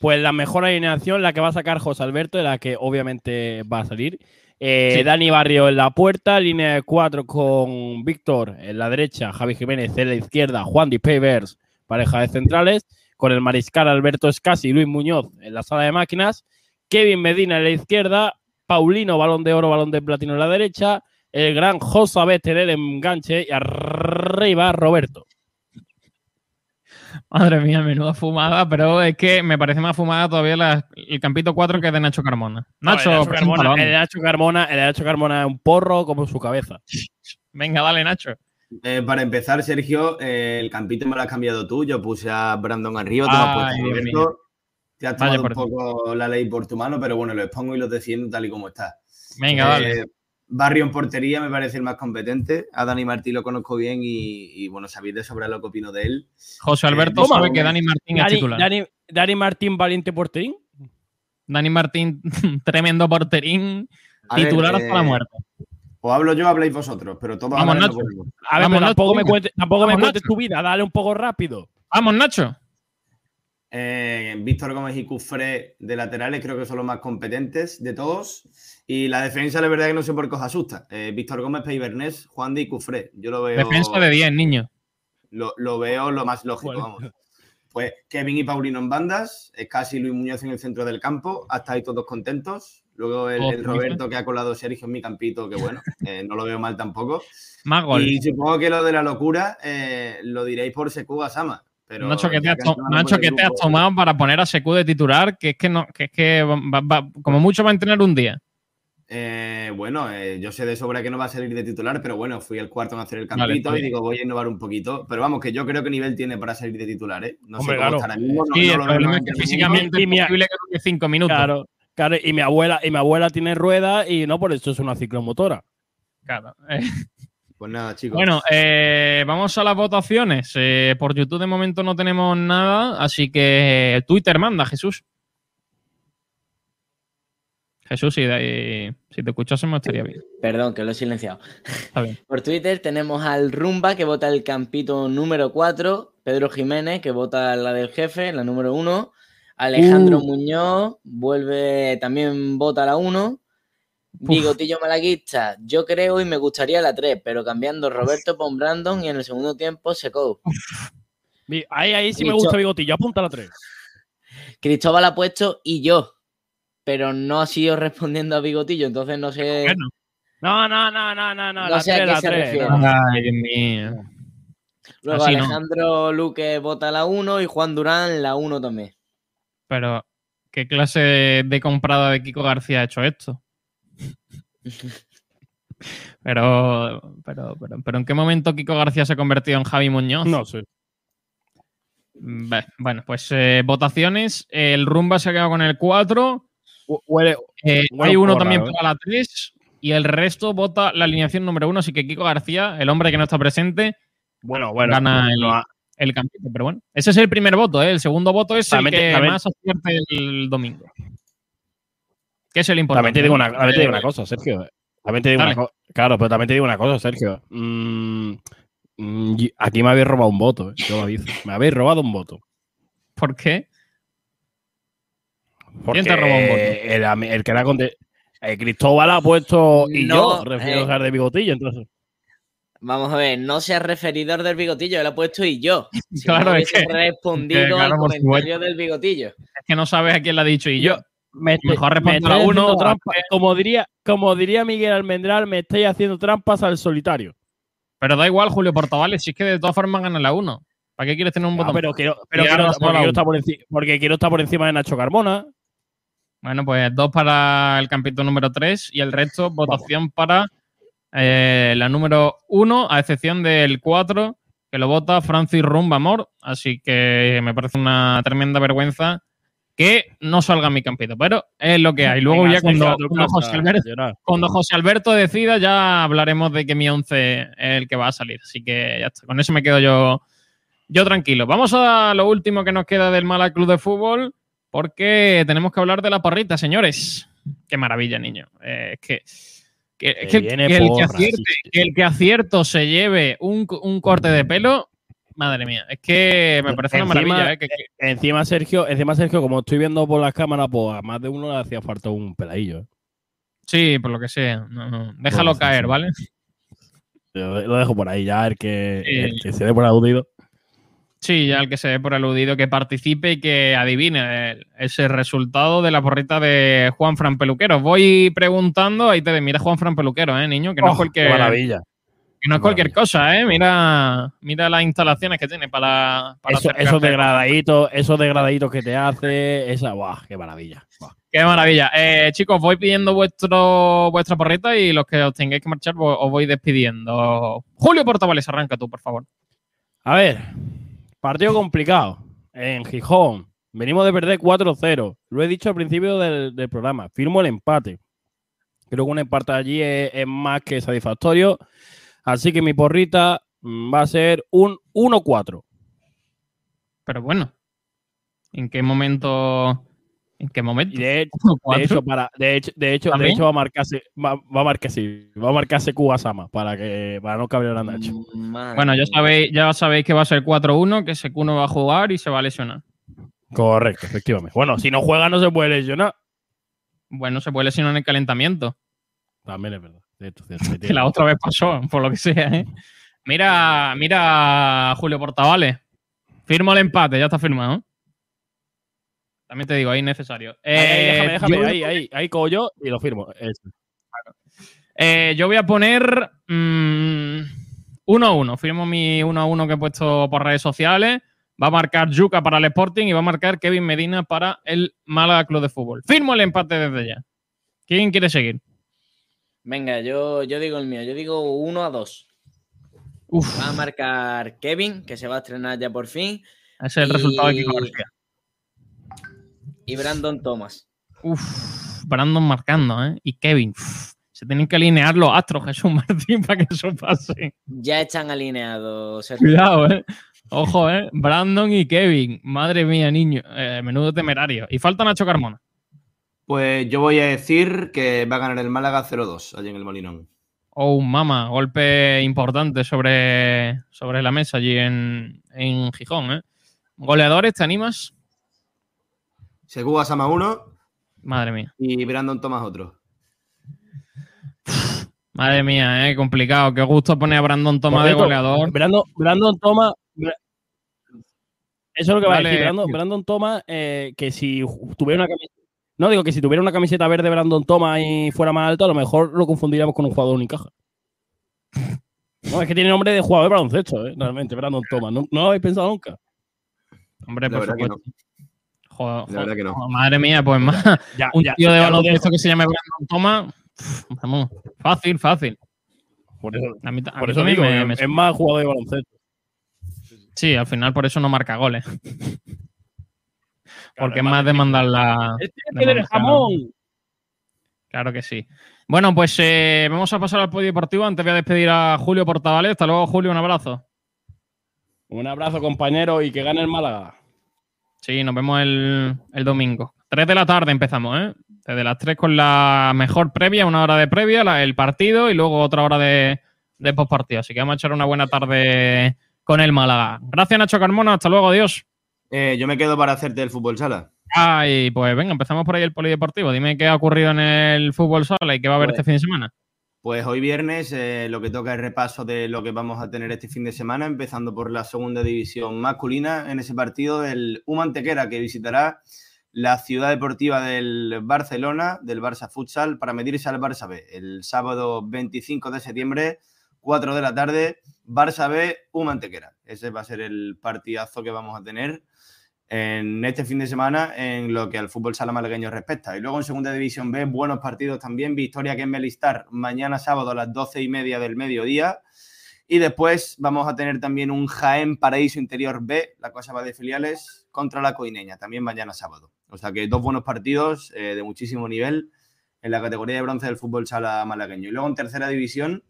pues la mejor alineación, la que va a sacar José Alberto, de la que obviamente va a salir. Eh, Sí. Dani Barrio en la puerta, línea de cuatro con Víctor en la derecha, Javi Jiménez en la izquierda, Juan Di Pavers, pareja de centrales, con el mariscal Alberto Escasi y Luis Muñoz en la sala de máquinas, Kevin Medina en la izquierda, Paulino, balón de oro, balón de platino en la derecha, el gran José Bet en el enganche y arriba Roberto. Madre mía, menuda fumada, pero es que me parece más fumada todavía la- el campito 4 que es de Nacho Carmona. No, Nacho, el de Nacho preséntalo, Carmona, el de Nacho Carmona, el de Nacho Carmona es un porro como su cabeza. Venga, dale, Nacho. Eh, para empezar, Sergio, eh, el campito me lo has cambiado tú. Yo puse a Brandon arriba, tú me has puesto Roberto. Te has tomado un ti. poco la ley por tu mano, pero bueno, lo expongo y lo defiendo tal y como está. Venga, dale. Eh, Barrio en portería me parece el más competente. A Dani Martí lo conozco bien y, y, bueno, sabéis de sobra lo que opino de él. José Alberto Eh, sabe ¿cómo? que Dani Martín es titular. Dani- Dani Martín Valiente Porterín. Dani Martín, [laughs] tremendo porterín, A ver, titular hasta eh, la muerte. O hablo yo o habláis vosotros, pero todos Vamos, habláis Nacho. A ver, Vamos, pero tampoco Nacho, me cuentes, tampoco me Vamos, cuentes Nacho. tu vida, dale un poco rápido. Vamos, Nacho. Eh, Víctor Gómez y Cufré de laterales creo que son los más competentes de todos. Y la defensa, la verdad que no sé por qué os asusta. Eh, Víctor Gómez, Peibernés, Juan de y Cufré. Yo lo veo. Defensa de 10, niño. Lo, lo veo lo más lógico, Bueno. vamos. Pues Kevin y Paulino en bandas, casi Luis Muñoz en el centro del campo, hasta ahí todos contentos. Luego el, el felices. Roberto que ha colado Sergio en mi campito, que bueno, [laughs] eh, no lo veo mal tampoco. Más gol. Y supongo que lo de la locura eh, lo diréis por Seku Sama. Pero Nacho, ¿qué te, ya has, que to- han tomado Nacho, por el ¿qué te has tomado para poner a Secu de titular? Que es que no, que es que va- va- como mucho va a entrenar un día. Eh, bueno, eh, yo sé de sobra que no va a salir de titular, pero bueno, fui el cuarto en hacer el campito está y digo, voy a innovar un poquito. Pero vamos, que yo creo que nivel tiene para salir de titular, ¿eh? No Hombre, sé cómo claro. estará mismo. no- Sí, no el lo problema es que físicamente es posible que 5 minutos. Claro, claro. Y mi abuela, y mi abuela tiene ruedas y no por eso es una ciclomotora. Claro. Eh, Pues nada, chicos. Bueno, eh, vamos a las votaciones. Eh, por YouTube de momento no tenemos nada, así que Twitter manda, Jesús. Jesús, si, de- si te escuchásemos estaría bien. Perdón, que lo he silenciado. Está bien. Por Twitter tenemos al Rumba que vota el campito número 4, Pedro Jiménez que vota la del jefe, la número 1, Alejandro Uh. Muñoz vuelve, también vota la 1, Bigotillo Malaguista, yo creo y me gustaría la 3, pero cambiando Roberto por Brandon y en el segundo tiempo Secou. Vi- Ahí, ahí sí me gusta Bigotillo, apunta la 3. Cristóbal ha puesto y yo, pero no ha sido respondiendo a Bigotillo, entonces no sé... Bueno. No, no, no, no, no, no, No la sé a 3, qué la se 3. refiere. Ay, Dios mío. Luego Así no. Alejandro Luque vota la 1 y Juan Durán la 1 también. Pero, ¿qué clase de comprada de Kiko García ha hecho esto? Pero, pero, pero, pero ¿en qué momento Kiko García se ha convertido en Javi Muñoz? No sé. Ve- Bueno, pues eh, votaciones. El Rumba se ha quedado con el 4. Huele, Eh, huele hay un uno también ¿eh? para la 3 y el resto vota la alineación número 1. Así que Kiko García, el hombre que no está presente, Bueno, bueno. gana el, no ha- el campeonato. Pero bueno, ese es el primer voto. ¿eh? El segundo voto es También el que también- más acierte el domingo. Que es el importante. También te digo una, ¿no? también te digo una Eh, cosa, Sergio. También te digo Dale. una cosa. Claro, pero también te digo una cosa, Sergio. Mm, mm, aquí me habéis robado un voto, eh, yo lo aviso. Me habéis robado un voto. ¿Por qué? Porque te robó un voto? El, el que era conte- eh, Cristóbal ha puesto y No, yo, refiero eh. de bigotillo, entonces. Vamos a ver, no seas referidor del bigotillo, lo he puesto y yo. Si [laughs] Claro, no es que- respondido que, claro, al comentario del bigotillo. Es que no sabes a quién le ha dicho y yo. Me estoy- Mejor me respondo a estáis uno. trampa- como, diría, como diría Miguel Almendral, me estáis haciendo trampas al solitario. Pero da igual, Julio Portavales, si es que de todas formas gana la 1. ¿Para qué quieres tener un Ah, botón? pero quiero, pero quiero- porque, quiero uno. estar por porque quiero estar por encima de Nacho Carmona. Bueno, pues dos para el campito número 3 y el resto votación para eh, la número 1, a excepción del 4, que lo vota Francis Rumba Amor. Así que me parece una tremenda vergüenza que no salga mi campito, pero es lo que hay. Luego Venga, ya cuando, José Alberto, llorar. cuando José Alberto decida ya hablaremos de que mi 11 es el que va a salir. Así que ya está, con eso me quedo yo, yo tranquilo. Vamos a lo último que nos queda del Mala Club de Fútbol, porque tenemos que hablar de la porrita, señores. Qué maravilla, niño. Eh, es que, el, que acierte, el que acierto se lleve un, un corte de pelo, madre mía. Es que me parece una Encima- maravilla. eh, que- que- Encima, Sergio, encima, Sergio, como estoy viendo por las cámaras, pues a más de uno le hacía falta un peladillo. ¿eh? sí, por lo que sea. No, no. Déjalo caer, sí. ¿vale? Yo lo dejo por ahí ya, el que, Sí. el que se dé por aludido. Sí, ya el que se dé por aludido que participe y que adivine el- ese resultado de la porrita de Juan Fran Peluquero. Voy preguntando, ahí te mira Juan Fran Peluquero, ¿eh, niño? Que no es Oh, cualquier, qué maravilla. Que no es cualquier cosa, ¿eh? Mira, mira las instalaciones que tiene para, para Eso- esos degradaditos, esos degradaditos que te hace, esa, guau, qué maravilla. Qué maravilla. Eh, chicos, voy pidiendo vuestro, vuestra porrita y los que os tengáis que marchar os voy despidiendo. Julio Portavales, arranca tú, por favor. A ver, partido complicado. En Gijón. Venimos de perder 4-0. Lo he dicho al principio del, del programa. Firmo el empate. Creo que un empate allí es, es más que satisfactorio. Así que mi porrita mm, va a ser un 1-4. Pero bueno, ¿en qué momento? ¿En qué momento? De, hecho- de hecho, para, de hecho, de hecho, de hecho va a marcarse, va, va a marcarse, va a marcarse Kuwasama para que para no cabrear a Nacho. Bueno, ya sabéis, ya sabéis que va a ser 4-1, que ese no va a jugar y se va a lesionar. Correcto, efectivamente. Bueno, si no juega no se puede lesionar. Bueno, se puede lesionar en el calentamiento. También es verdad. Cierto, cierto, ahí [laughs] Que la otra vez pasó, por lo que sea, ¿eh? Mira, mira, Julio Portavales. Firmo el empate, ya está firmado. También te digo, ahí es necesario. Ahí, ahí, Eh, déjame, déjame, yo- ahí, ahí, ahí cojo yo y lo firmo. Eh, yo voy a poner mm, 1-1. Firmo mi 1-1 que he puesto por redes sociales. Va a marcar Yuca para el Sporting y va a marcar Kevin Medina para el Málaga Club de Fútbol. Firmo el empate desde ya. ¿Quién quiere seguir? Venga, yo, yo digo el mío. Yo digo 1 a 2. Va a marcar Kevin, que se va a estrenar ya por fin. Ese es el resultado de Kiko García. Y Brandon Thomas. Uf, Brandon marcando, ¿eh? Y Kevin. uf, se tienen que alinear los astros, [laughs] Jesús Martín, para que eso pase. Ya están alineados. Sergio. Cuidado, ¿eh? Ojo, ¿eh? Brandon y Kevin. Madre mía, niño. Eh, menudo temerario. Y falta Nacho Carmona. Pues yo voy a decir que va a ganar el Málaga 0-2 allí en el Molinón. Oh, mama. Golpe importante sobre, sobre la mesa allí en, en Gijón, ¿eh? Goleadores, ¿te animas? Segú Sama 1 Madre mía. y Brandon Thomas otro. [sighs] Madre mía, ¿eh? Complicado. Qué gusto poner a Brandon Thomas de goleador. Brandon, Brandon Thomas. Eso es lo que va a decir. Brandon. Brandon Thomas, eh, que si tuviera una camiseta. No, digo que si tuviera una camiseta verde Brandon Thomas y fuera más alto, a lo mejor lo confundiríamos con un jugador Unicaja. No, es que tiene nombre de jugador de baloncesto, ¿eh? realmente, Brandon Thomas. ¿No, no lo habéis pensado nunca? Hombre, La por supuesto. Joder, La verdad que no. joder, madre mía, pues más. Ya, un ya, tío de ya baloncesto que se llame Brandon Thomas. Vamos, fácil, fácil. Por eso, A mí, ta- a por mí eso también digo, me- es- me- es más jugador de baloncesto. Sí, al final por eso no marca goles. Porque es es más de mandar la. Este de tiene el jamón. Claro que sí. Bueno, pues eh, vamos a pasar al polideportivo. Antes voy a despedir a Julio Portavales. Hasta luego, Julio. Un abrazo. Un abrazo, compañero, y que gane el Málaga. Sí, nos vemos el, el domingo. 3 de la tarde empezamos, ¿eh? Desde las 3 con la mejor previa, una hora de previa, la- el partido y luego otra hora de, de postpartido. Así que vamos a echar una buena tarde con el Málaga. Gracias, Nacho Carmona. Hasta luego, adiós. Eh, yo me quedo para hacerte el fútbol sala. Ay, pues venga, empezamos por ahí el polideportivo. Dime qué ha ocurrido en el fútbol sala y qué va a haber Pues- este fin de semana. Pues hoy viernes eh, lo que toca es repaso de lo que vamos a tener este fin de semana, empezando por la segunda división masculina. En ese partido, el Humantequera que visitará la ciudad deportiva del Barcelona, del Barça Futsal, para medirse al Barça B. El sábado 25 de septiembre, 4 de la tarde, Barça B, Humantequera. Ese va a ser el partidazo que vamos a tener en este fin de semana en lo que al fútbol sala malagueño respecta. Y luego en segunda división B, buenos partidos también. Victoria que en Melistar mañana sábado a las doce y media del mediodía. Y después vamos a tener también un Jaén Paraíso Interior B, la cosa va de filiales, contra la Coineña, también mañana sábado. O sea que dos buenos partidos eh, de muchísimo nivel en la categoría de bronce del fútbol sala malagueño. Y luego en tercera división,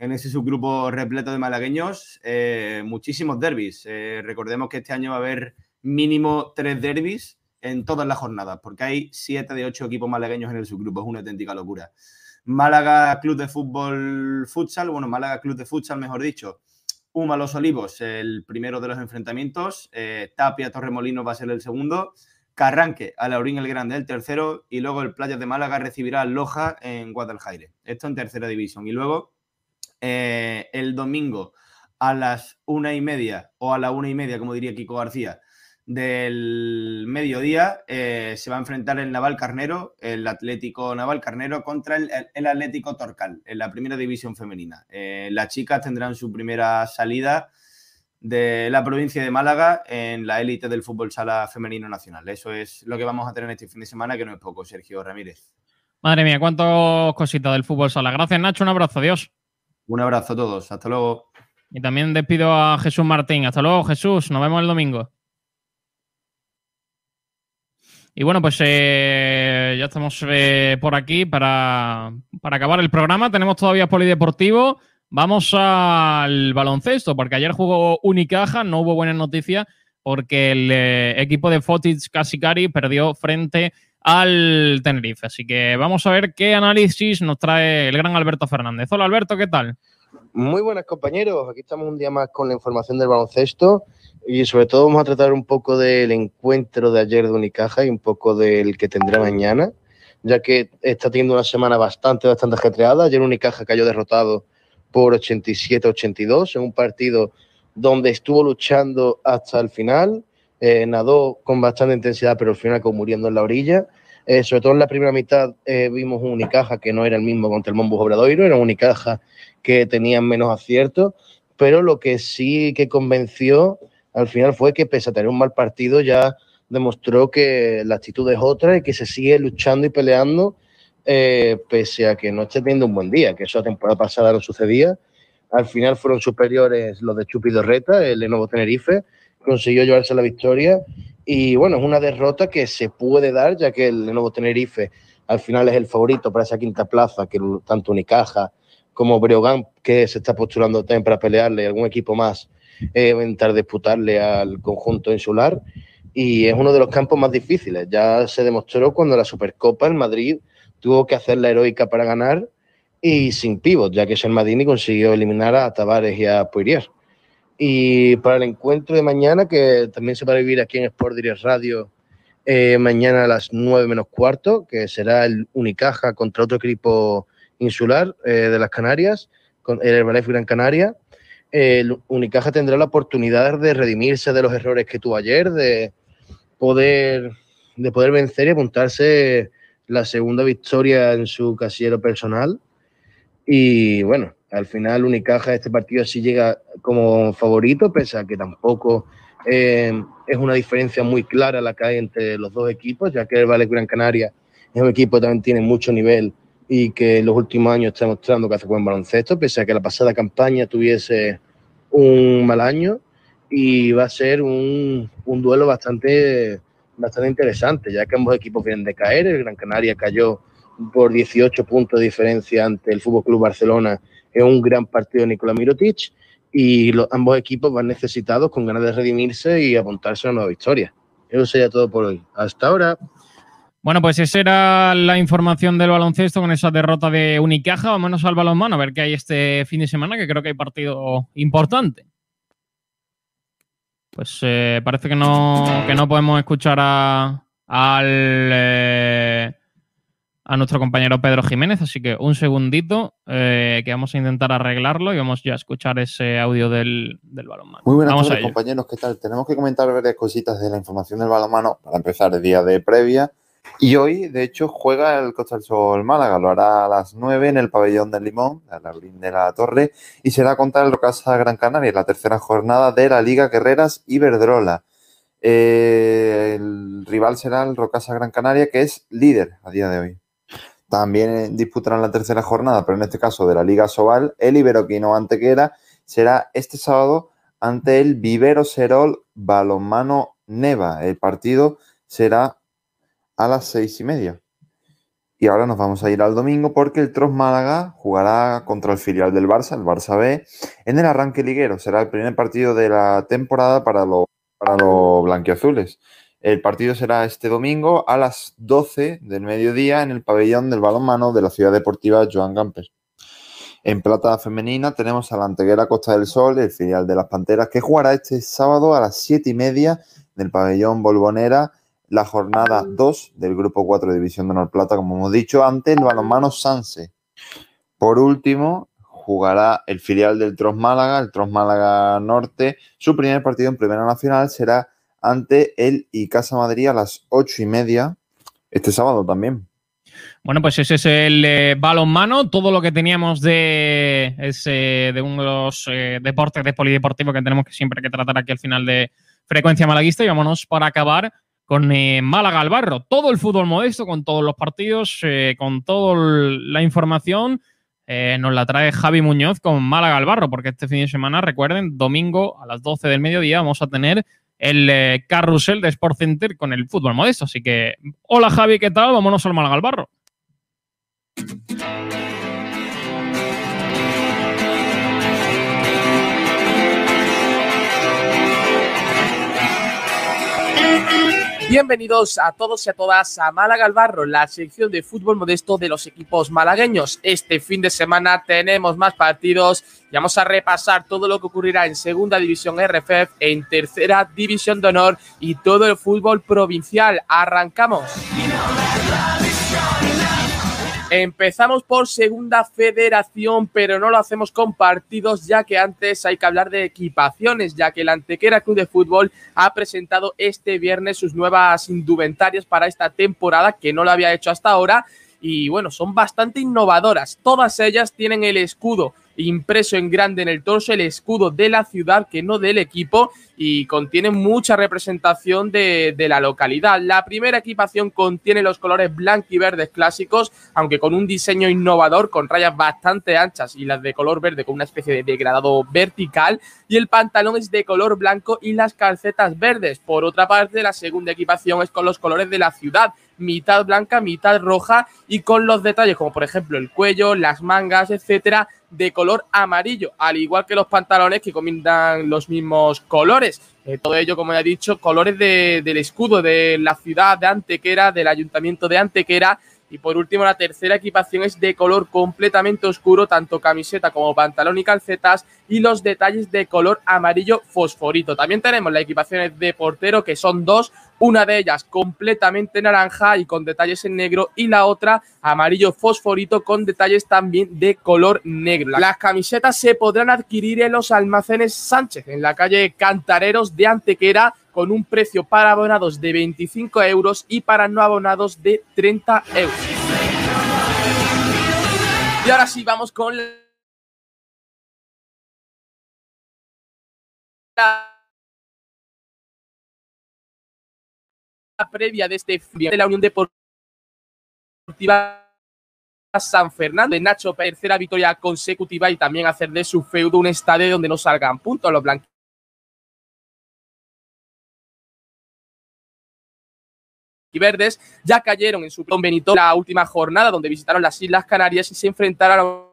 en ese subgrupo repleto de malagueños, eh, muchísimos derbis. Eh, recordemos que este año va a haber mínimo tres derbis en todas las jornadas, porque hay siete de ocho equipos malagueños en el subgrupo. Es una auténtica locura. Málaga Club de Fútbol Futsal, bueno, Málaga Club de Futsal, mejor dicho. Uma Los Olivos, el primero de los enfrentamientos. Eh, Tapia Torremolinos va a ser el segundo. Carranque a Laurín el Grande el tercero. Y luego el Playas de Málaga recibirá a Loja en Guadalajara. Esto en tercera división. Y luego eh, el domingo a las una y media, o a la una y media, como diría Kiko García, del mediodía, eh, se va a enfrentar el Naval Carnero, el Atlético Naval Carnero, contra el, Atlético Torcal, en la primera división femenina. Eh, las chicas tendrán su primera salida de la provincia de Málaga en la élite del fútbol sala femenino nacional. Eso es lo que vamos a tener este fin de semana, que no es poco, Sergio Ramírez. Madre mía, cuántas cositas del fútbol sala. Gracias, Nacho. Un abrazo. Adiós. Un abrazo a todos. Hasta luego. Y también despido a Jesús Martín. Hasta luego, Jesús. Nos vemos el domingo. Y bueno, pues eh, ya estamos eh, por aquí para, para acabar el programa. Tenemos todavía polideportivo. Vamos al baloncesto, porque ayer jugó Unicaja, no hubo buenas noticias, porque el eh, equipo de Fotis Casikari perdió frente al Tenerife. Así que vamos a ver qué análisis nos trae el gran Alberto Fernández. Hola Alberto, ¿qué tal? Muy buenas compañeros, aquí estamos un día más con la información del baloncesto y sobre todo vamos a tratar un poco del encuentro de ayer de Unicaja y un poco del que tendrá mañana, ya que está teniendo una semana bastante, bastante ajetreada. Ayer Unicaja cayó derrotado por 87-82 en un partido donde estuvo luchando hasta el final, eh, nadó con bastante intensidad, pero al final acabó muriendo en la orilla. Eh, sobre todo en la primera mitad eh, vimos un Unicaja que no era el mismo contra el Mombus Obradoiro, era un Unicaja que tenía menos aciertos, pero lo que sí que convenció al final fue que pese a tener un mal partido ya demostró que la actitud es otra y que se sigue luchando y peleando eh, pese a que no esté teniendo un buen día, que eso la temporada pasada no sucedía. Al final fueron superiores los de Chupi Dorreta, el Lenovo Tenerife, consiguió llevarse la victoria y bueno, es una derrota que se puede dar ya que el Lenovo Tenerife al final es el favorito para esa quinta plaza, que tanto Unicaja como Breogán, que se está postulando también para pelearle, algún equipo más, eh, intentar disputarle al conjunto insular. Y es uno de los campos más difíciles. Ya se demostró cuando la Supercopa, el Madrid tuvo que hacer la heroica para ganar y sin pivot, ya que Madini consiguió eliminar a Tavares y a Poirier. Y para el encuentro de mañana, que también se va a vivir aquí en Sport Direct Radio, eh, mañana a las 9 menos cuarto, que será el Unicaja contra otro equipo insular eh, de las Canarias, con el Herbalife Gran Canaria. El Unicaja tendrá la oportunidad de redimirse de los errores que tuvo ayer, de poder, de poder vencer y apuntarse la segunda victoria en su casillero personal. Y bueno, Al final, Unicaja este partido sí llega como favorito, pese a que tampoco eh, es una diferencia muy clara la que hay entre los dos equipos, ya que el Valle Gran Canaria es un equipo que también tiene mucho nivel y que en los últimos años está mostrando que hace buen baloncesto, pese a que la pasada campaña tuviese un mal año y va a ser un, un duelo bastante, bastante interesante, ya que ambos equipos vienen de caer. El Gran Canaria cayó por 18 puntos de diferencia ante el Fútbol Club Barcelona en un gran partido de Nikola Mirotic y ambos equipos van necesitados con ganas de redimirse y apuntarse a una nueva victoria. Eso sería todo por hoy. Hasta ahora. Bueno, pues esa era la información del baloncesto con esa derrota de Unicaja. Vámonos al balonmano a ver qué hay este fin de semana, que creo que hay partido importante. Pues eh, parece que no, que no podemos escuchar a, al, eh, a nuestro compañero Pedro Jiménez, así que un segundito eh, que vamos a intentar arreglarlo y vamos ya a escuchar ese audio del, del balonmano. Muy buenas vamos tardes, compañeros. ¿Qué tal? Tenemos que comentar varias cositas de la información del balonmano para empezar el día de previa. Y hoy, de hecho, juega el Costa del Sol Málaga. Lo hará a las 9 en el pabellón del Limón, al Labrín de la Torre, y será contra el Rocasa Gran Canaria, la tercera jornada de la Liga Guerreras Iberdrola. Eh, el rival será el Rocasa Gran Canaria, que es líder a día de hoy. También eh, disputarán la tercera jornada, pero en este caso de la Liga Sobal, el Iberoquino Antequera será este sábado ante el Vivero Serol Balonmano Neva. El partido será a las seis y media. Y ahora nos vamos a ir al domingo porque el Tros Málaga jugará contra el filial del Barça, el Barça B, en el arranque liguero. Será el primer partido de la temporada para los para los blanquiazules. El partido será este domingo a las 12 del mediodía en el pabellón del balonmano de la ciudad deportiva Joan Gamper. En plata femenina tenemos a la Anteguera Costa del Sol, el filial de las Panteras, que jugará este sábado a las 7 y media del pabellón Bolbonera la jornada 2 del grupo 4 de División de Honor Plata, como hemos dicho, ante el balonmano Sanse. Por último, jugará el filial del Tros Málaga, el Tros Málaga Norte. Su primer partido en Primera Nacional será ante el Icasa Madrid a las 8 y media, este sábado también. Bueno, pues ese es el eh, balonmano, todo lo que teníamos de, ese, de uno de los eh, deportes de polideportivo que tenemos que siempre que tratar aquí al final de frecuencia malaguista. Y vámonos para acabar con eh, Málaga al barro. Todo el fútbol modesto, con todos los partidos, con toda la información. nos la trae Javi Muñoz con Málaga al barro, porque este fin de semana, recuerden, domingo a las 12 del mediodía vamos a tener el eh, carrusel de Sport Center con el fútbol modesto. Así que, hola Javi, ¿qué tal? Vámonos al Málaga al barro. Bienvenidos a todos y a todas a Málaga al Barro, la sección de fútbol modesto de los equipos malagueños. Este fin de semana tenemos más partidos y vamos a repasar todo lo que ocurrirá en Segunda División RFF, en Tercera División de Honor y todo el fútbol provincial. Arrancamos. Empezamos por segunda federación, pero no lo hacemos con partidos, ya que antes hay que hablar de equipaciones, ya que el Antequera Club de Fútbol ha presentado este viernes sus nuevas indumentarias para esta temporada, que no lo había hecho hasta ahora, y bueno, son bastante innovadoras. Todas ellas tienen el escudo impreso en grande en el torso, el escudo de la ciudad, que no del equipo, y contiene mucha representación de, la localidad. La primera equipación contiene los colores blanco y verdes clásicos, aunque con un diseño innovador, con rayas bastante anchas y las de color verde con una especie de degradado vertical, y el pantalón es de color blanco y las calcetas verdes. Por otra parte, la segunda equipación es con los colores de la ciudad, mitad blanca, mitad roja y con los detalles como por ejemplo el cuello, las mangas, etcétera, de color amarillo, al igual que los pantalones que combinan los mismos colores. Eh, todo ello, como ya he dicho, colores de- del escudo de la ciudad de Antequera, del ayuntamiento de Antequera. Y por último, la tercera equipación es de color completamente oscuro, tanto camiseta como pantalón y calcetas, y los detalles de color amarillo fosforito. También tenemos las equipaciones de portero, que son dos, una de ellas completamente naranja y con detalles en negro, y la otra amarillo fosforito con detalles también de color negro. Las camisetas se podrán adquirir en los almacenes Sánchez, en la calle Cantareros de Antequera, con un precio para abonados de 25 euros y para no abonados de 30 euros. Y ahora sí, vamos con la previa de este de la Unión Deportiva San Fernando de Nacho, tercera victoria consecutiva y también hacer de su feudo un estadio donde no salgan puntos los blancos verdes ya cayeron en su Don Benito la última jornada donde visitaron las Islas Canarias y se enfrentaron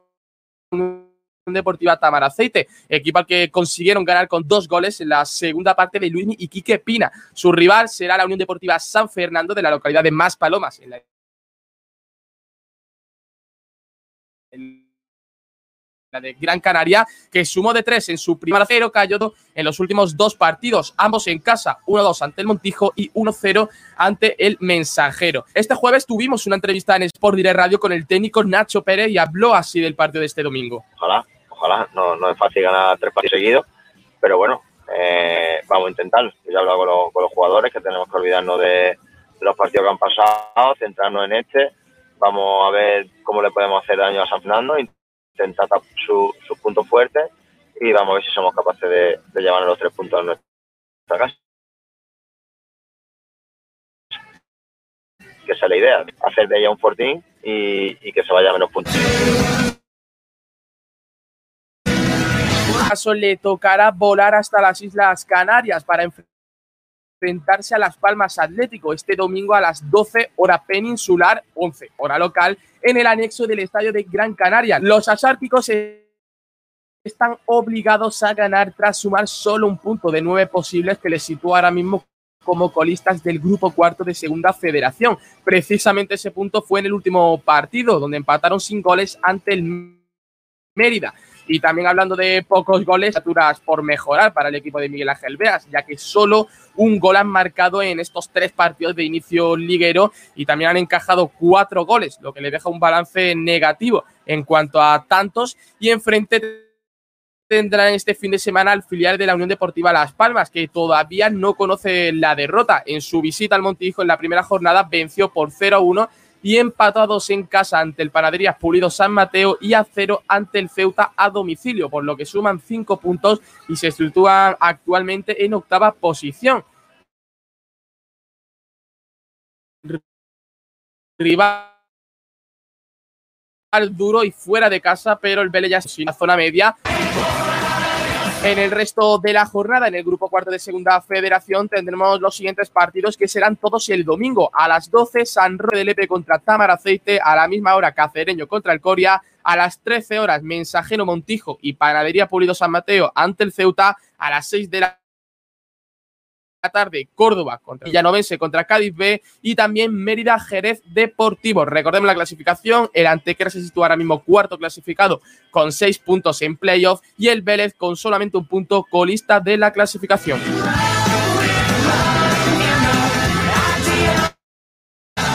a Deportiva Tamaraceite, equipo al que consiguieron ganar con dos goles en la segunda parte de Luis y Quique Pina. Su rival será la Unión Deportiva San Fernando de la localidad de Maspalomas, en la la de Gran Canaria, que sumó de tres en su primer cero, cayó en los últimos dos partidos, ambos en casa, 1-2 ante el Montijo y 1-0 ante el Mensajero. Este jueves tuvimos una entrevista en Sport Direct Radio con el técnico Nacho Pérez y habló así del partido de este domingo. Ojalá, ojalá, no, no es fácil ganar tres partidos seguidos, pero bueno, eh, vamos a intentar. Yo he hablado con los, con los jugadores que tenemos que olvidarnos de los partidos que han pasado, centrarnos en este vamos a ver cómo le podemos hacer daño a San Fernando, intentar tapar sus su puntos fuertes y vamos a ver si somos capaces de, de llevarnos los tres puntos a nuestra casa. Que esa es la idea, hacer de ella un fortín y, y que se vaya a menos puntos. caso le tocará volar hasta las Islas Canarias para enfrentarse a Las Palmas Atlético este domingo a las 12 hora peninsular, 11 hora local, en el anexo del estadio de Gran Canaria. Los asárticos están obligados a ganar tras sumar solo un punto de nueve posibles que les sitúa ahora mismo como colistas del grupo cuarto de segunda federación. Precisamente ese punto fue en el último partido, donde empataron sin goles ante el Mérida. Y también hablando de pocos goles, aturas por mejorar para el equipo de Miguel Ángel Veas, ya que solo un gol han marcado en estos tres partidos de inicio liguero y también han encajado cuatro goles, lo que le deja un balance negativo en cuanto a tantos. Y enfrente tendrán este fin de semana al filial de la Unión Deportiva Las Palmas, que todavía no conoce la derrota. En su visita al Montijo en la primera jornada venció por 0-1 y empatados en casa ante el Panaderías Pulido San Mateo y a cero ante el Ceuta a domicilio, por lo que suman cinco puntos y se sitúan actualmente en octava posición. Rival duro y fuera de casa, pero el Vélez ya en la zona media. En el resto de la jornada, en el grupo cuarto de segunda federación, tendremos los siguientes partidos que serán todos el domingo. A las 12, San Roque de Lepe contra Tamar Aceite. A la misma hora, Cacereño contra el Coria. A las 13 horas, Mensajero Montijo y Panadería Pulido San Mateo ante el Ceuta. A las 6 de la tarde Córdoba contra Villanovense contra Cádiz B y también Mérida Jerez Deportivo. Recordemos la clasificación, el Antequera se sitúa ahora mismo cuarto clasificado con seis puntos en playoff y el Vélez con solamente un punto colista de la clasificación.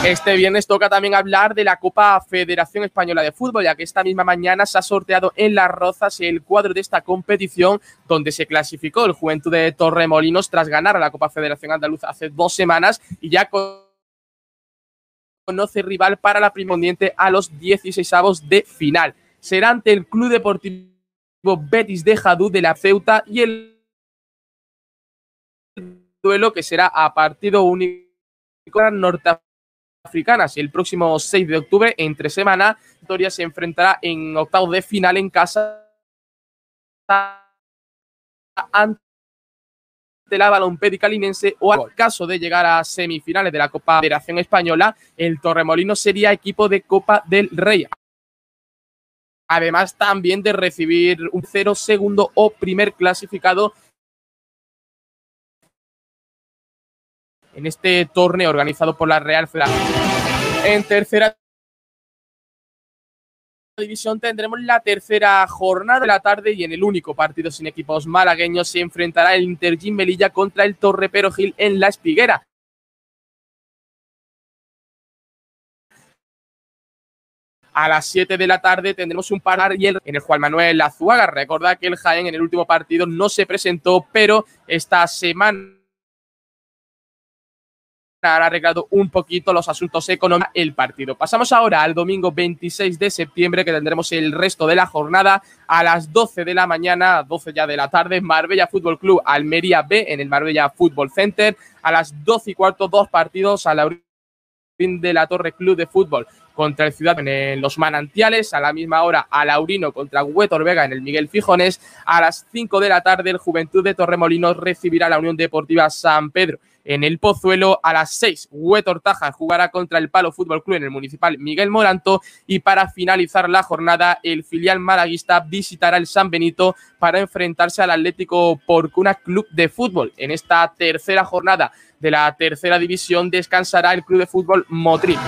Este viernes toca también hablar de la Copa Federación Española de Fútbol, ya que esta misma mañana se ha sorteado en Las Rozas el cuadro de esta competición, donde se clasificó el Juventud de Torremolinos tras ganar a la Copa Federación Andaluza hace dos semanas y ya conoce rival para la primondiente a los 16 avos de final. Será ante el Club Deportivo Betis de Jadú de la Ceuta y el duelo que será a partido único norte africanas. El próximo 6 de octubre, entre semana, Victoria se enfrentará en octavos de final en casa ante la balompédica linense o en caso de llegar a semifinales de la Copa Federación Española, el Torremolino sería equipo de Copa del Rey. Además también de recibir un cero segundo o primer clasificado en este torneo organizado por la Real Federación. En tercera división tendremos la tercera jornada de la tarde y en el único partido sin equipos malagueños se enfrentará el Intergym Melilla contra el Torre Gil en La Espiguera. A las 7 de la tarde tendremos un par en el Juan Manuel Azuaga. Recuerda que el Jaén en el último partido no se presentó, pero esta semana han arreglado un poquito los asuntos económicos el partido. Pasamos ahora al domingo 26 de septiembre, que tendremos el resto de la jornada a las 12 de la mañana, 12 ya de la tarde, Marbella Fútbol Club Almería B en el Marbella Fútbol Center. A las 12 y cuarto, dos partidos a la de la Torre Club de Fútbol contra el Ciudad en los Manantiales, a la misma hora a Laurino contra Huetor Vega en el Miguel Fijones, a las 5 de la tarde el Juventud de Torremolinos recibirá la Unión Deportiva San Pedro en el Pozuelo, a las 6 Huetor jugará contra el Palo Fútbol Club en el Municipal Miguel Moranto y para finalizar la jornada el filial malaguista visitará el San Benito para enfrentarse al Atlético Porcuna Club de Fútbol. En esta tercera jornada de la tercera división descansará el Club de Fútbol Motril.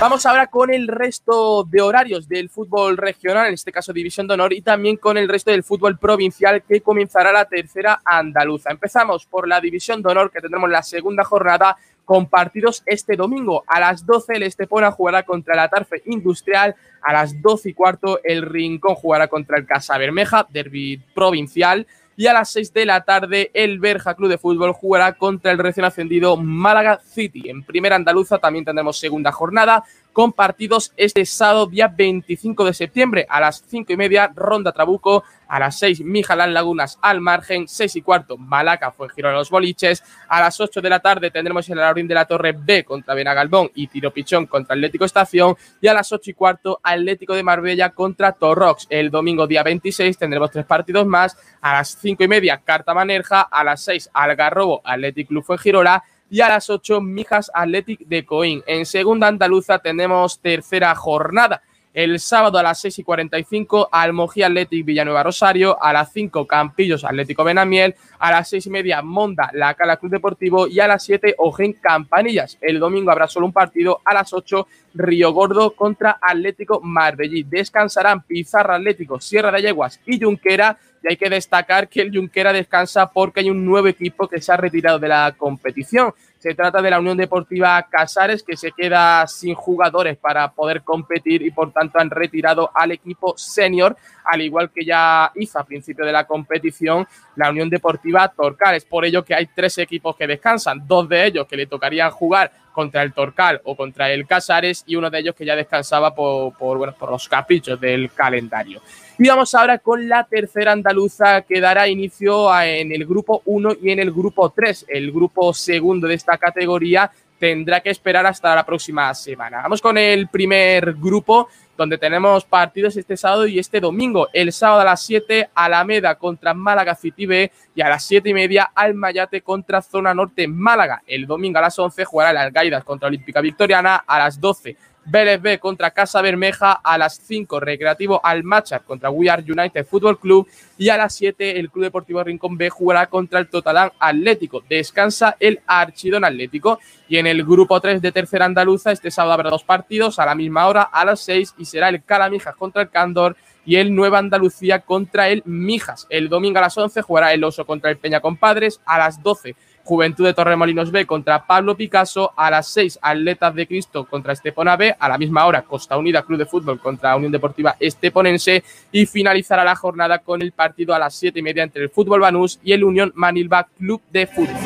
Vamos ahora con el resto de horarios del fútbol regional, en este caso División de Honor, y también con el resto del fútbol provincial que comenzará la tercera andaluza. Empezamos por la División de Honor, que tendremos la segunda jornada con partidos este domingo. A las 12 el Estepona jugará contra la Tarfe Industrial, a las 12 y cuarto el Rincón jugará contra el Casa Bermeja, derby provincial y a las 6 de la tarde el Berja Club de Fútbol jugará contra el recién ascendido Málaga City. En primera andaluza también tendremos segunda jornada con partidos este sábado día 25 de septiembre a las 5 y media Ronda Trabuco, a las 6 Mijalán Lagunas al margen, 6 y cuarto Malaca fue giro los boliches, a las 8 de la tarde tendremos el Laurín de la Torre B contra Benagalbón y Tiro Pichón contra Atlético Estación y a las 8 y cuarto Atlético de Marbella contra Torrox. El domingo día 26 tendremos tres partidos más, a las 5 y media Carta Manerja, a las 6 Algarrobo Atlético Club Fuengirola y a las 8 Mijas Athletic de Coín. En segunda andaluza tenemos tercera jornada. El sábado a las 6 y 45, Almojí Athletic Villanueva Rosario. A las 5, Campillos Atlético Benamiel. A las 6 y media, Monda La Cala Club Deportivo. Y a las 7, Ojen Campanillas. El domingo habrá solo un partido. A las 8, Río Gordo contra Atlético Marbellí. Descansarán Pizarra Atlético, Sierra de Yeguas y Junquera. Y hay que destacar que el Junquera descansa porque hay un nuevo equipo que se ha retirado de la competición. Se trata de la Unión Deportiva Casares, que se queda sin jugadores para poder competir y por tanto han retirado al equipo senior, al igual que ya hizo a principio de la competición la Unión Deportiva Torcal. Es por ello que hay tres equipos que descansan, dos de ellos que le tocarían jugar contra el Torcal o contra el Casares y uno de ellos que ya descansaba por, bueno, por los caprichos del calendario. Y vamos ahora con la tercera andaluza que dará inicio en el grupo 1 y en el grupo 3. El grupo segundo de esta categoría tendrá que esperar hasta la próxima semana. Vamos con el primer grupo, donde tenemos partidos este sábado y este domingo. El sábado a las 7, Alameda contra Málaga City B y a las 7 y media, Almayate contra Zona Norte Málaga. El domingo a las 11 jugará el Algaidas contra Olímpica Victoriana. A las 12, Vélez B contra Casa Bermeja a las 5, Recreativo Almachar contra We Are United Fútbol Club y a las 7 el Club Deportivo Rincón B jugará contra el Totalán Atlético. Descansa el Archidón Atlético y en el grupo 3 de Tercera Andaluza este sábado habrá dos partidos a la misma hora a las 6 y será el Calamijas contra el Cándor y el Nueva Andalucía contra el Mijas. El domingo a las 11 jugará el Oso contra el Peña Compadres a las 12 Juventud de Torremolinos B contra Pablo Picasso, a las 6 Atletas de Cristo contra Estepona B, a la misma hora Costa Unida Club de Fútbol contra Unión Deportiva Esteponense y finalizará la jornada con el partido a las 7 y media entre el Fútbol Banús y el Unión Manilva Club de Fútbol.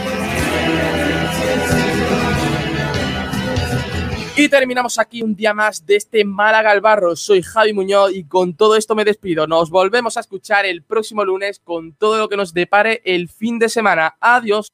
Y terminamos aquí un día más de este Málaga al Barro. Soy Javi Muñoz y con todo esto me despido. Nos volvemos a escuchar el próximo lunes con todo lo que nos depare el fin de semana. Adiós.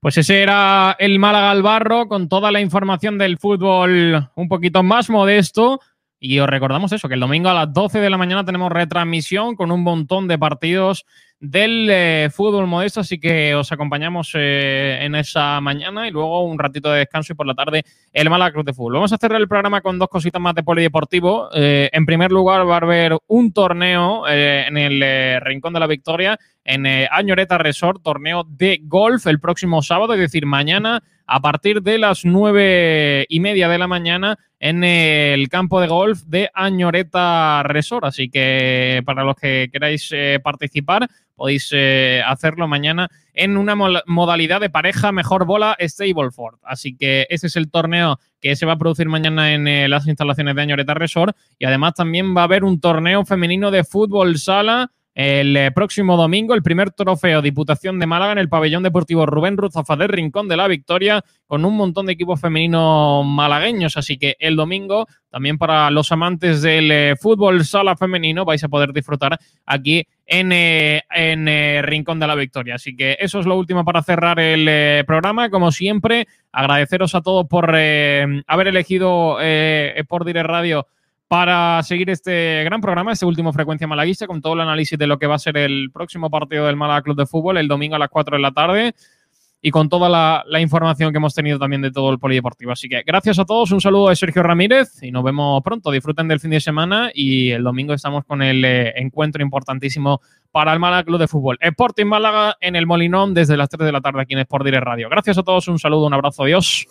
Pues ese era el Málaga al Barro con toda la información del fútbol un poquito más modesto. Y os recordamos eso, que el domingo a las 12 de la mañana tenemos retransmisión con un montón de partidos del eh, fútbol modesto, así que os acompañamos eh, en esa mañana y luego un ratito de descanso y por la tarde el Málaga Cruz de Fútbol. Vamos a cerrar el programa con dos cositas más de polideportivo. Eh, en primer lugar va a haber un torneo en el Rincón de la Victoria en Añoreta Resort, torneo de golf el próximo sábado, es decir, mañana a partir de las nueve y media de la mañana en el campo de golf de Añoreta Resort. Así que para los que queráis participar, podéis eh, hacerlo mañana en una modalidad de pareja mejor bola Stableford. Así que ese es el torneo que se va a producir mañana en eh, las instalaciones de Añoreta Resort. Y además también va a haber un torneo femenino de fútbol sala el eh, próximo domingo el primer trofeo Diputación de Málaga en el pabellón deportivo Rubén Ruzafa del Rincón de la Victoria con un montón de equipos femeninos malagueños. Así que el domingo, también para los amantes del eh, fútbol sala femenino, vais a poder disfrutar aquí en, eh, en eh, Rincón de la Victoria. Así que eso es lo último para cerrar el programa. Como siempre, agradeceros a todos por haber elegido Sport Direct Radio para seguir este gran programa, este último Frecuencia Malaguista, con todo el análisis de lo que va a ser el próximo partido del Málaga Club de Fútbol el domingo a las 4 de la tarde y con toda la, información que hemos tenido también de todo el polideportivo. Así que gracias a todos, un saludo de Sergio Ramírez y nos vemos pronto. Disfruten del fin de semana y el domingo estamos con el eh, encuentro importantísimo para el Málaga Club de Fútbol. Sporting Málaga en el Molinón desde las 3 de la tarde aquí en Sport Direct Radio. Gracias a todos, un saludo, un abrazo, adiós.